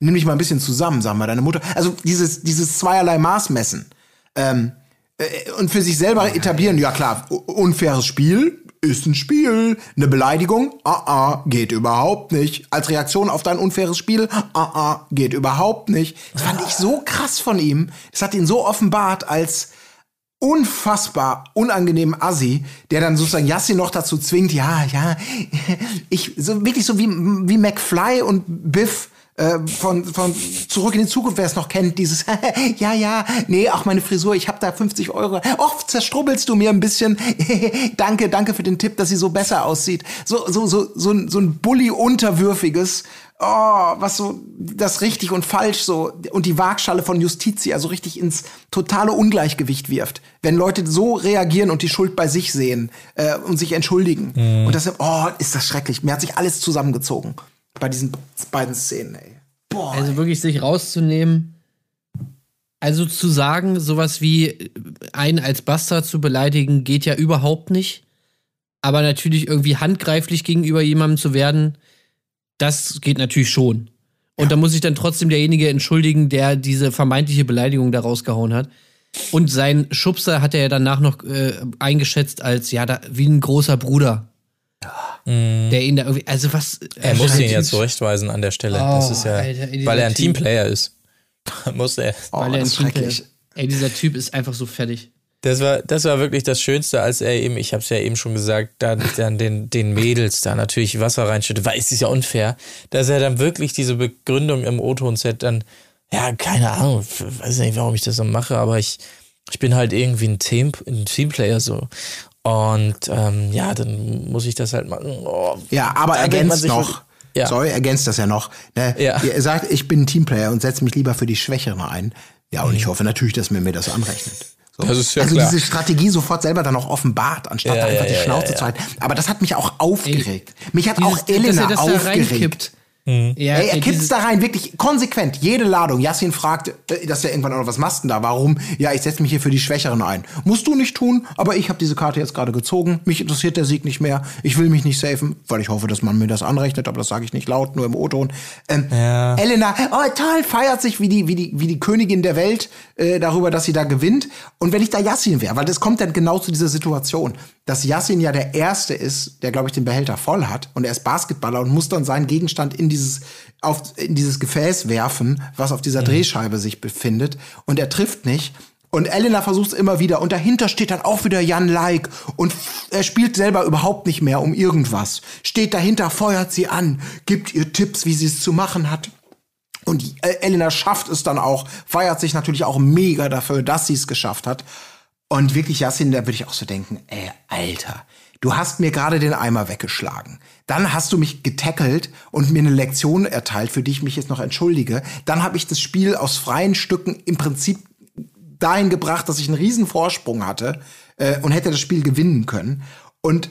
Nimm dich mal ein bisschen zusammen, sag mal, deine Mutter. Also dieses, dieses zweierlei Maß messen. Ähm, äh, und für sich selber etablieren, ja klar, unfaires Spiel ist ein Spiel. Eine Beleidigung, ah, ah, geht überhaupt nicht. Als Reaktion auf dein unfaires Spiel, ah, ah, geht überhaupt nicht. Das fand ich so krass von ihm. Das hat ihn so offenbart als unfassbar unangenehmen Assi, der dann sozusagen Yassi noch dazu zwingt, ja, ja, [LAUGHS] ich, so wirklich so wie, wie McFly und Biff, äh, von, von Zurück in die Zukunft, wer es noch kennt, dieses, [LAUGHS] ja, ja, nee, ach, meine Frisur, ich habe da 50 Euro. Och, zerstrubbelst du mir ein bisschen. [LAUGHS] danke, danke für den Tipp, dass sie so besser aussieht. So, so, so, so, ein, so ein Bully-unterwürfiges, oh, was so das richtig und falsch so und die Waagschale von Justitia so richtig ins totale Ungleichgewicht wirft. Wenn Leute so reagieren und die Schuld bei sich sehen äh, und sich entschuldigen. Mhm. Und das, oh, ist das schrecklich. Mir hat sich alles zusammengezogen bei diesen beiden Szenen, ey. Boah, also wirklich sich rauszunehmen, also zu sagen, sowas wie einen als Bastard zu beleidigen, geht ja überhaupt nicht. Aber natürlich irgendwie handgreiflich gegenüber jemandem zu werden, das geht natürlich schon. Und ja. da muss sich dann trotzdem derjenige entschuldigen, der diese vermeintliche Beleidigung da rausgehauen hat. Und sein Schubser hat er ja danach noch äh, eingeschätzt als, ja, da, wie ein großer Bruder. Mhm. Der ihn da irgendwie, also was. Er muss ihn ja zurechtweisen an der Stelle. Oh, das ist ja, Alter, weil er ein Team Teamplayer ist. [LAUGHS] muss er. Oh, weil er ein schrecklich. Ey, dieser Typ ist einfach so fertig. Das war, das war wirklich das Schönste, als er eben, ich habe es ja eben schon gesagt, dann, dann den, den Mädels da natürlich Wasser reinschüttet, weil es ist ja unfair, dass er dann wirklich diese Begründung im O-Ton-Set dann, ja, keine Ahnung, weiß nicht, warum ich das so mache, aber ich, ich bin halt irgendwie ein, Team, ein Teamplayer so. Und ähm, ja, dann muss ich das halt machen. Oh, ja, aber ergänzt noch. Ja. Sorry, ergänzt das ja noch. Ne? Ja. Er sagt, ich bin ein Teamplayer und setze mich lieber für die Schwächeren ein. Ja, und mhm. ich hoffe natürlich, dass mir mir das anrechnet. So. Das ist ja also klar. diese Strategie sofort selber dann auch offenbart, anstatt ja, einfach ja, die Schnauze zu halten. Aber das hat mich auch aufgeregt. Mich hat Dieses, auch Elena aufgeregt. Mhm. Ja, ey, er kippt es da rein, wirklich konsequent. Jede Ladung. Yassin fragt, äh, dass er irgendwann auch noch, was machst denn da? Warum? Ja, ich setze mich hier für die Schwächeren ein. Musst du nicht tun, aber ich habe diese Karte jetzt gerade gezogen. Mich interessiert der Sieg nicht mehr. Ich will mich nicht safen, weil ich hoffe, dass man mir das anrechnet, aber das sage ich nicht laut, nur im O-Ton. Ähm, ja. Elena, oh toll, feiert sich wie die, wie die, wie die Königin der Welt äh, darüber, dass sie da gewinnt. Und wenn ich da Yassin wäre, weil das kommt dann genau zu dieser Situation dass Yassin ja der Erste ist, der, glaube ich, den Behälter voll hat. Und er ist Basketballer und muss dann seinen Gegenstand in dieses, auf, in dieses Gefäß werfen, was auf dieser mhm. Drehscheibe sich befindet. Und er trifft nicht. Und Elena versucht es immer wieder. Und dahinter steht dann auch wieder Jan Like. Und er spielt selber überhaupt nicht mehr um irgendwas. Steht dahinter, feuert sie an, gibt ihr Tipps, wie sie es zu machen hat. Und äh, Elena schafft es dann auch, feiert sich natürlich auch mega dafür, dass sie es geschafft hat. Und wirklich, Yassin, da würde ich auch so denken, ey, Alter, du hast mir gerade den Eimer weggeschlagen. Dann hast du mich getackelt und mir eine Lektion erteilt, für die ich mich jetzt noch entschuldige. Dann habe ich das Spiel aus freien Stücken im Prinzip dahin gebracht, dass ich einen riesen Vorsprung hatte äh, und hätte das Spiel gewinnen können. Und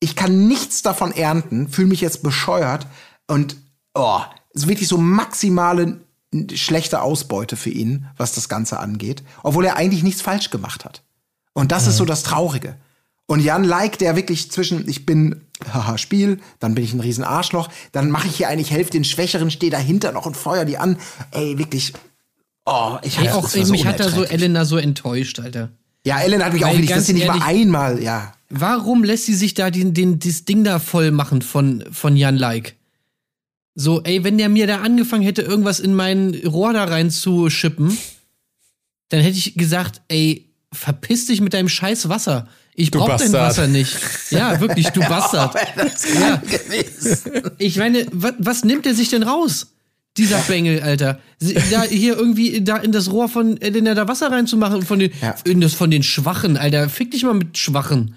ich kann nichts davon ernten, fühle mich jetzt bescheuert und oh, ist wirklich so maximale schlechte Ausbeute für ihn, was das Ganze angeht, obwohl er eigentlich nichts falsch gemacht hat. Und das mhm. ist so das Traurige. Und Jan Like, der wirklich zwischen, ich bin, haha, Spiel, dann bin ich ein riesen Arschloch, dann mache ich hier eigentlich, helfe den Schwächeren, stehe dahinter noch und feuer die an. Ey, wirklich, oh, ich auch, ey, so Mich hat da so Elena so enttäuscht, Alter. Ja, Elena hat mich Weil auch wirklich, dass sie nicht mal einmal, ja. Warum lässt sie sich da den, den, das Ding da voll machen von, von Jan Like? So, ey, wenn der mir da angefangen hätte, irgendwas in mein Rohr da reinzuschippen, dann hätte ich gesagt, ey, verpiss dich mit deinem scheiß Wasser. Ich du brauch Bastard. dein Wasser nicht. Ja, wirklich, du [LAUGHS] Bastard. ja. Ich meine, was, was nimmt er sich denn raus? Dieser Bengel, Alter. Da hier irgendwie da in das Rohr von Elena da Wasser reinzumachen von den ja. in das von den Schwachen, Alter. Fick dich mal mit Schwachen.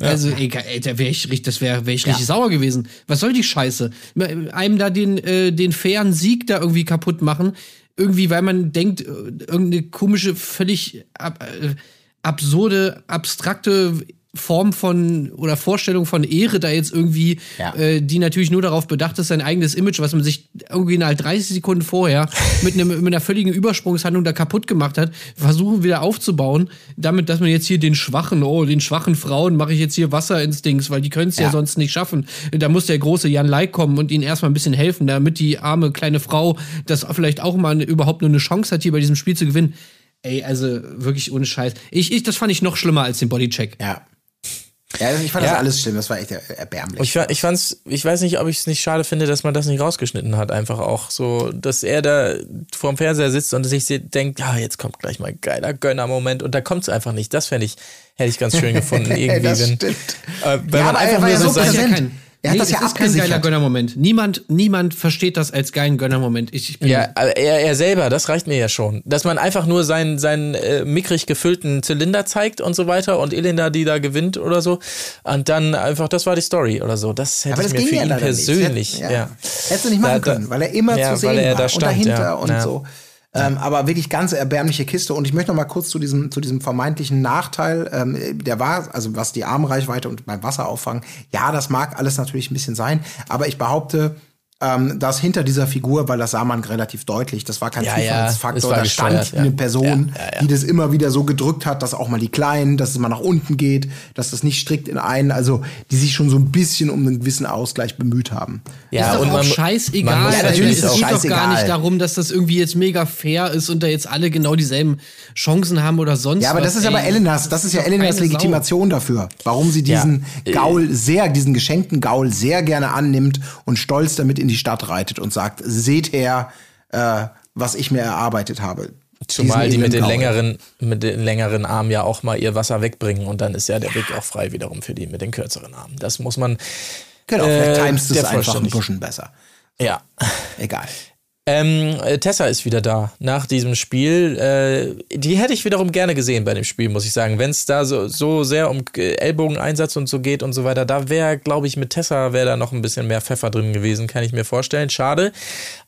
Also, ja. egal, ey, da wäre ich, das wäre wär ich richtig ja. sauer gewesen. Was soll die Scheiße? Einem da den, äh, den fairen Sieg da irgendwie kaputt machen. Irgendwie, weil man denkt, äh, irgendeine komische, völlig ab, äh, absurde, abstrakte Form von oder Vorstellung von Ehre da jetzt irgendwie, ja. äh, die natürlich nur darauf bedacht ist, sein eigenes Image, was man sich irgendwie halt 30 Sekunden vorher mit, einem, mit einer völligen Übersprungshandlung da kaputt gemacht hat, versuchen wieder aufzubauen, damit, dass man jetzt hier den schwachen, oh, den schwachen Frauen mache ich jetzt hier Wasser ins Dings, weil die können es ja. ja. sonst nicht schaffen. Da muss der große Jan Like kommen und ihnen erstmal ein bisschen helfen, damit die arme kleine Frau das vielleicht auch mal überhaupt nur eine Chance hat, hier bei diesem Spiel zu gewinnen. Ey, also wirklich ohne Scheiß. Ich, ich, das fand ich noch schlimmer als den Bodycheck. Ja. Ja, ich fand ja. das alles schlimm, das war echt erbärmlich. Ich, ich fand's, ich weiß nicht, ob ich es nicht schade finde, dass man das nicht rausgeschnitten hat, einfach auch so, dass er da vorm Fernseher sitzt und sich denkt, ja, jetzt kommt gleich mal ein geiler Gönner-Moment und da kommt's einfach nicht. Das fände ich, hätte ich ganz schön gefunden, [LAUGHS] irgendwie, das wenn, stimmt. Äh, wenn ja, man einfach nur so, so sein, er hat nee, das ja ist kein geiler Gönnermoment. Niemand, niemand versteht das als geilen Gönnermoment. Ich, ich bin ja, er, er selber, das reicht mir ja schon. Dass man einfach nur seinen, seinen äh, mickrig gefüllten Zylinder zeigt und so weiter und Elinda, die da gewinnt oder so. Und dann einfach, das war die Story oder so. Das hätte das ich mir für ihn persönlich. Hätte, ja. ja. Hättest du nicht machen da, können, weil er immer ja, zu sehen war stand, und dahinter und so. Ähm, aber wirklich ganz erbärmliche Kiste. Und ich möchte noch mal kurz zu diesem, zu diesem vermeintlichen Nachteil. Ähm, der war, also was die Armreichweite und beim Wasserauffangen, ja, das mag alles natürlich ein bisschen sein. Aber ich behaupte, ähm, dass hinter dieser Figur, weil das sah man relativ deutlich, das war kein ja, Zufallsfaktor, ja, da stand eine Person, ja, die das immer wieder so gedrückt hat, dass auch mal die Kleinen, dass es mal nach unten geht, dass das nicht strikt in einen, also die sich schon so ein bisschen um einen gewissen Ausgleich bemüht haben. Ja, ist doch und auch man, scheißegal. Man ja, natürlich ist es geht doch gar nicht darum, dass das irgendwie jetzt mega fair ist und da jetzt alle genau dieselben Chancen haben oder sonst Ja, aber was, das ist ey, aber Elenas, das ist ja Elenas Legitimation Sau. dafür, warum sie diesen Gaul sehr, diesen geschenkten Gaul sehr gerne annimmt und stolz damit in die die Stadt reitet und sagt, seht her, äh, was ich mir erarbeitet habe. Zumal die mit den längeren, mit den längeren Armen ja auch mal ihr Wasser wegbringen und dann ist ja der Weg auch frei wiederum für die mit den kürzeren Armen. Das muss man. Genau, vielleicht Äh, timest es einfach ein bisschen besser. Ja. Egal. Ähm, äh, Tessa ist wieder da nach diesem Spiel. Äh, die hätte ich wiederum gerne gesehen bei dem Spiel, muss ich sagen. Wenn es da so, so sehr um Ellbogeneinsatz und so geht und so weiter, da wäre, glaube ich, mit Tessa wäre da noch ein bisschen mehr Pfeffer drin gewesen, kann ich mir vorstellen. Schade.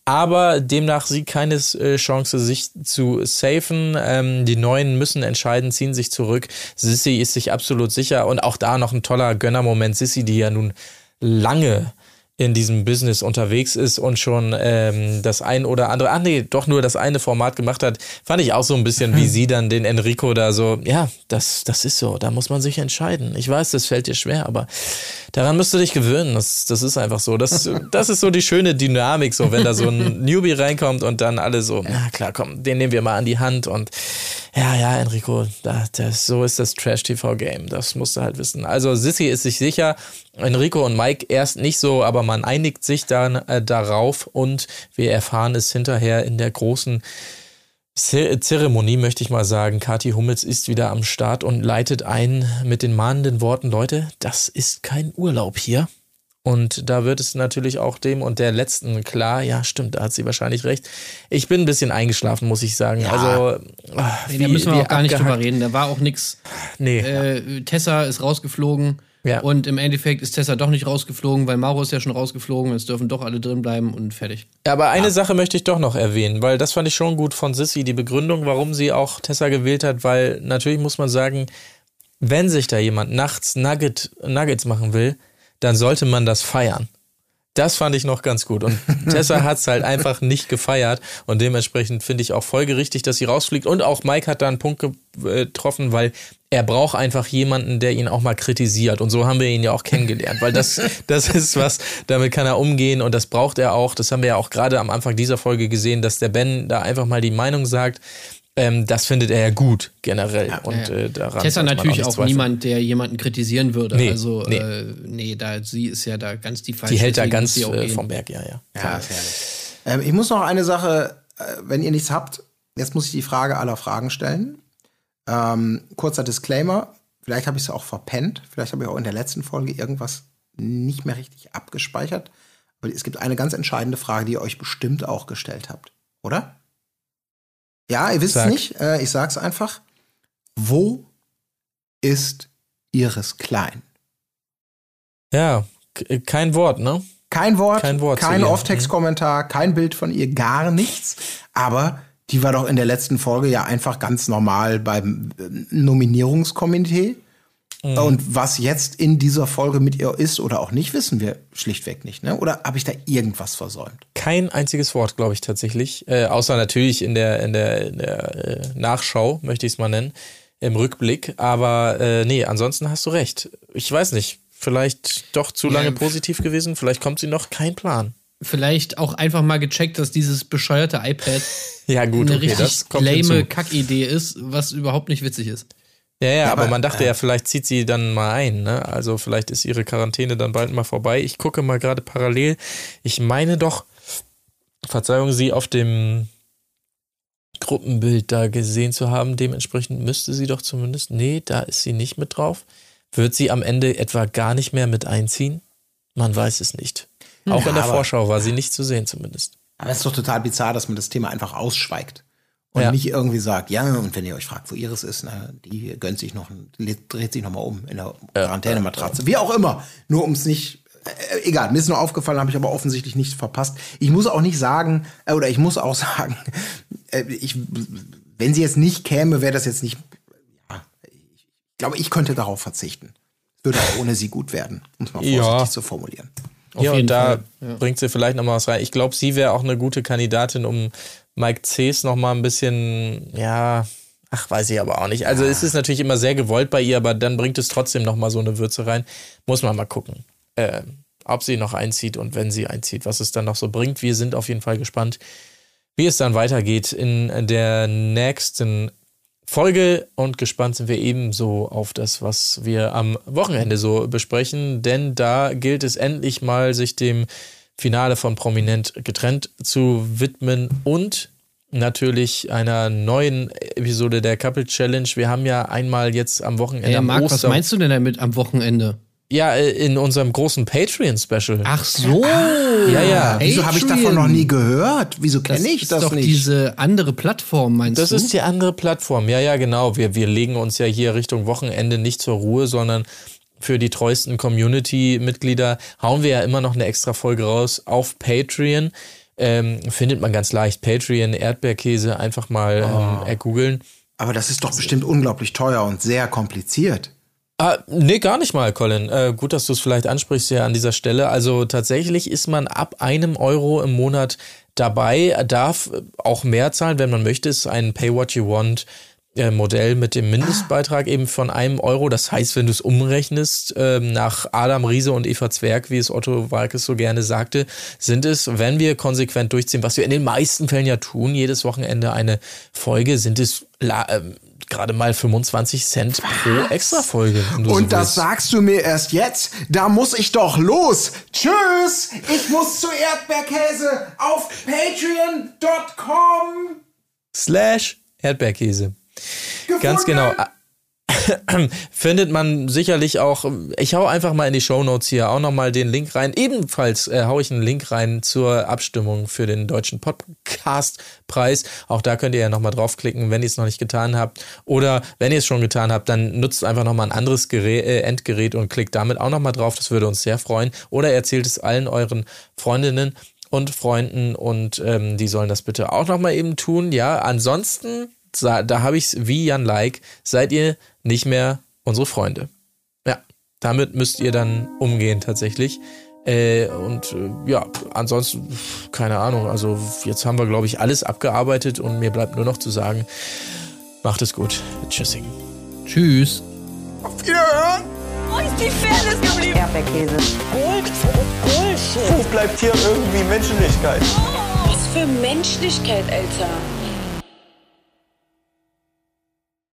Aber demnach sie keine äh, Chance, sich zu safen. Ähm, die Neuen müssen entscheiden, ziehen sich zurück. Sissy ist sich absolut sicher und auch da noch ein toller Gönnermoment. Sissy, die ja nun lange in diesem Business unterwegs ist und schon ähm, das ein oder andere, ach nee, doch nur das eine Format gemacht hat, fand ich auch so ein bisschen, wie sie dann den Enrico da so, ja, das, das ist so, da muss man sich entscheiden. Ich weiß, das fällt dir schwer, aber daran musst du dich gewöhnen. Das, das ist einfach so. Das, das ist so die schöne Dynamik, so wenn da so ein [LAUGHS] Newbie reinkommt und dann alle so, na klar, komm, den nehmen wir mal an die Hand und ja, ja, Enrico, da, das, so ist das Trash-TV-Game. Das musst du halt wissen. Also Sissy ist sich sicher, Enrico und Mike erst nicht so, aber man einigt sich dann äh, darauf und wir erfahren es hinterher in der großen Zeremonie, möchte ich mal sagen. Kathi Hummels ist wieder am Start und leitet ein mit den mahnenden Worten, Leute, das ist kein Urlaub hier. Und da wird es natürlich auch dem und der letzten klar, ja, stimmt, da hat sie wahrscheinlich recht. Ich bin ein bisschen eingeschlafen, muss ich sagen. Also, ah, Nee, da müssen wir auch gar nicht drüber abgehackt- reden. Da war auch nichts. Nee, Äh, Tessa ist rausgeflogen. Ja. Und im Endeffekt ist Tessa doch nicht rausgeflogen, weil Mauro ist ja schon rausgeflogen. Es dürfen doch alle drin bleiben und fertig. Ja, aber eine Sache möchte ich doch noch erwähnen, weil das fand ich schon gut von Sissy, die Begründung, warum sie auch Tessa gewählt hat, weil natürlich muss man sagen, wenn sich da jemand nachts Nugget, Nuggets machen will, dann sollte man das feiern. Das fand ich noch ganz gut. Und [LAUGHS] Tessa hat's halt einfach nicht gefeiert. Und dementsprechend finde ich auch folgerichtig, dass sie rausfliegt. Und auch Mike hat da einen Punkt getroffen, weil er braucht einfach jemanden, der ihn auch mal kritisiert. Und so haben wir ihn ja auch kennengelernt. Weil das, [LAUGHS] das ist was, damit kann er umgehen und das braucht er auch. Das haben wir ja auch gerade am Anfang dieser Folge gesehen, dass der Ben da einfach mal die Meinung sagt. Ähm, das findet er ja gut, generell. und äh, daran Tessa natürlich auch, zweifeln. niemand, der jemanden kritisieren würde. Nee, also, nee. Äh, nee, da, sie ist ja da ganz die falsche. Die hält da ganz auch äh, vom Berg, ja, ja. Ja. Ähm, ich muss noch eine Sache, äh, wenn ihr nichts habt, jetzt muss ich die Frage aller Fragen stellen. Ähm, kurzer Disclaimer, vielleicht habe ich es auch verpennt, vielleicht habe ich auch in der letzten Folge irgendwas nicht mehr richtig abgespeichert. Aber es gibt eine ganz entscheidende Frage, die ihr euch bestimmt auch gestellt habt, oder? Ja, ihr wisst es nicht, äh, ich sag's einfach. Wo ist Iris Klein? Ja, kein Wort, ne? Kein Wort, Kein Wort kein. Off-Text-Kommentar, kein Bild von ihr, gar nichts. Aber die war doch in der letzten Folge ja einfach ganz normal beim äh, Nominierungskomitee. Mhm. Und was jetzt in dieser Folge mit ihr ist oder auch nicht, wissen wir schlichtweg nicht. Ne? Oder habe ich da irgendwas versäumt? Kein einziges Wort, glaube ich tatsächlich. Äh, außer natürlich in der, in der, in der äh, Nachschau, möchte ich es mal nennen, im Rückblick. Aber äh, nee, ansonsten hast du recht. Ich weiß nicht. Vielleicht doch zu Ja, lange pf- positiv gewesen. Vielleicht kommt sie noch. Kein Plan. Vielleicht auch einfach mal gecheckt, dass dieses bescheuerte iPad [LAUGHS] Ja, gut, eine okay, richtig das kommt lame. Kackidee ist, was überhaupt nicht witzig ist. Ja, ja, aber, aber, man dachte ja, vielleicht zieht sie dann mal ein, ne? Also vielleicht ist ihre Quarantäne dann bald mal vorbei. Ich gucke mal gerade parallel. Ich meine doch, Verzeihung, sie auf dem Gruppenbild da gesehen zu haben. Dementsprechend müsste sie doch zumindest. Nee, da ist sie nicht mit drauf. Wird sie am Ende etwa gar nicht mehr mit einziehen? Man weiß es nicht. Auch Ja, in der Vorschau war sie nicht zu sehen, zumindest. Aber es ist doch total bizarr, dass man das Thema einfach ausschweigt. Und Ja. nicht irgendwie sagt, ja, und wenn ihr euch fragt, wo Iris ist, na, die gönnt sich noch, dreht sich noch mal um in der Quarantänematratze. Wie auch immer. Nur um es nicht, äh, egal, mir ist nur aufgefallen, habe ich aber offensichtlich nicht verpasst. Ich muss auch nicht sagen, äh, oder ich muss auch [LAUGHS] sagen, äh, ich, wenn sie jetzt nicht käme, wäre das jetzt nicht, ja, ich glaube, ich könnte darauf verzichten. Es würde auch ohne sie gut werden, um es mal vorsichtig Ja. zu formulieren. Hier jeden und da Fall, ja. bringt sie vielleicht noch mal was rein. Ich glaube, sie wäre auch eine gute Kandidatin, um Mike Cs noch mal ein bisschen, ja, ach, weiß ich aber auch nicht. Also es ist natürlich immer sehr gewollt bei ihr, aber dann bringt es trotzdem noch mal so eine Würze rein. Muss man mal gucken, äh, ob sie noch einzieht und wenn sie einzieht, was es dann noch so bringt. Wir sind auf jeden Fall gespannt, wie es dann weitergeht in der nächsten Folge und gespannt sind wir ebenso auf das, was wir am Wochenende so besprechen, denn da gilt es endlich mal, sich dem Finale von Prominent getrennt zu widmen und natürlich einer neuen Episode der Couple Challenge. Wir haben ja einmal jetzt am Wochenende. Hey, Marc, Oster was meinst du denn damit am Wochenende? Ja, äh, in unserem großen Patreon-Special. Ach so. ja, ja. Wieso habe ich davon noch nie gehört? Wieso kenne ich ist das doch nicht? diese andere Plattform, meinst Das du? ist die andere Plattform. Ja, ja, genau. Wir, wir legen uns ja hier Richtung Wochenende nicht zur Ruhe, sondern für die treuesten Community-Mitglieder hauen wir ja immer noch eine extra Folge raus auf Patreon. Ähm, findet man ganz leicht. Patreon, Erdbeerkäse, einfach mal ähm, ergoogeln. Aber das ist doch bestimmt unglaublich teuer und sehr kompliziert. Ah, nee, gar nicht mal, Colin. Äh, gut, dass du es vielleicht ansprichst ja an dieser Stelle. Also tatsächlich ist man ab einem Euro im Monat dabei, darf auch mehr zahlen, wenn man möchte. Es ist ein Pay What You Want äh, Modell mit dem Mindestbeitrag eben von einem Euro. Das heißt, wenn du es umrechnest, ähm, nach Adam Riese und Eva Zwerg, wie es Otto Walkes so gerne sagte, sind es, wenn wir konsequent durchziehen, was wir in den meisten Fällen ja tun, jedes Wochenende eine Folge, sind es ähm, gerade mal 25 Cent pro Extra-Folge. du so Und das willst. sagst du mir erst jetzt? Da muss ich doch los. Tschüss. Ich muss zu Erdbeerkäse auf patreon.com. slash Erdbeerkäse. Ganz genau. [LAUGHS] Findet man sicherlich auch, ich hau einfach mal in die Shownotes hier auch nochmal den Link rein. Ebenfalls äh, hau ich einen Link rein zur Abstimmung für den deutschen Podcastpreis. Auch da könnt ihr ja nochmal draufklicken, wenn ihr es noch nicht getan habt. Oder wenn ihr es schon getan habt, dann nutzt einfach nochmal ein anderes Gerät, äh, Endgerät und klickt damit auch nochmal drauf. Das würde uns sehr freuen. Oder erzählt es allen euren Freundinnen und Freunden und ähm, die sollen das bitte auch nochmal eben tun. Ja, ansonsten, da habe ich es wie Jan Like, seid ihr nicht mehr unsere Freunde. Ja, damit müsst ihr dann umgehen tatsächlich. Äh, und äh, ja, ansonsten, keine Ahnung, also jetzt haben wir, glaube ich, alles abgearbeitet und mir bleibt nur noch zu sagen, macht es gut. Tschüssing. Tschüss. Wo ist die Fairness geblieben? Erdbeerkäse. Gold, Bullshit. Wo bleibt hier irgendwie Menschlichkeit? Was für Menschlichkeit, Alter.